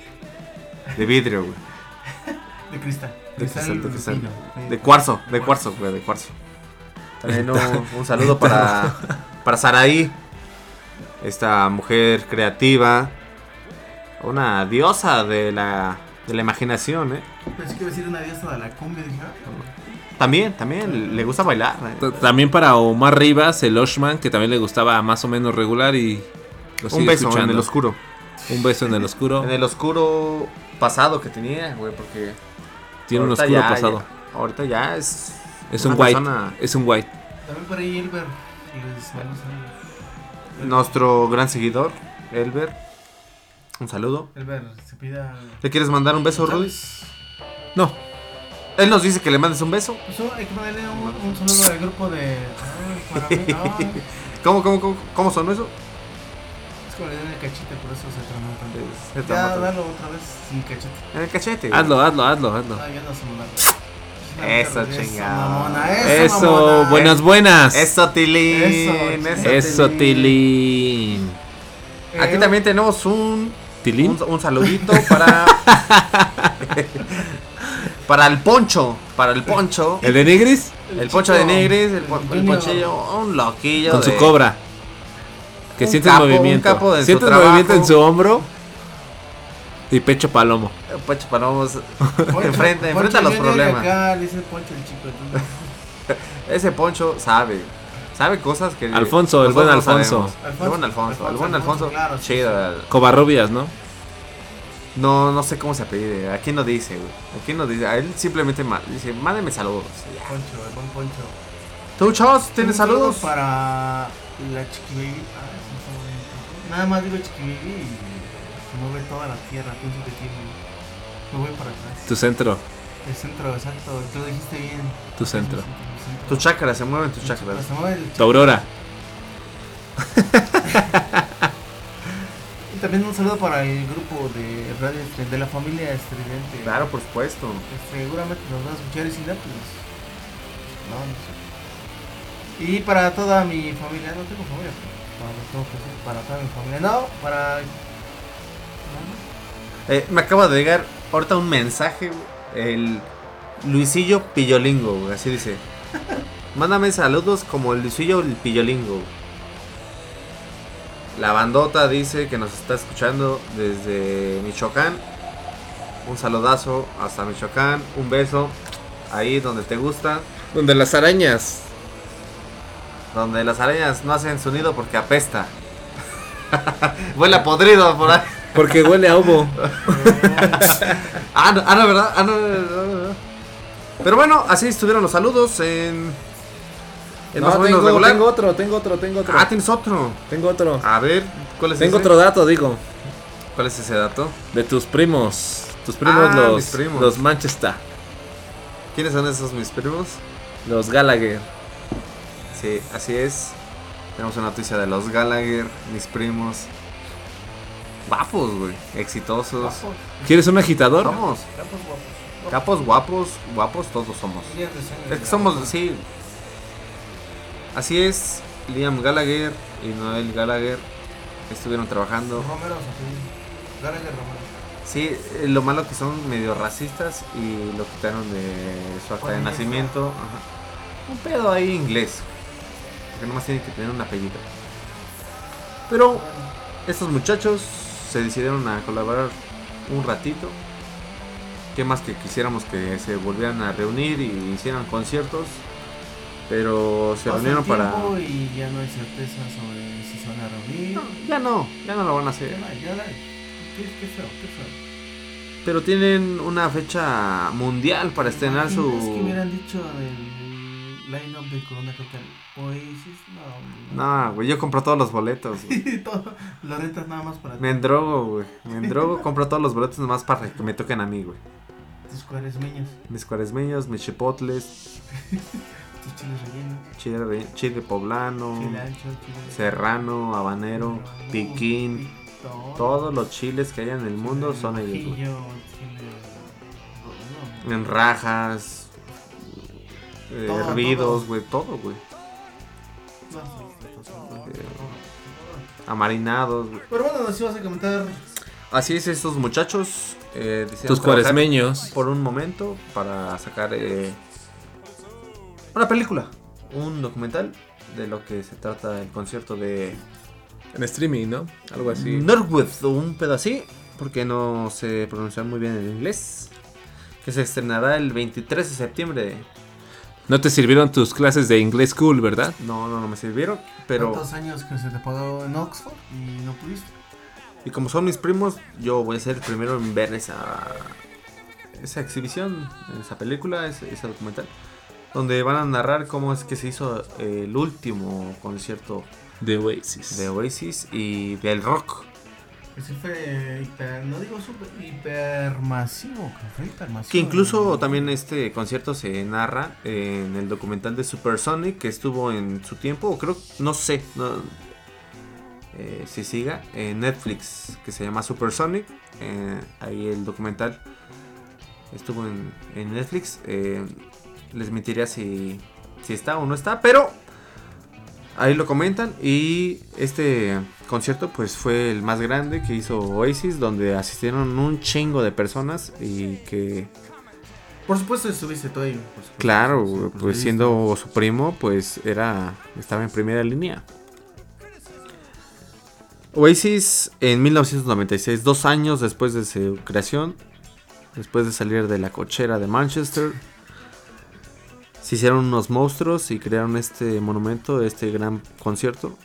S4: de vidrio, güey.
S9: De cristal.
S4: De cristal, de cristal.
S9: fino.
S4: De cuarzo, de cuarzo, güey, de cuarzo. También un, un saludo para, para Saraí, esta mujer creativa, una diosa de la de la imaginación, ¿eh?
S9: Pensé que iba a decir una diosa de la cumbia. Dije, ah,
S4: También, también le gusta bailar. ¿eh?
S8: También para Omar Rivas, el Oshman, que también le gustaba más o menos regular y lo
S4: Un beso
S8: escuchando.
S4: en el oscuro.
S8: Un beso en el oscuro.
S4: En el oscuro pasado que tenía, güey, porque...
S8: Tiene un oscuro
S4: ya-
S8: pasado.
S4: ya- ahorita ya es...
S8: Es un white.
S4: persona-
S8: Es un white.
S9: También por ahí Elber. Les.
S4: Nuestro gran seguidor, Elber. Un saludo.
S9: Elber se pida.
S4: ¿Le quieres mandar un beso, Rudy?
S8: No.
S4: Él nos dice que le mandes un beso.
S9: Pues hay que mandarle un, un saludo al grupo de. Ay, para mí. Ay,
S4: ¿Cómo, cómo, cómo, cómo sonó eso?
S9: es me le dieron el cachete, por eso se tramó tanto. Ya, dalo otra vez sin cachete.
S4: En el cachete.
S8: Hazlo, hazlo, hazlo, hazlo.
S9: Ah, ya no se
S4: Eso, chingado.
S9: mamona, eso,
S8: Eso,
S9: mamona.
S8: buenas, buenas.
S4: Eso, Tilín.
S9: Eso,
S4: Eso,
S8: Eso, Tilín.
S4: Aquí
S9: Eh,
S4: también tenemos un,
S8: ¿Tilín?
S4: un, un saludito para... para el poncho. Para el poncho.
S8: ¿El de Nigris?
S4: El poncho de Negris, el, el
S9: Junior.
S4: ponchillo, un loquillo.
S8: Con su cobra. Que siente el
S4: un
S8: movimiento.
S4: capo de su
S8: siente el
S4: trabajo.
S8: movimiento en su hombro. Y pecho palomo.
S4: Palomos
S9: Poncho-
S4: enfrenta,
S9: Poncho
S4: enfrenta los problemas.
S9: Acá le dice Poncho el chico. entonces-
S4: Ese poncho sabe. Sabe cosas que.
S8: Alfonso, el buen Alfonso.
S4: El buen Alfonso. El buen
S9: Alfonso,
S4: Alfonso.
S9: claro, sí,
S4: chido.
S8: Covarrubias, ¿no?
S4: No, no sé cómo se apellide. Aquí no dice, güey. Aquí no dice. A él simplemente ma- dice, mándeme saludos. ya.
S9: Poncho, el buen Poncho.
S4: ¿Tú, Chos, tienes saludos?
S9: para la Chiqui Baby. Ah, sí, está bonito. Nada más digo Chiqui Baby y se mueve toda la tierra. Pienso que tiene. Me voy para atrás.
S8: Tu centro.
S9: El centro, exacto. Tú lo dijiste bien.
S8: Tu centro.
S4: Tu chakra, se mueven tus chakras.
S9: Se mueve el
S8: Tu aurora.
S9: Y también un saludo para el grupo de radio Estridente- de la familia Estridente.
S4: Claro, por supuesto.
S9: Que seguramente nos van a escuchar y si no, pues. No, no sé. Y para toda mi familia, no tengo familia, pero para, lo tengo que decir, para toda mi familia. No, para.
S4: Eh, me acaba de llegar ahorita un mensaje, el Luisillo Pillolingo, así dice. Mándame saludos como el Luisillo el Pillolingo. La bandota dice que nos está escuchando desde Michoacán. Un saludazo hasta Michoacán, un beso ahí donde te gusta,
S8: Donde las arañas.
S4: donde las arañas no hacen su nido porque apesta. Vuela podrido por ahí.
S8: Porque huele a ovo.
S4: Ah, no, ah, no, ¿verdad? Ah, no. Pero bueno, así estuvieron los saludos en. en más o menos regular.
S8: otro, tengo otro, tengo otro.
S4: Ah, tienes otro.
S8: Tengo otro.
S4: A ver, ¿cuál es
S8: Tengo
S4: ese?
S8: otro dato, digo.
S4: ¿Cuál es ese dato?
S8: De tus primos. Tus primos
S4: Ah,
S8: los,
S4: mis primos.
S8: los Manchester.
S4: ¿Quiénes son esos mis primos?
S8: Los Gallagher.
S4: Sí, así es. Tenemos una noticia de los Gallagher, mis primos. Guapos, güey. Exitosos.
S9: Guapos.
S8: ¿Quieres un agitador?
S4: Somos.
S9: capos guapos.
S4: Capos guapos, guapos todos somos. Es que somos, sí. Así es. Liam Gallagher y Noel Gallagher estuvieron trabajando.
S9: Romero, Zapatero. Gallagher Romero.
S4: Sí, eh, lo malo que son medio racistas y lo quitaron de su acta de nacimiento. Ajá. Un pedo ahí inglés. Porque nomás tiene que tener un apellido. Pero estos muchachos se decidieron a colaborar un ratito. ¿Qué más que quisiéramos que se volvieran a reunir y hicieran conciertos? Pero se
S9: Pasa el
S4: reunieron para...
S9: Y ya no hay certeza sobre si se van a reunir.
S4: No, ya no, ya no lo van a hacer.
S9: Ya no hay, ya no hay. Qué, qué feo, qué feo.
S4: Pero tienen una fecha mundial para estrenar
S9: ¿Imaginas que
S4: su...
S9: hubieran dicho del line-up de Corona Capital? Oasis, no.
S4: No, güey, yo compro todos los boletos. güey.
S9: Todo, lo rentas nada más para
S4: Me endrogo, güey. Me endrogo, compro todos los boletos nomás para que me toquen a mí, güey.
S9: tus cuaresmeños,
S4: Mis cuaresmeños, mis chipotles,
S9: tus chiles rellenos,
S4: chile, chile poblano,
S9: chile ancho, chile
S4: serrano, habanero, piquín.
S9: pi- todo.
S4: Todos los chiles que hay en el mundo son ellos, güey. En rajas, eh, hervidos, güey, todo, güey. Amarinados, güey.
S9: Pero bueno, nos ibas a comentar.
S4: Así es, estos muchachos. Eh, decidieron
S8: Tus
S4: trabajar
S8: cuaresmeños.
S4: Por un momento para sacar eh, una película, un documental de lo que se trata el concierto de
S8: En streaming, ¿no? Algo así.
S4: Northwood o un pedo así. porque no sé pronunciar muy bien el inglés. Que se estrenará el 23 de septiembre.
S8: No te sirvieron tus clases de inglés cool, ¿verdad?
S4: No, no, no me sirvieron. Pero.
S9: ¿Cuántos años que se te pagó en Oxford y no pudiste?
S4: Y como son mis primos, yo voy a ser el primero en ver esa. Esa exhibición, esa película, ese, ese documental. Donde van a narrar cómo es que se hizo el último concierto
S8: De Oasis.
S4: de Oasis y del rock.
S9: Ese fue hiper, no digo super, hipermasivo, fue hipermasivo.
S4: Que incluso también este concierto se narra en el documental de Supersonic que estuvo en su tiempo, o creo, no sé, no, eh, si siga, en Netflix, que se llama Supersonic. eh, ahí el documental estuvo en, en Netflix. eh, les mentiría si, si está o no está, pero ahí lo comentan. Y este concierto, pues fue el más grande que hizo Oasis, donde asistieron un chingo de personas y que.
S9: Por supuesto estuviste tú ahí.
S4: Claro,
S9: Sí,
S4: pues
S9: pues,
S4: siendo su primo, pues era estaba en primera línea. Oasis en 1996, dos años después de su creación, después de salir de la cochera de Manchester, se hicieron unos monstruos y crearon este monumento, este gran concierto.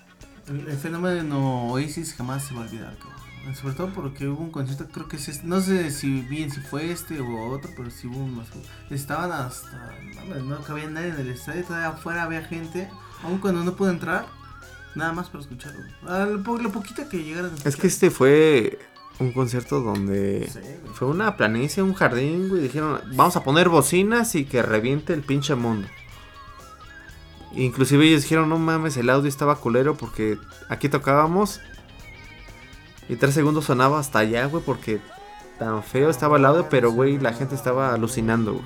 S9: El, el fenómeno Oasis jamás se va a olvidar, cabrón. Sobre todo porque hubo un concierto, creo que es este, no sé si bien si fue este o otro, pero sí hubo unos. Estaban hasta. No, no cabía nadie en el estadio, todavía afuera había gente, aun cuando no pude entrar, nada más para escucharlo. Lo, po- lo poquito que llegaron. a
S4: Es que este fue un concierto donde
S9: Sí,
S4: fue una planicie, un jardín, güey. Dijeron, vamos a poner bocinas y que reviente el pinche mundo. Inclusive ellos dijeron, no mames, el audio estaba culero porque aquí tocábamos. Y tres segundos sonaba hasta allá, güey, porque tan feo estaba el audio, pero, güey, la gente estaba alucinando, güey.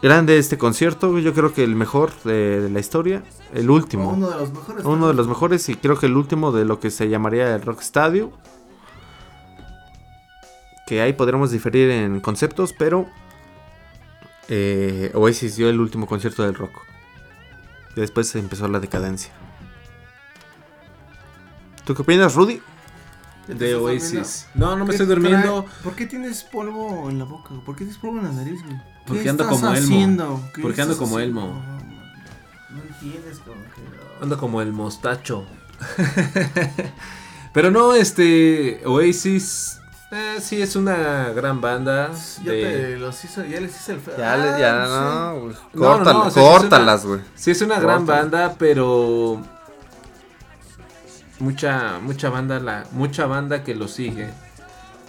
S4: Grande este concierto, yo creo que el mejor de, de la historia. El último.
S9: Uno de los mejores.
S4: Uno de los mejores y creo que el último de lo que se llamaría el Rock Stadio. Que ahí podremos diferir en conceptos, pero eh, Oasis dio el último concierto del rock. Y después se empezó la decadencia. ¿Tú qué opinas, Rudy?
S9: ¿Te
S8: De Oasis. No, no me
S9: ¿Qué
S8: estoy durmiendo.
S9: ¿Por qué tienes polvo en la boca? ¿Por qué tienes polvo en la nariz, güey?
S8: Porque
S9: ¿Qué
S8: ando como Elmo.
S9: haciendo? ¿Qué
S8: Porque ando como
S9: haciendo?
S8: Elmo.
S9: No, no entiendes, como que...
S8: Ando como el mostacho. Pero no, este. Oasis. eh, sí, es una gran banda.
S9: Ya,
S8: de-
S9: te los hizo, ya les hice el feo.
S4: Ya, le-
S9: Ah,
S4: ya,
S9: sí.
S4: no, güey.
S8: No, no, no,
S4: Córtala-
S8: o sea, sí es
S4: córtalas, güey.
S8: Sí, es una gran banda, pero. Mucha, mucha banda, la, mucha banda que lo sigue.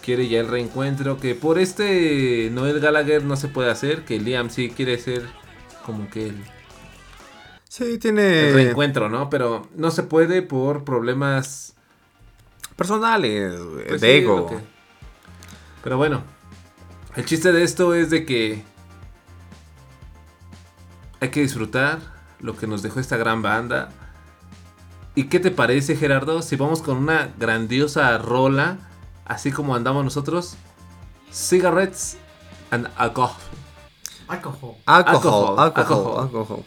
S8: Quiere ya el reencuentro. Que por este Noel Gallagher no se puede hacer. Que Liam sí quiere ser como que el,
S4: Sí,
S8: el
S4: tiene
S8: reencuentro, ¿no? Pero no se puede por problemas
S4: personales,
S8: Pues
S4: de
S8: sí,
S4: ego.
S8: que- Pero bueno, el chiste de esto es de que hay que disfrutar lo que nos dejó esta gran banda. ¿Y qué te parece, Gerardo, si vamos con una grandiosa rola, así como andamos nosotros? Cigarettes and alcohol.
S9: Alcohol.
S4: Alcohol,
S8: Alcohol,
S4: alcohol,
S8: alcohol.
S4: alcohol.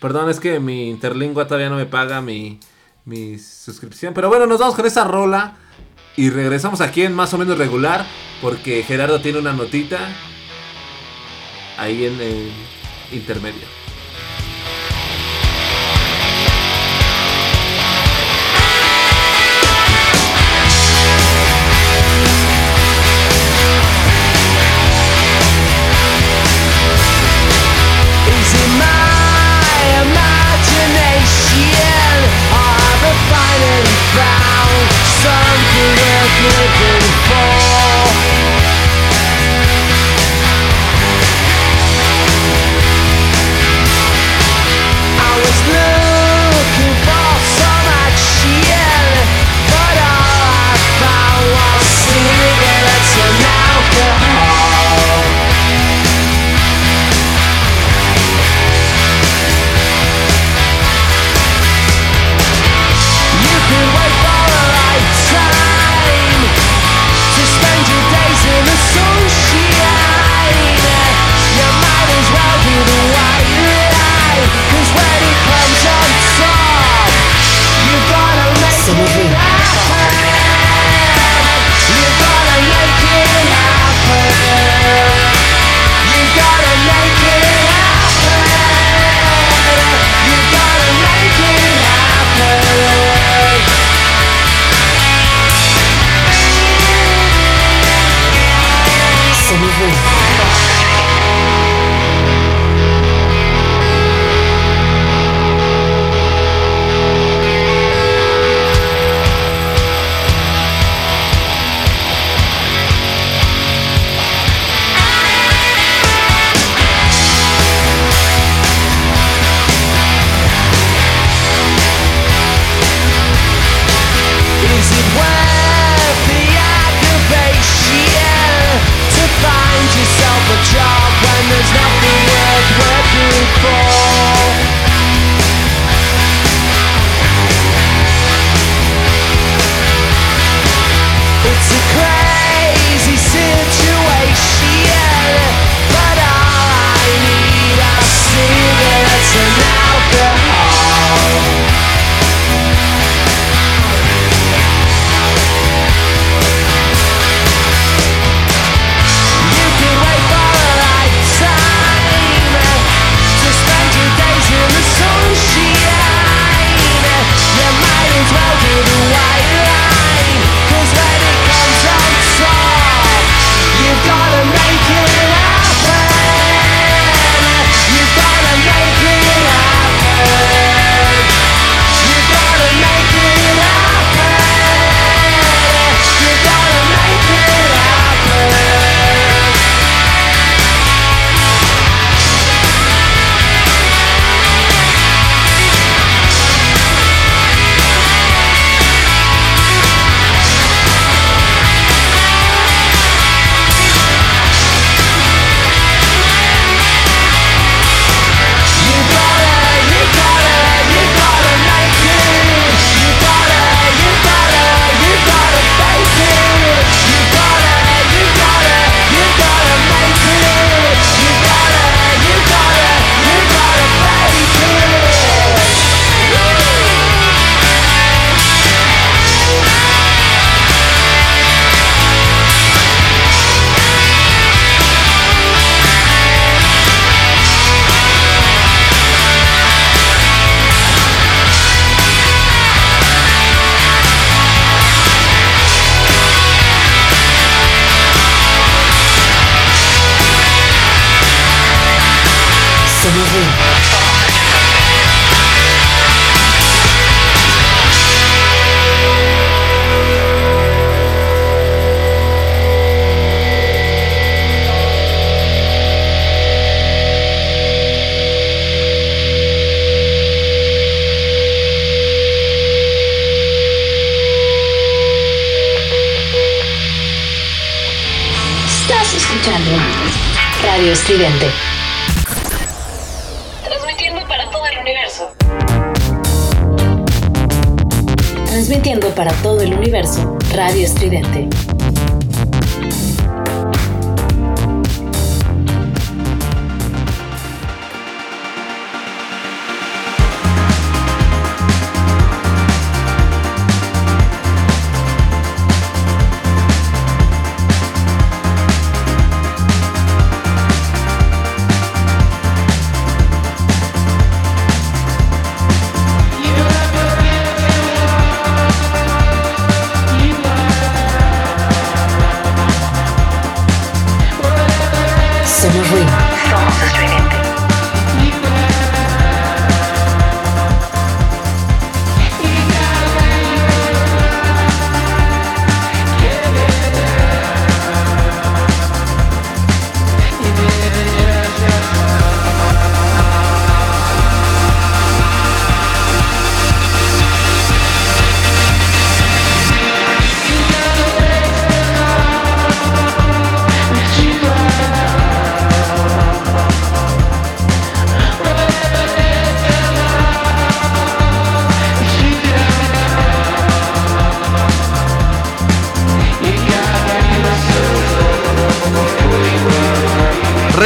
S8: Perdón, es que mi interlingua todavía no me paga mi, mi suscripción. Pero bueno, nos vamos con esa rola. Y regresamos aquí en más o menos regular. Porque Gerardo tiene una notita. Ahí en el intermedio.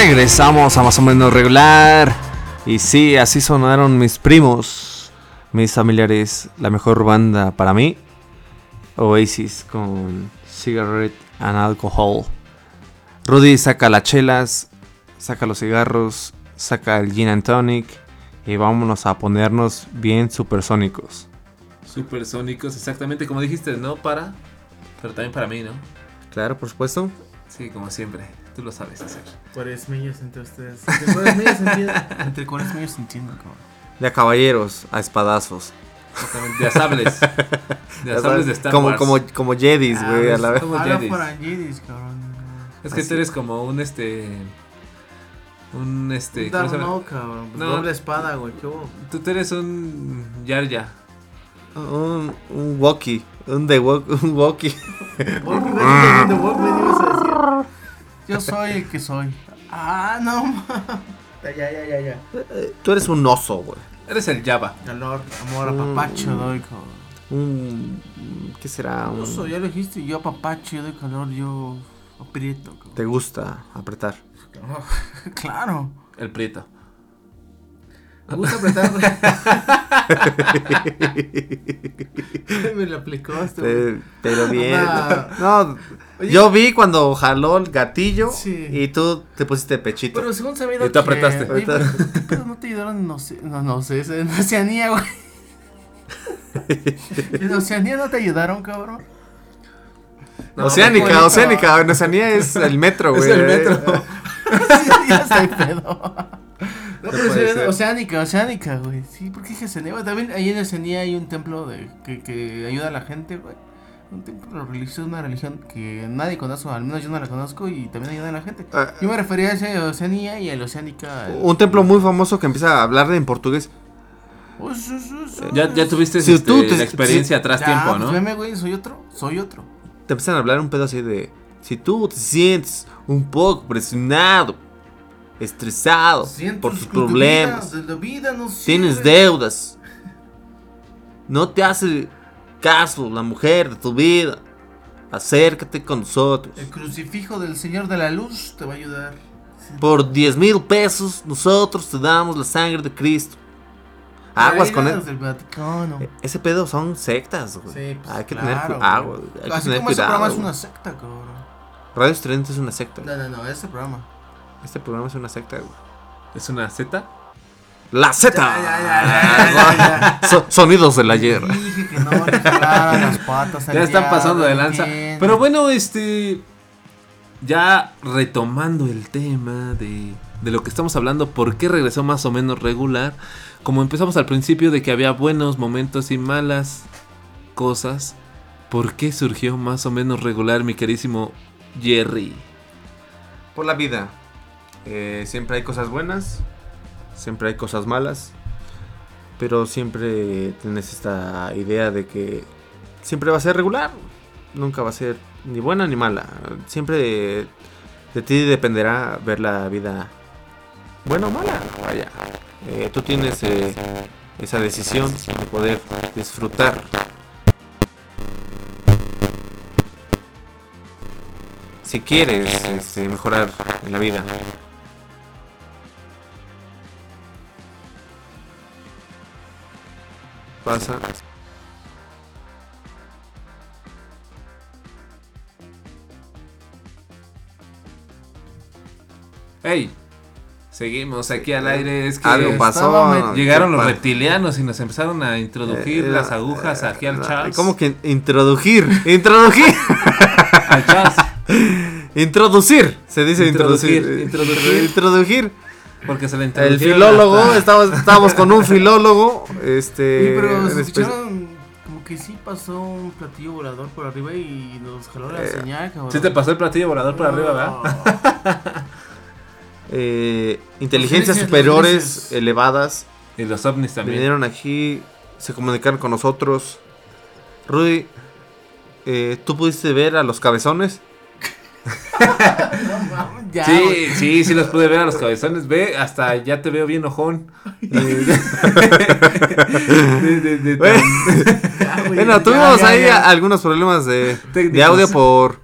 S4: Regresamos a más o menos regular. Y sí, así sonaron mis primos, mis familiares, la mejor banda para mí. Oasis con Cigarette and Alcohol. Rudy saca las chelas, saca los cigarros, saca el gin and tonic y vámonos a ponernos bien supersónicos.
S8: Supersónicos, exactamente como dijiste, no para, pero también para mí, ¿no?
S4: Claro, por supuesto.
S8: Sí, como siempre, tú lo sabes hacer.
S9: Cuaresmeños entre ustedes. Entre cuaresmeños entiendo. Entre cuaresmeños entiendo, cabrón.
S4: De a caballeros a espadazos.
S8: Exactamente, de a sables. De a sables de Star
S4: como,
S8: Wars.
S4: como, como Jedis,
S9: Ah,
S4: güey, a
S9: pues,
S4: la vez.
S8: Como
S9: Habla
S8: Jedis.
S9: para Jedis, cabrón.
S8: Es que
S4: Así.
S8: tú eres como un este. Un este. ¿cómo
S9: Darth
S8: se llama?
S9: Maul, cabrón.
S8: No.
S9: Doble espada, güey.
S8: Tú tú eres un Yarya.
S4: Un, un walkie. Un de walk, un walkie.
S9: Walk- Yo soy el que soy. Ah, no. Ya, ya, ya, ya.
S4: Tú eres un oso, güey.
S8: Eres el Java.
S9: Calor, amor,
S4: Mm.
S9: apapacho, doy cabrón.
S4: Un. ¿Qué será? Un-
S9: Oso, ya lo dijiste. Yo apapacho, yo doy calor, yo aprieto, cabrón.
S4: Te gusta apretar.
S9: Claro.
S8: El Prieto.
S9: Me gusta apretar, güey. Me lo aplicó este.
S4: Eh, pero bien.
S9: Anda.
S4: No,
S9: Oye.
S4: yo vi cuando jaló el gatillo
S9: Sí.
S4: y tú te pusiste pechito.
S9: Pero según sabido
S8: Y tú apretaste.
S9: Oye, pero, ¿qué pedo no te ayudaron en Oce- no, no sé, en Oceanía, güey. en Oceanía no te ayudaron, cabrón.
S4: Oceánica,
S9: bonito.
S4: Oceánica. En Oceanía es el metro,
S8: Es
S4: güey.
S8: el metro.
S9: sí, ya estoy pedo. No, pero
S4: puede
S9: sí,
S4: ser.
S9: Oceánica, Oceánica, güey. Sí, porque dije Oceanía, güey. También ahí en Oceanía hay un templo de, que, que ayuda a la gente, güey. Un templo religioso, una religión que nadie conoce, al menos yo no la conozco y también ayuda a la gente.
S4: Ah.
S9: Yo me refería a ese Oceanía y el Oceánica. el-
S4: Un templo muy famoso que empieza a hablar en portugués.
S8: Ya, ya tuviste
S4: Si
S8: este,
S4: tú te-
S8: la experiencia atrás
S9: Ya,
S8: tiempo,
S9: pues
S8: ¿no?
S9: veme, güey, soy otro, soy otro.
S4: Te empiezan a hablar un pedo así de. Si tú te sientes un poco presionado, estresado por tus problemas,
S9: de la vida no
S4: tienes deudas, no te hace caso la mujer de tu vida, acércate con nosotros.
S9: El crucifijo del Señor de la Luz te va a ayudar.
S4: Por 10 mil pesos nosotros te damos la sangre de Cristo. Aguas con él.
S9: del Vaticano.
S4: Ese pedo son sectas, güey.
S9: Sí, pues,
S4: hay que
S9: claro,
S4: tener cuidado. Hay que tener
S9: como ese
S4: cuidado.
S9: programa es una secta, cabrón.
S4: Radio Estridente es una secta.
S9: No, no, no, este programa.
S4: Este programa es una secta, güey.
S8: ¿Es una Z?
S4: ¡La Z! So- sonidos del ayer.
S9: Dije que no le jalaran las patas al
S8: Ya están pasando de lanza. Pero bueno, este. ya retomando el tema de, de lo que estamos hablando, ¿por qué regresó más o menos regular? Como empezamos al principio de que había buenos momentos y malas cosas, ¿por qué surgió más o menos regular mi querísimo Jerry?
S4: Por la vida. Eh, siempre hay cosas buenas, siempre hay cosas malas, pero siempre tienes esta idea de que siempre va a ser regular, nunca va a ser ni buena ni mala. Siempre de, de ti dependerá ver la vida buena o mala. Vaya, Eh, tú tienes eh, esa decisión de poder disfrutar. Si quieres este, mejorar en la vida. Pasa.
S8: ¡Ey! Seguimos aquí al aire. Es que
S4: Algo pasó.
S8: Llegaron
S4: ¿Qué
S8: los reptilianos y nos empezaron a introducir
S4: Eh,
S8: las
S4: eh,
S8: agujas aquí al Charles.
S4: ¿Cómo que introducir? Introducir.
S8: Al Charles.
S4: Introducir. Se dice introducir.
S8: Introducir, introducir.
S4: Introducir.
S8: Porque se le
S4: El filólogo.
S8: hasta-
S4: Estábamos, estábamos con un filólogo. Este.
S9: Sí, pero se escucharon como que sí pasó un platillo volador por arriba y nos jaló la
S4: Eh,
S9: señal, cabrón.
S8: Sí te pasó el platillo volador por arriba, ¿verdad?
S4: eh, inteligencias superiores elevadas
S8: Y los ovnis también.
S4: vinieron aquí, se comunicaron con nosotros. Rudy, eh, ¿tú pudiste ver a los cabezones?
S9: Ya,
S8: Sí, sí, sí los pude ver a los cabezones. Ve, hasta ya te veo bien ojón. De- de- de-
S4: Bueno, tuvimos
S9: ya,
S4: ahí algunos problemas de, de audio por,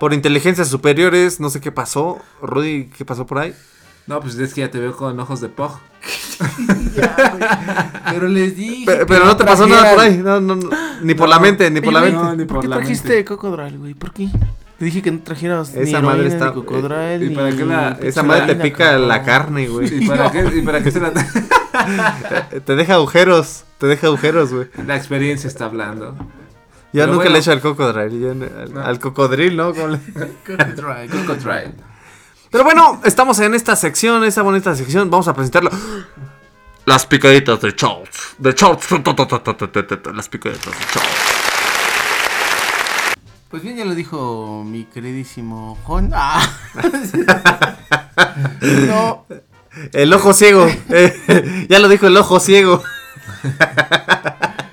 S4: por inteligencias superiores. No sé qué pasó. Rudy, ¿qué pasó por ahí?
S8: No, pues es que ya te veo con ojos de poj.
S9: Ya, güey. Pero les dije.
S4: Pero, no te pasó nada por ahí. No, no, no, ni por
S8: No.
S4: la mente, ni por la mente.
S8: No, ni
S9: ¿Por
S8: por
S9: qué
S8: la
S9: trajiste
S8: mente.
S9: cocodral, güey? ¿Por qué? Te dije que no trajeras ni
S4: Esa madre está-
S9: ni cocodral,
S8: ¿y para
S9: ni
S8: qué la-
S4: Esa madre te pica
S9: cabrón.
S4: la carne, güey.
S8: ¿Y para qué, y para qué se la...
S4: Te deja agujeros. Te deja agujeros, güey.
S8: la experiencia está hablando?
S4: Ya
S8: Pero
S4: nunca
S8: bueno.
S4: le echo al cocodril. al,
S8: No.
S4: al cocodril, ¿no? ¿Cómo le-
S9: Cocodral,
S8: Cocodrile.
S4: Pero bueno, estamos en esta sección, esa bonita sección. Vamos a presentarlo. Las picaditas de Charles. De Charles. Las picaditas de Charles.
S9: Pues bien, ya lo dijo mi queridísimo Juan. Ah. no,
S4: El ojo ciego. Eh, ya lo dijo el ojo ciego.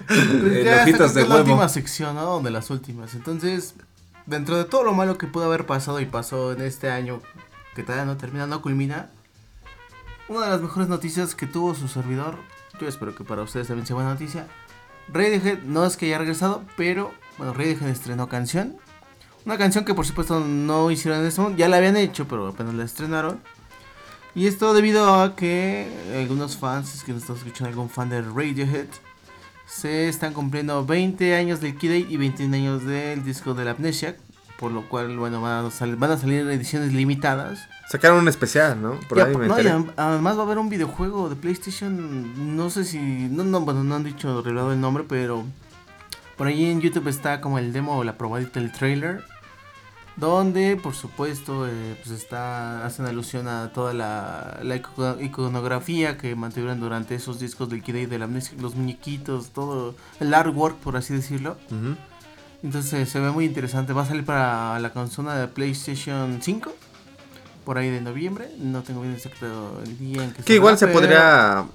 S9: pues
S8: El
S9: ya esta
S8: de
S9: es la última sección, ¿no? De las últimas. Entonces, dentro de todo lo malo que pudo haber pasado y pasó en este año, que todavía no termina, no culmina, una de las mejores noticias que tuvo su servidor, yo espero que para ustedes también sea buena noticia. Radiohead no es que haya regresado, pero bueno, Radiohead estrenó canción. Una canción que por supuesto no hicieron en este momento, ya la habían hecho, pero apenas la estrenaron. Y esto debido a que algunos fans, es que nos están escuchando algún fan de Radiohead, se están cumpliendo 20 años del Kid y 21 años del disco de la Amnesia. Por lo cual, bueno, van a, sal- van a salir ediciones limitadas.
S4: Sacaron un especial, ¿no? Por
S9: Y
S4: ahí me
S9: no, y además va a haber un videojuego de PlayStation. No sé si. No, no, bueno, no han dicho revelado el nombre, pero. Por ahí en YouTube está como el demo o la probadita del trailer. Donde, por supuesto, eh, pues está. Hacen alusión a toda la, la ico- iconografía que mantuvieron durante esos discos del Kid Day de la Los muñequitos, todo. El artwork, por así decirlo. Entonces se ve muy interesante. Va a salir para la consola de PlayStation 5. Por ahí de noviembre. No tengo bien exacto el día en que
S4: Que igual se
S9: pero
S4: podría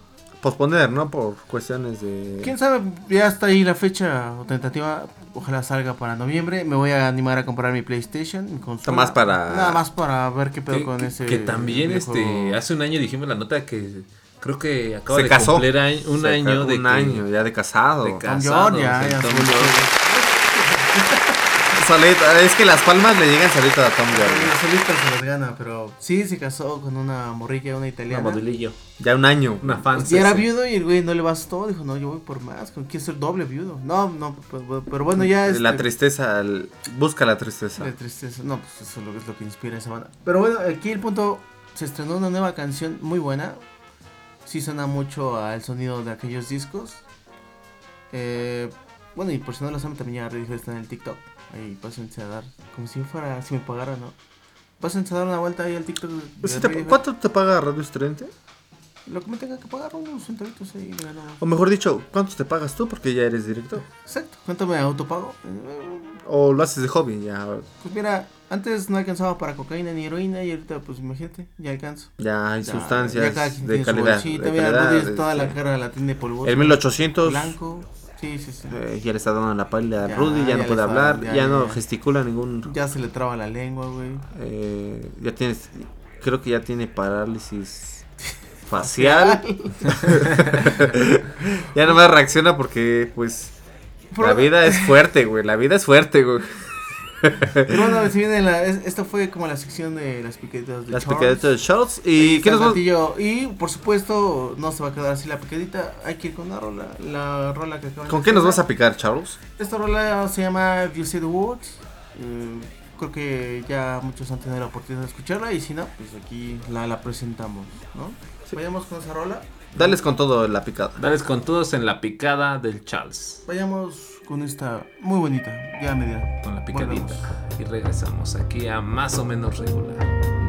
S4: posponer, ¿no? Por cuestiones de...
S9: Quién sabe, ya está ahí la fecha o tentativa. Ojalá salga para noviembre. Me voy a animar a comprar mi PlayStation. Mi consola.
S4: Más para-
S9: Nada más para ver qué pedo
S8: Que,
S9: con
S8: que-
S9: ese.
S8: que también este hace un año dijimos la nota que creo que acaba
S4: Se
S8: de
S4: casó.
S8: cumplir un
S4: Se
S8: año de
S4: un
S8: que-
S4: año ya de casado.
S8: de
S9: York, ya, ya
S4: Solito, es que las palmas le llegan solito a Tom
S9: Sí,
S4: York.
S9: solito se las gana, pero sí se casó con una morrilla, una
S8: Un
S9: italiana.
S8: modulillo,
S4: Ya un año.
S8: una fan.
S9: Y era viudo y el güey no le bastó. Dijo, no, yo voy por más. ¿Con quién ser doble viudo? No, no, pues, pues, pero bueno, ya.
S4: La
S9: este,
S4: tristeza, el- busca la tristeza.
S9: La tristeza. No, pues eso es lo, es lo que inspira esa banda. Pero bueno, aquí el punto. Se estrenó una nueva canción muy buena. Sí suena mucho al sonido de aquellos discos. Eh, bueno, y por si no lo saben, también ya Radiohead está en el TikTok. Ahí pásense a dar. Como si fuera. Si me pagaran, ¿no? Pásense a dar una vuelta ahí al TikTok. de
S4: te- ¿Cuánto te paga Radio Estridente?
S9: Lo que me tenga que pagar, unos centavitos ahí le ganamos.
S4: O mejor dicho, ¿cuántos te pagas tú? Porque ya eres director.
S9: Exacto. ¿Cuánto me autopago? Eh,
S4: O lo haces de hobby, ya,
S9: Pues mira, antes no alcanzaba para cocaína ni heroína y ahorita pues imagínate, ya alcanzo.
S4: ya hay
S9: Ya,
S4: sustancias
S9: ya cada quien
S4: de
S9: tiene su
S4: calidad.
S9: bolsita,
S4: de calidad,
S9: Rudy, toda la cara la tiene polvosa.
S4: El 1800
S9: Blanco. Sí, sí, sí.
S4: eh, ya le está dando la pálida a Rudy, ya,
S9: ya
S4: no puede
S9: está-
S4: hablar, ya,
S9: ya,
S4: no gesticula ningún...
S9: Ya se le traba la lengua, güey.
S4: eh, ya tienes, creo que ya tiene parálisis facial. ya no más reacciona porque, pues, la vida es fuerte, güey, la vida es fuerte, güey.
S9: Pero bueno, si viene la, es- esta fue como la sección de las piqueditas de
S4: Las
S9: Charles.
S4: picaditas de Charles. ¿Y qué nos va-.
S9: Y por supuesto, no se va a quedar así la picadita. Hay que ir con una rola. La rola que acaban
S4: ¿Con
S9: de
S4: qué nos vas a picar, Charles?
S9: Esta rola se llama You Say the Words. Eh, creo que ya muchos han tenido la oportunidad de escucharla. Y si no, pues aquí la, la presentamos, ¿no? Vayamos con esa rola.
S4: Dales con todo la picada.
S8: Dales con todos en la picada del Charles.
S9: Vayamos con esta muy bonita. Ya me dirán.
S8: Con la picadita.
S9: Volvemos.
S8: Y regresamos aquí a más o menos regular.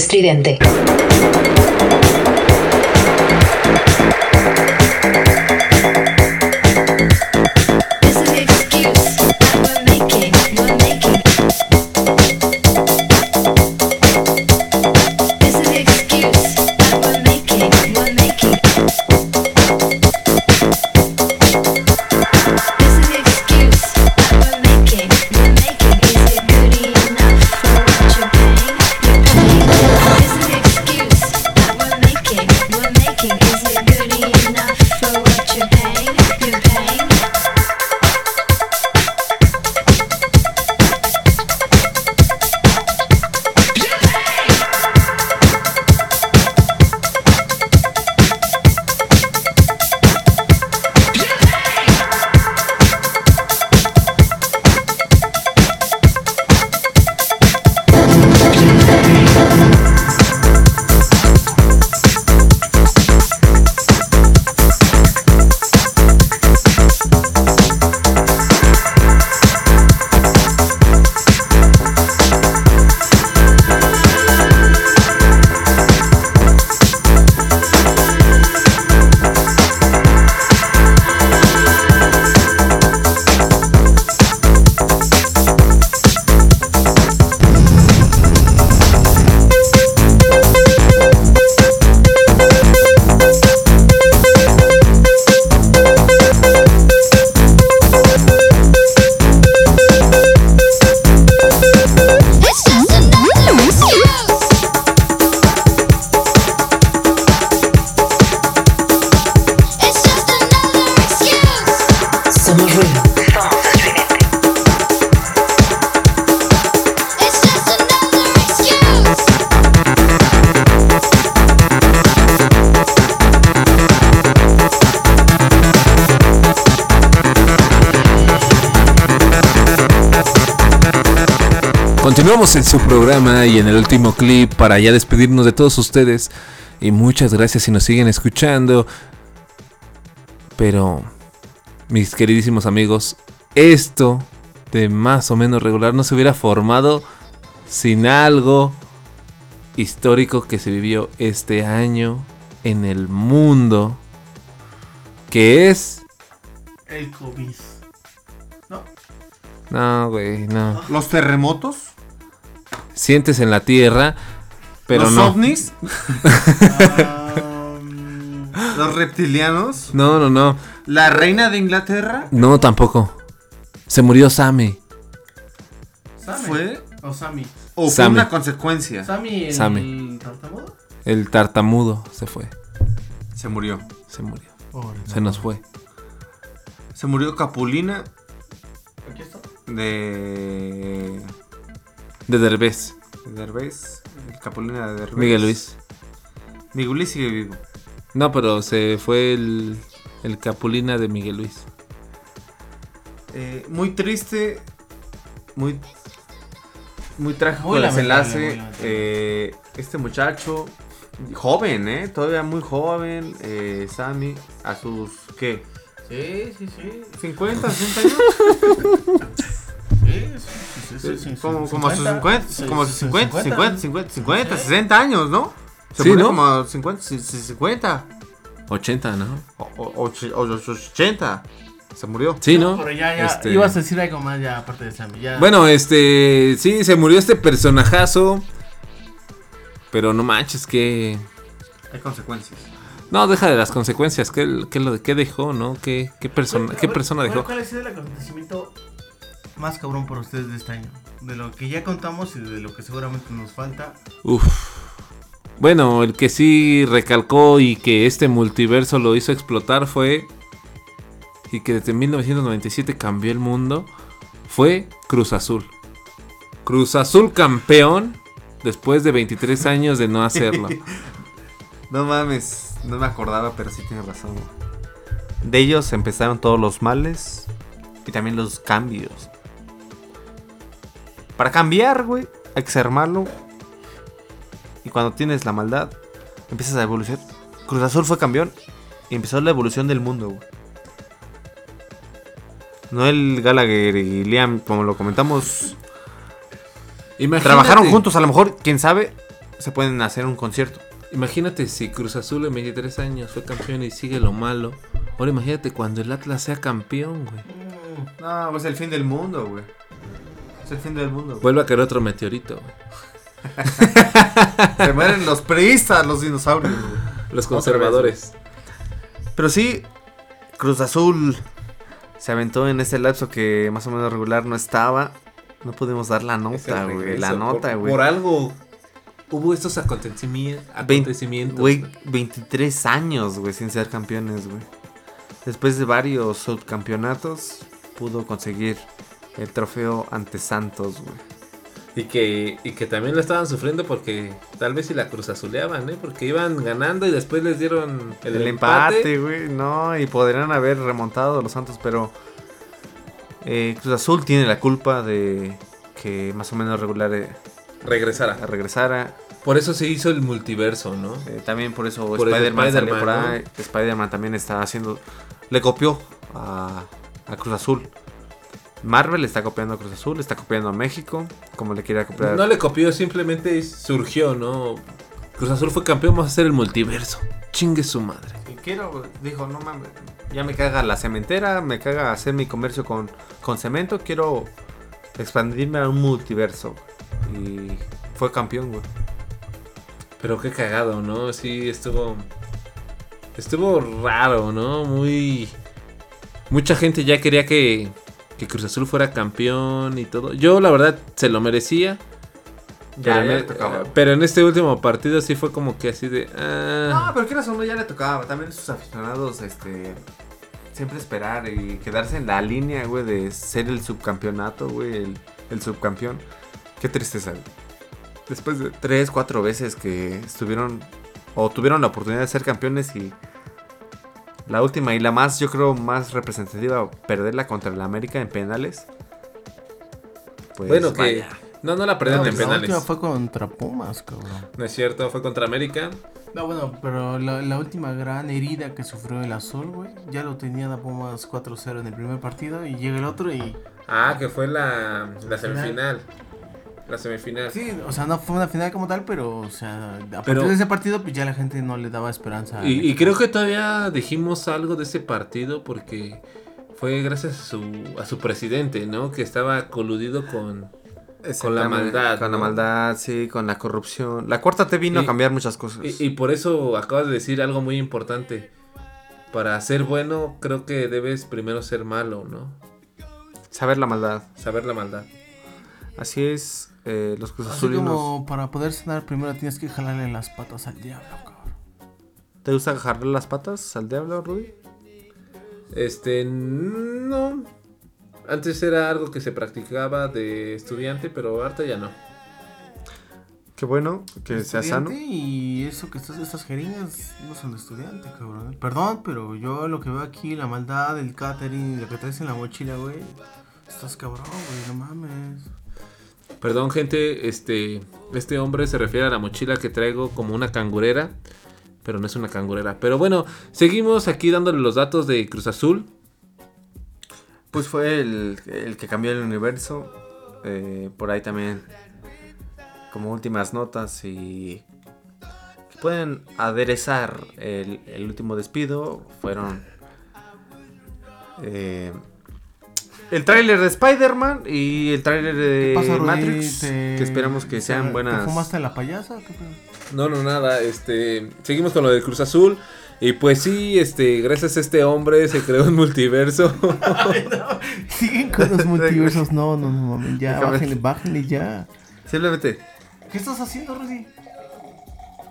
S1: Estridente.
S8: En su programa y en el último clip para ya despedirnos de todos ustedes. Y muchas gracias si nos siguen escuchando. Pero, mis queridísimos amigos, esto de más o menos regular no se hubiera formado sin algo histórico que se vivió este año en el mundo. Que es...
S9: El COVID. No.
S8: No, güey, no.
S4: Los terremotos,
S8: Sientes en la tierra, pero
S4: los
S8: no.
S4: ovnis,
S9: Um,
S4: los reptilianos,
S8: No, no, no.
S4: la reina de Inglaterra.
S8: No, tampoco. Se murió Sammy.
S9: Sammy.
S4: ¿Fue?
S9: O Sammy.
S4: ¿O fue una consecuencia?
S9: Sammy el
S8: Sammy.
S9: tartamudo.
S8: El tartamudo se fue.
S4: Se murió.
S8: Se murió.
S9: Pobre,
S8: Se nos fue.
S4: Se murió Capulina
S9: Aquí está.
S4: de...
S8: De Derbez.
S4: de Derbez. el Capulina de Derbez.
S8: Miguel Luis.
S4: Miguel Luis sigue vivo.
S8: No, pero se fue el, el Capulina de Miguel Luis.
S4: Eh, muy triste, muy muy trágico
S9: Muy
S4: el desenlace. Eh, este muchacho, joven, ¿eh? Todavía muy joven, eh, Sammy, a sus, ¿qué?
S9: Sí, sí, sí.
S4: ¿50, 60 años?
S9: Sí, sí,
S4: como, como a sus 50,
S9: sí,
S4: como a sus
S9: sí,
S4: 50, 50, 50, 50, 60 años, ¿no? Se
S8: Sí,
S4: pone
S8: ¿no?
S4: como a 50, sí, sí, 50,
S8: 80, ¿no?
S4: o, o, och- o- och- 80. Se murió.
S8: Sí, ¿no?
S9: Pero ya, ya.
S8: Este-
S9: Ibas a decir algo más ya aparte de Sammy. Ya.
S8: Bueno, este. Sí, se murió este personajazo. Pero no manches, que.
S4: Hay consecuencias.
S8: No, deja de las consecuencias. ¿Qué, qué, lo, qué dejó, no? ¿Qué, qué, persona,
S9: ¿Cuál-
S8: qué persona dejó?
S9: ¿Cuál ha sido el acontecimiento más cabrón para ustedes de este año? De lo que ya contamos y de lo que seguramente nos falta.
S8: Uf. Bueno, el que sí recalcó y que este multiverso lo hizo explotar fue. Y que desde 1997 cambió el mundo. Fue Cruz Azul. Cruz Azul campeón. Después de 23 años de no hacerlo.
S4: No mames, no me acordaba, pero sí tienes razón. De ellos empezaron todos los males y también los cambios. Para cambiar, güey, hay que ser malo. Y cuando tienes la maldad, empiezas a evolucionar. Cruz Azul fue campeón y empezó la evolución del mundo, güey. Noel Gallagher y Liam, como lo comentamos
S8: Imagínate-
S4: trabajaron juntos, a lo mejor, quién sabe, se pueden hacer un concierto.
S8: Imagínate si Cruz Azul en 23 años fue campeón y sigue lo malo. Ahora imagínate cuando el Atlas sea campeón, güey.
S4: No, es el fin del mundo, güey. Es el fin del mundo. güey.
S8: Vuelve a caer otro meteorito, güey.
S4: Se mueren los priistas, los dinosaurios, güey.
S8: Los conservadores.
S4: Pero sí, Cruz Azul se aventó en ese lapso que más o menos regular no estaba. No pudimos dar la nota, güey. La nota, güey.
S8: Por algo hubo estos acontecimientos
S4: Güey, 23 años, güey, sin ser campeones, güey. Después de varios subcampeonatos, pudo conseguir el trofeo ante Santos, güey.
S8: Y que, y que también lo estaban sufriendo porque tal vez si la Cruz Azuleaban, ¿eh? Porque iban ganando y después les dieron el,
S4: El,
S8: empate.
S4: güey, no, y podrían haber remontado los Santos, pero eh, Cruz Azul tiene la culpa de que más o menos regular eh,
S8: Regresara.
S4: regresara.
S8: Por eso se hizo el multiverso, ¿no?
S4: Eh, también por eso Spider-Man por ahí. Spider-Man también está haciendo. Le copió a, a Cruz Azul. Marvel está copiando a Cruz Azul, está copiando a México, como le quiera copiar.
S8: No le copió, simplemente surgió, ¿no? Cruz Azul fue campeón, vamos a hacer el multiverso. Chingue su madre.
S4: Y Quiero, dijo, no mames, ya me caga la cementera, me caga hacer mi comercio con, con cemento, quiero expandirme a un multiverso. Y fue campeón, güey.
S8: Pero qué cagado, ¿no? Sí, estuvo. Estuvo raro, ¿no? Muy. Mucha gente ya quería que, que Cruz Azul fuera campeón y todo. Yo, la verdad, se lo merecía.
S4: Ya,
S8: pero,
S4: ya
S8: en,
S4: le
S8: e-
S4: tocaba.
S8: pero en este último partido sí fue como que así de. ah.
S4: No, pero que uno ya le tocaba. También sus aficionados, este. Siempre esperar y quedarse en la línea, güey, de ser el subcampeonato, güey, el, el subcampeón. Qué tristeza, güey. Después de tres, cuatro veces que estuvieron o tuvieron la oportunidad de ser campeones y la última y la más, yo creo, más representativa, perderla contra el América en penales. Pues,
S8: bueno, que.
S4: vaya.
S8: No, no la perdieron
S9: No,
S8: en
S9: la
S8: penales.
S9: última fue contra Pumas, cabrón.
S8: No es cierto, fue contra América.
S9: No, bueno, pero la, la última gran herida que sufrió el Azul, güey, ya lo tenían a Pumas 4-0 en el primer partido y llega el otro y...
S8: Ah, que fue la, la semifinal. La semifinal.
S9: Sí, o sea, no fue una final como tal, pero, o sea, a
S8: Pero-
S9: partir de ese partido, pues ya la gente no le daba esperanza.
S8: Y, y creo que todavía dijimos algo de ese partido porque fue gracias a su, a su presidente, ¿no? Que estaba coludido con, con la maldad.
S4: Con la maldad, sí, con la corrupción. La cuarta T vino
S8: Y-
S4: a cambiar muchas cosas.
S8: Y, y por eso acabas de decir algo muy importante. Para ser bueno, creo que debes primero ser malo, ¿no?
S4: Saber la maldad.
S8: Saber la maldad.
S4: Así es, eh, los Cruz
S9: Así
S4: Azulinos.
S9: como para poder cenar primero tienes que jalarle las patas al diablo, cabrón.
S4: ¿Te gusta jalarle las patas al diablo, Rudy?
S8: Este, no. Antes era algo que se practicaba de estudiante, pero ahorita ya no.
S4: Qué bueno que sea sano.
S9: Y eso que estas, estas jeringas no son de estudiante, cabrón. Perdón, pero yo lo que veo aquí, la maldad, el catering, lo que traes en la mochila, güey. Estás cabrón, güey, no mames.
S8: Perdón, gente, este, este hombre se refiere a la mochila que traigo como una cangurera, pero no es una cangurera. Pero bueno, seguimos aquí dándole los datos de Cruz Azul.
S4: Pues fue el, el que cambió el universo. Eh, por ahí también, como últimas notas y pueden aderezar el, el último despido, fueron eh, el tráiler de Spider-Man y el tráiler de
S9: ¿Qué pasa?
S4: Matrix,
S9: Te-
S4: que esperamos que sean
S9: ¿Te
S4: buenas.
S9: fumaste la payasa?
S8: No, no, nada, este, seguimos con lo de Cruz Azul. Y pues sí, este, gracias a este hombre se creó un multiverso.
S9: Siguen con los multiversos. No, no, no, mames. Ya,
S4: Déjame-
S9: bájenle, bájenle ya.
S4: Simplemente
S9: ¿Qué estás haciendo, Rudy?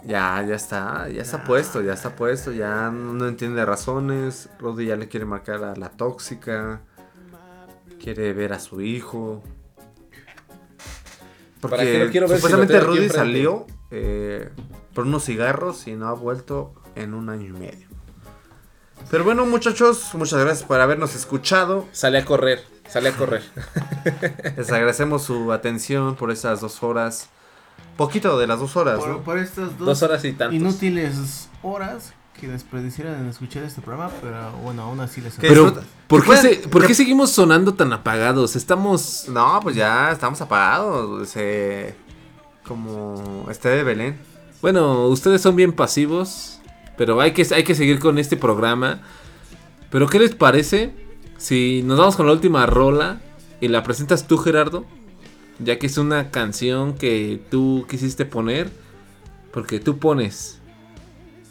S4: Ya, ya está, ya está puesto, ya está puesto, ya no entiende razones. Roddy ya le quiere marcar a la tóxica. Quiere ver a su hijo.
S8: ¿Para
S4: Porque
S8: lo quiero ver si lo
S4: supuestamente Rudy salió eh, por unos cigarros y no ha vuelto en un año y medio. Pero bueno, muchachos, muchas gracias por habernos escuchado.
S8: sale a correr, sale a correr.
S4: Les agradecemos su atención por esas dos horas. Poquito de las dos horas,
S9: Por,
S4: ¿no?
S9: por estas dos,
S8: Dos horas y tantos.
S9: inútiles horas que desperdiciaran en escuchar este programa, pero bueno, aún así les
S8: Pero, ¿por, qué se- por qué seguimos sonando tan apagados? Estamos...
S4: No, pues ya estamos apagados. Como este de Belén.
S8: Bueno, ustedes son bien pasivos, pero hay que, hay que seguir con este programa. Pero ¿qué les parece si nos vamos con la última rola y la presentas tú, Gerardo? Ya que es una canción que tú quisiste poner, porque tú pones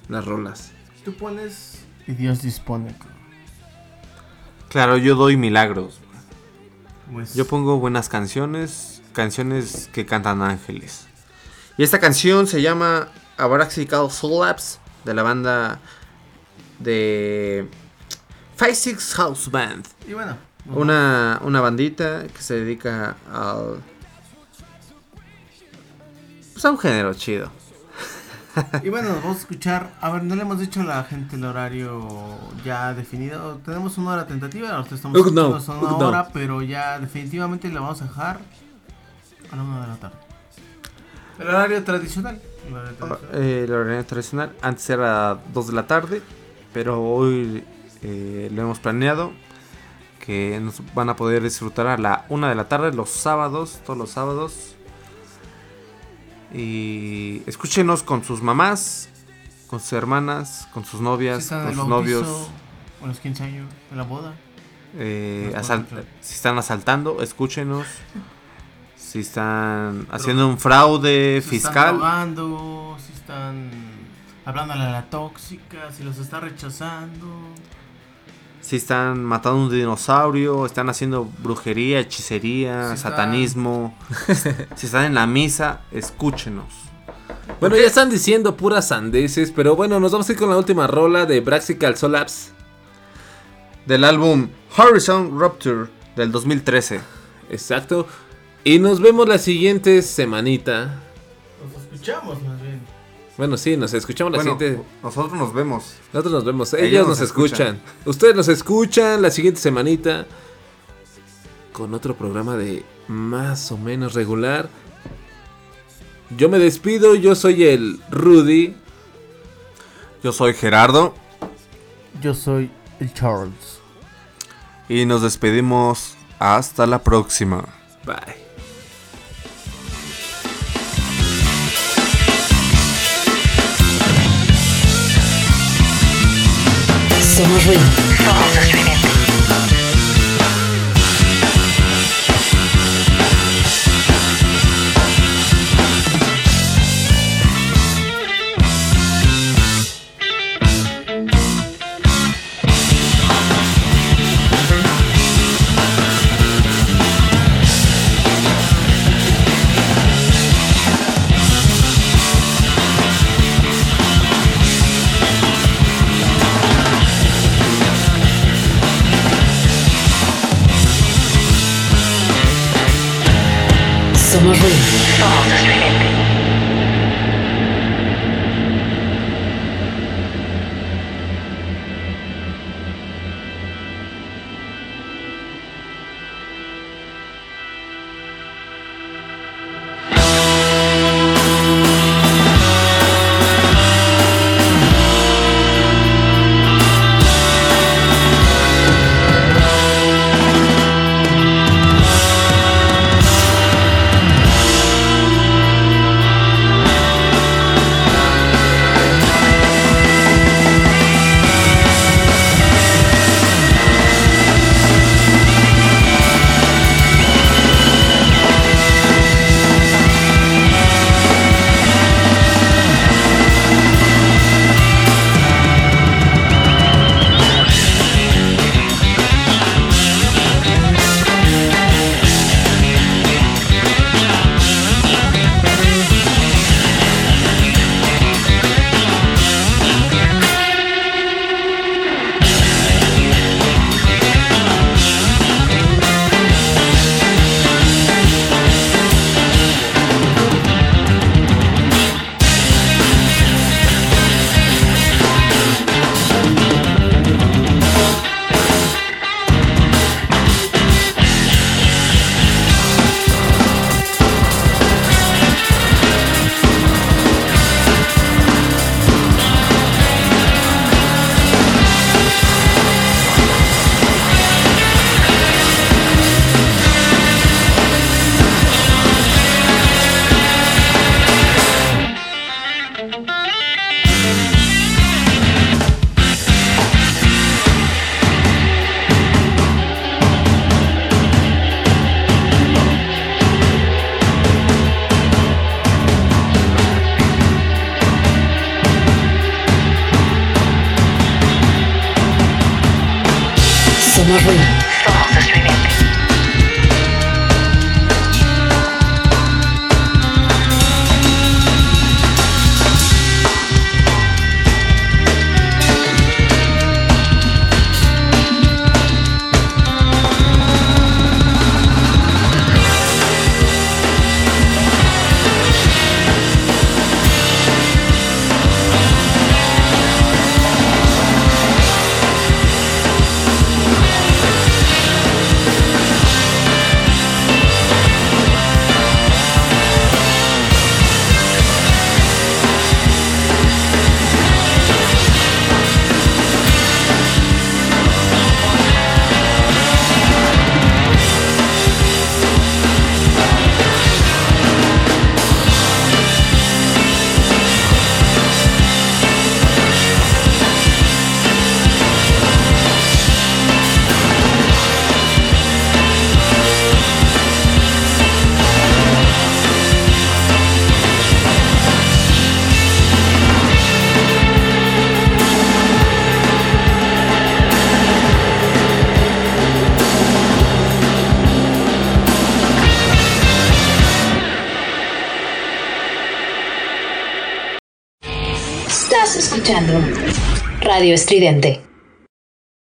S8: las rolas.
S9: Tú pones y Dios dispone.
S4: Claro, yo doy milagros.
S9: Pues,
S4: Yo pongo buenas canciones, canciones que cantan ángeles. Y esta canción se llama Abraxical Soul Labs de la banda de Five Six House Band.
S9: Y bueno,
S4: Una, una bandita que se dedica al... Pues a un género chido.
S9: Y bueno, nos vamos a escuchar. A ver, no le hemos dicho a la gente el horario ya definido. Tenemos una hora tentativa, nosotros estamos
S8: no,
S9: escuchando una
S8: no.
S9: hora, pero ya definitivamente la vamos a dejar a la una de la tarde. El horario tradicional. el horario tradicional.
S4: Eh, el horario tradicional. Antes era 2 de la tarde, pero hoy eh, lo hemos planeado. Que nos van a poder disfrutar a la 1 de la tarde los sábados, todos los sábados. Y escúchenos con sus mamás, con sus hermanas, con sus novias,
S9: están
S4: con sus novios.
S9: O en los 15 años, en la boda.
S4: Eh, si están asaltando, escúchenos. Si están haciendo un fraude
S9: Si están
S4: fiscal,
S9: drogando, si están hablándole a la tóxica, si los está rechazando.
S4: Si están matando un dinosaurio, están haciendo brujería, hechicería,
S9: Si están-
S4: satanismo, si están en la misa, escúchenos.
S8: Bueno, ya están diciendo puras sandeces, pero bueno, nos vamos a ir con la última rola de Braxical Solapse.
S4: Del álbum Horizon Rupture del 2013.
S8: Exacto. Y nos vemos la siguiente semanita.
S9: Los escuchamos más bien.
S8: Bueno, sí, nos escuchamos la
S4: Bueno,
S8: siguiente.
S4: nosotros nos vemos.
S8: Nosotros nos vemos. Ellos,
S4: Ellos
S8: nos
S4: nos
S8: escuchan. Ustedes nos escuchan la siguiente semanita. Con otro programa de más o menos regular. Yo me despido. Yo soy el Rudy.
S4: Yo soy Gerardo
S9: Yo soy el Charles.
S4: y nos despedimos hasta la próxima.
S8: Bye.
S2: Somos ruido.
S1: Somos
S2: ruido.
S1: Somos
S2: Estridente.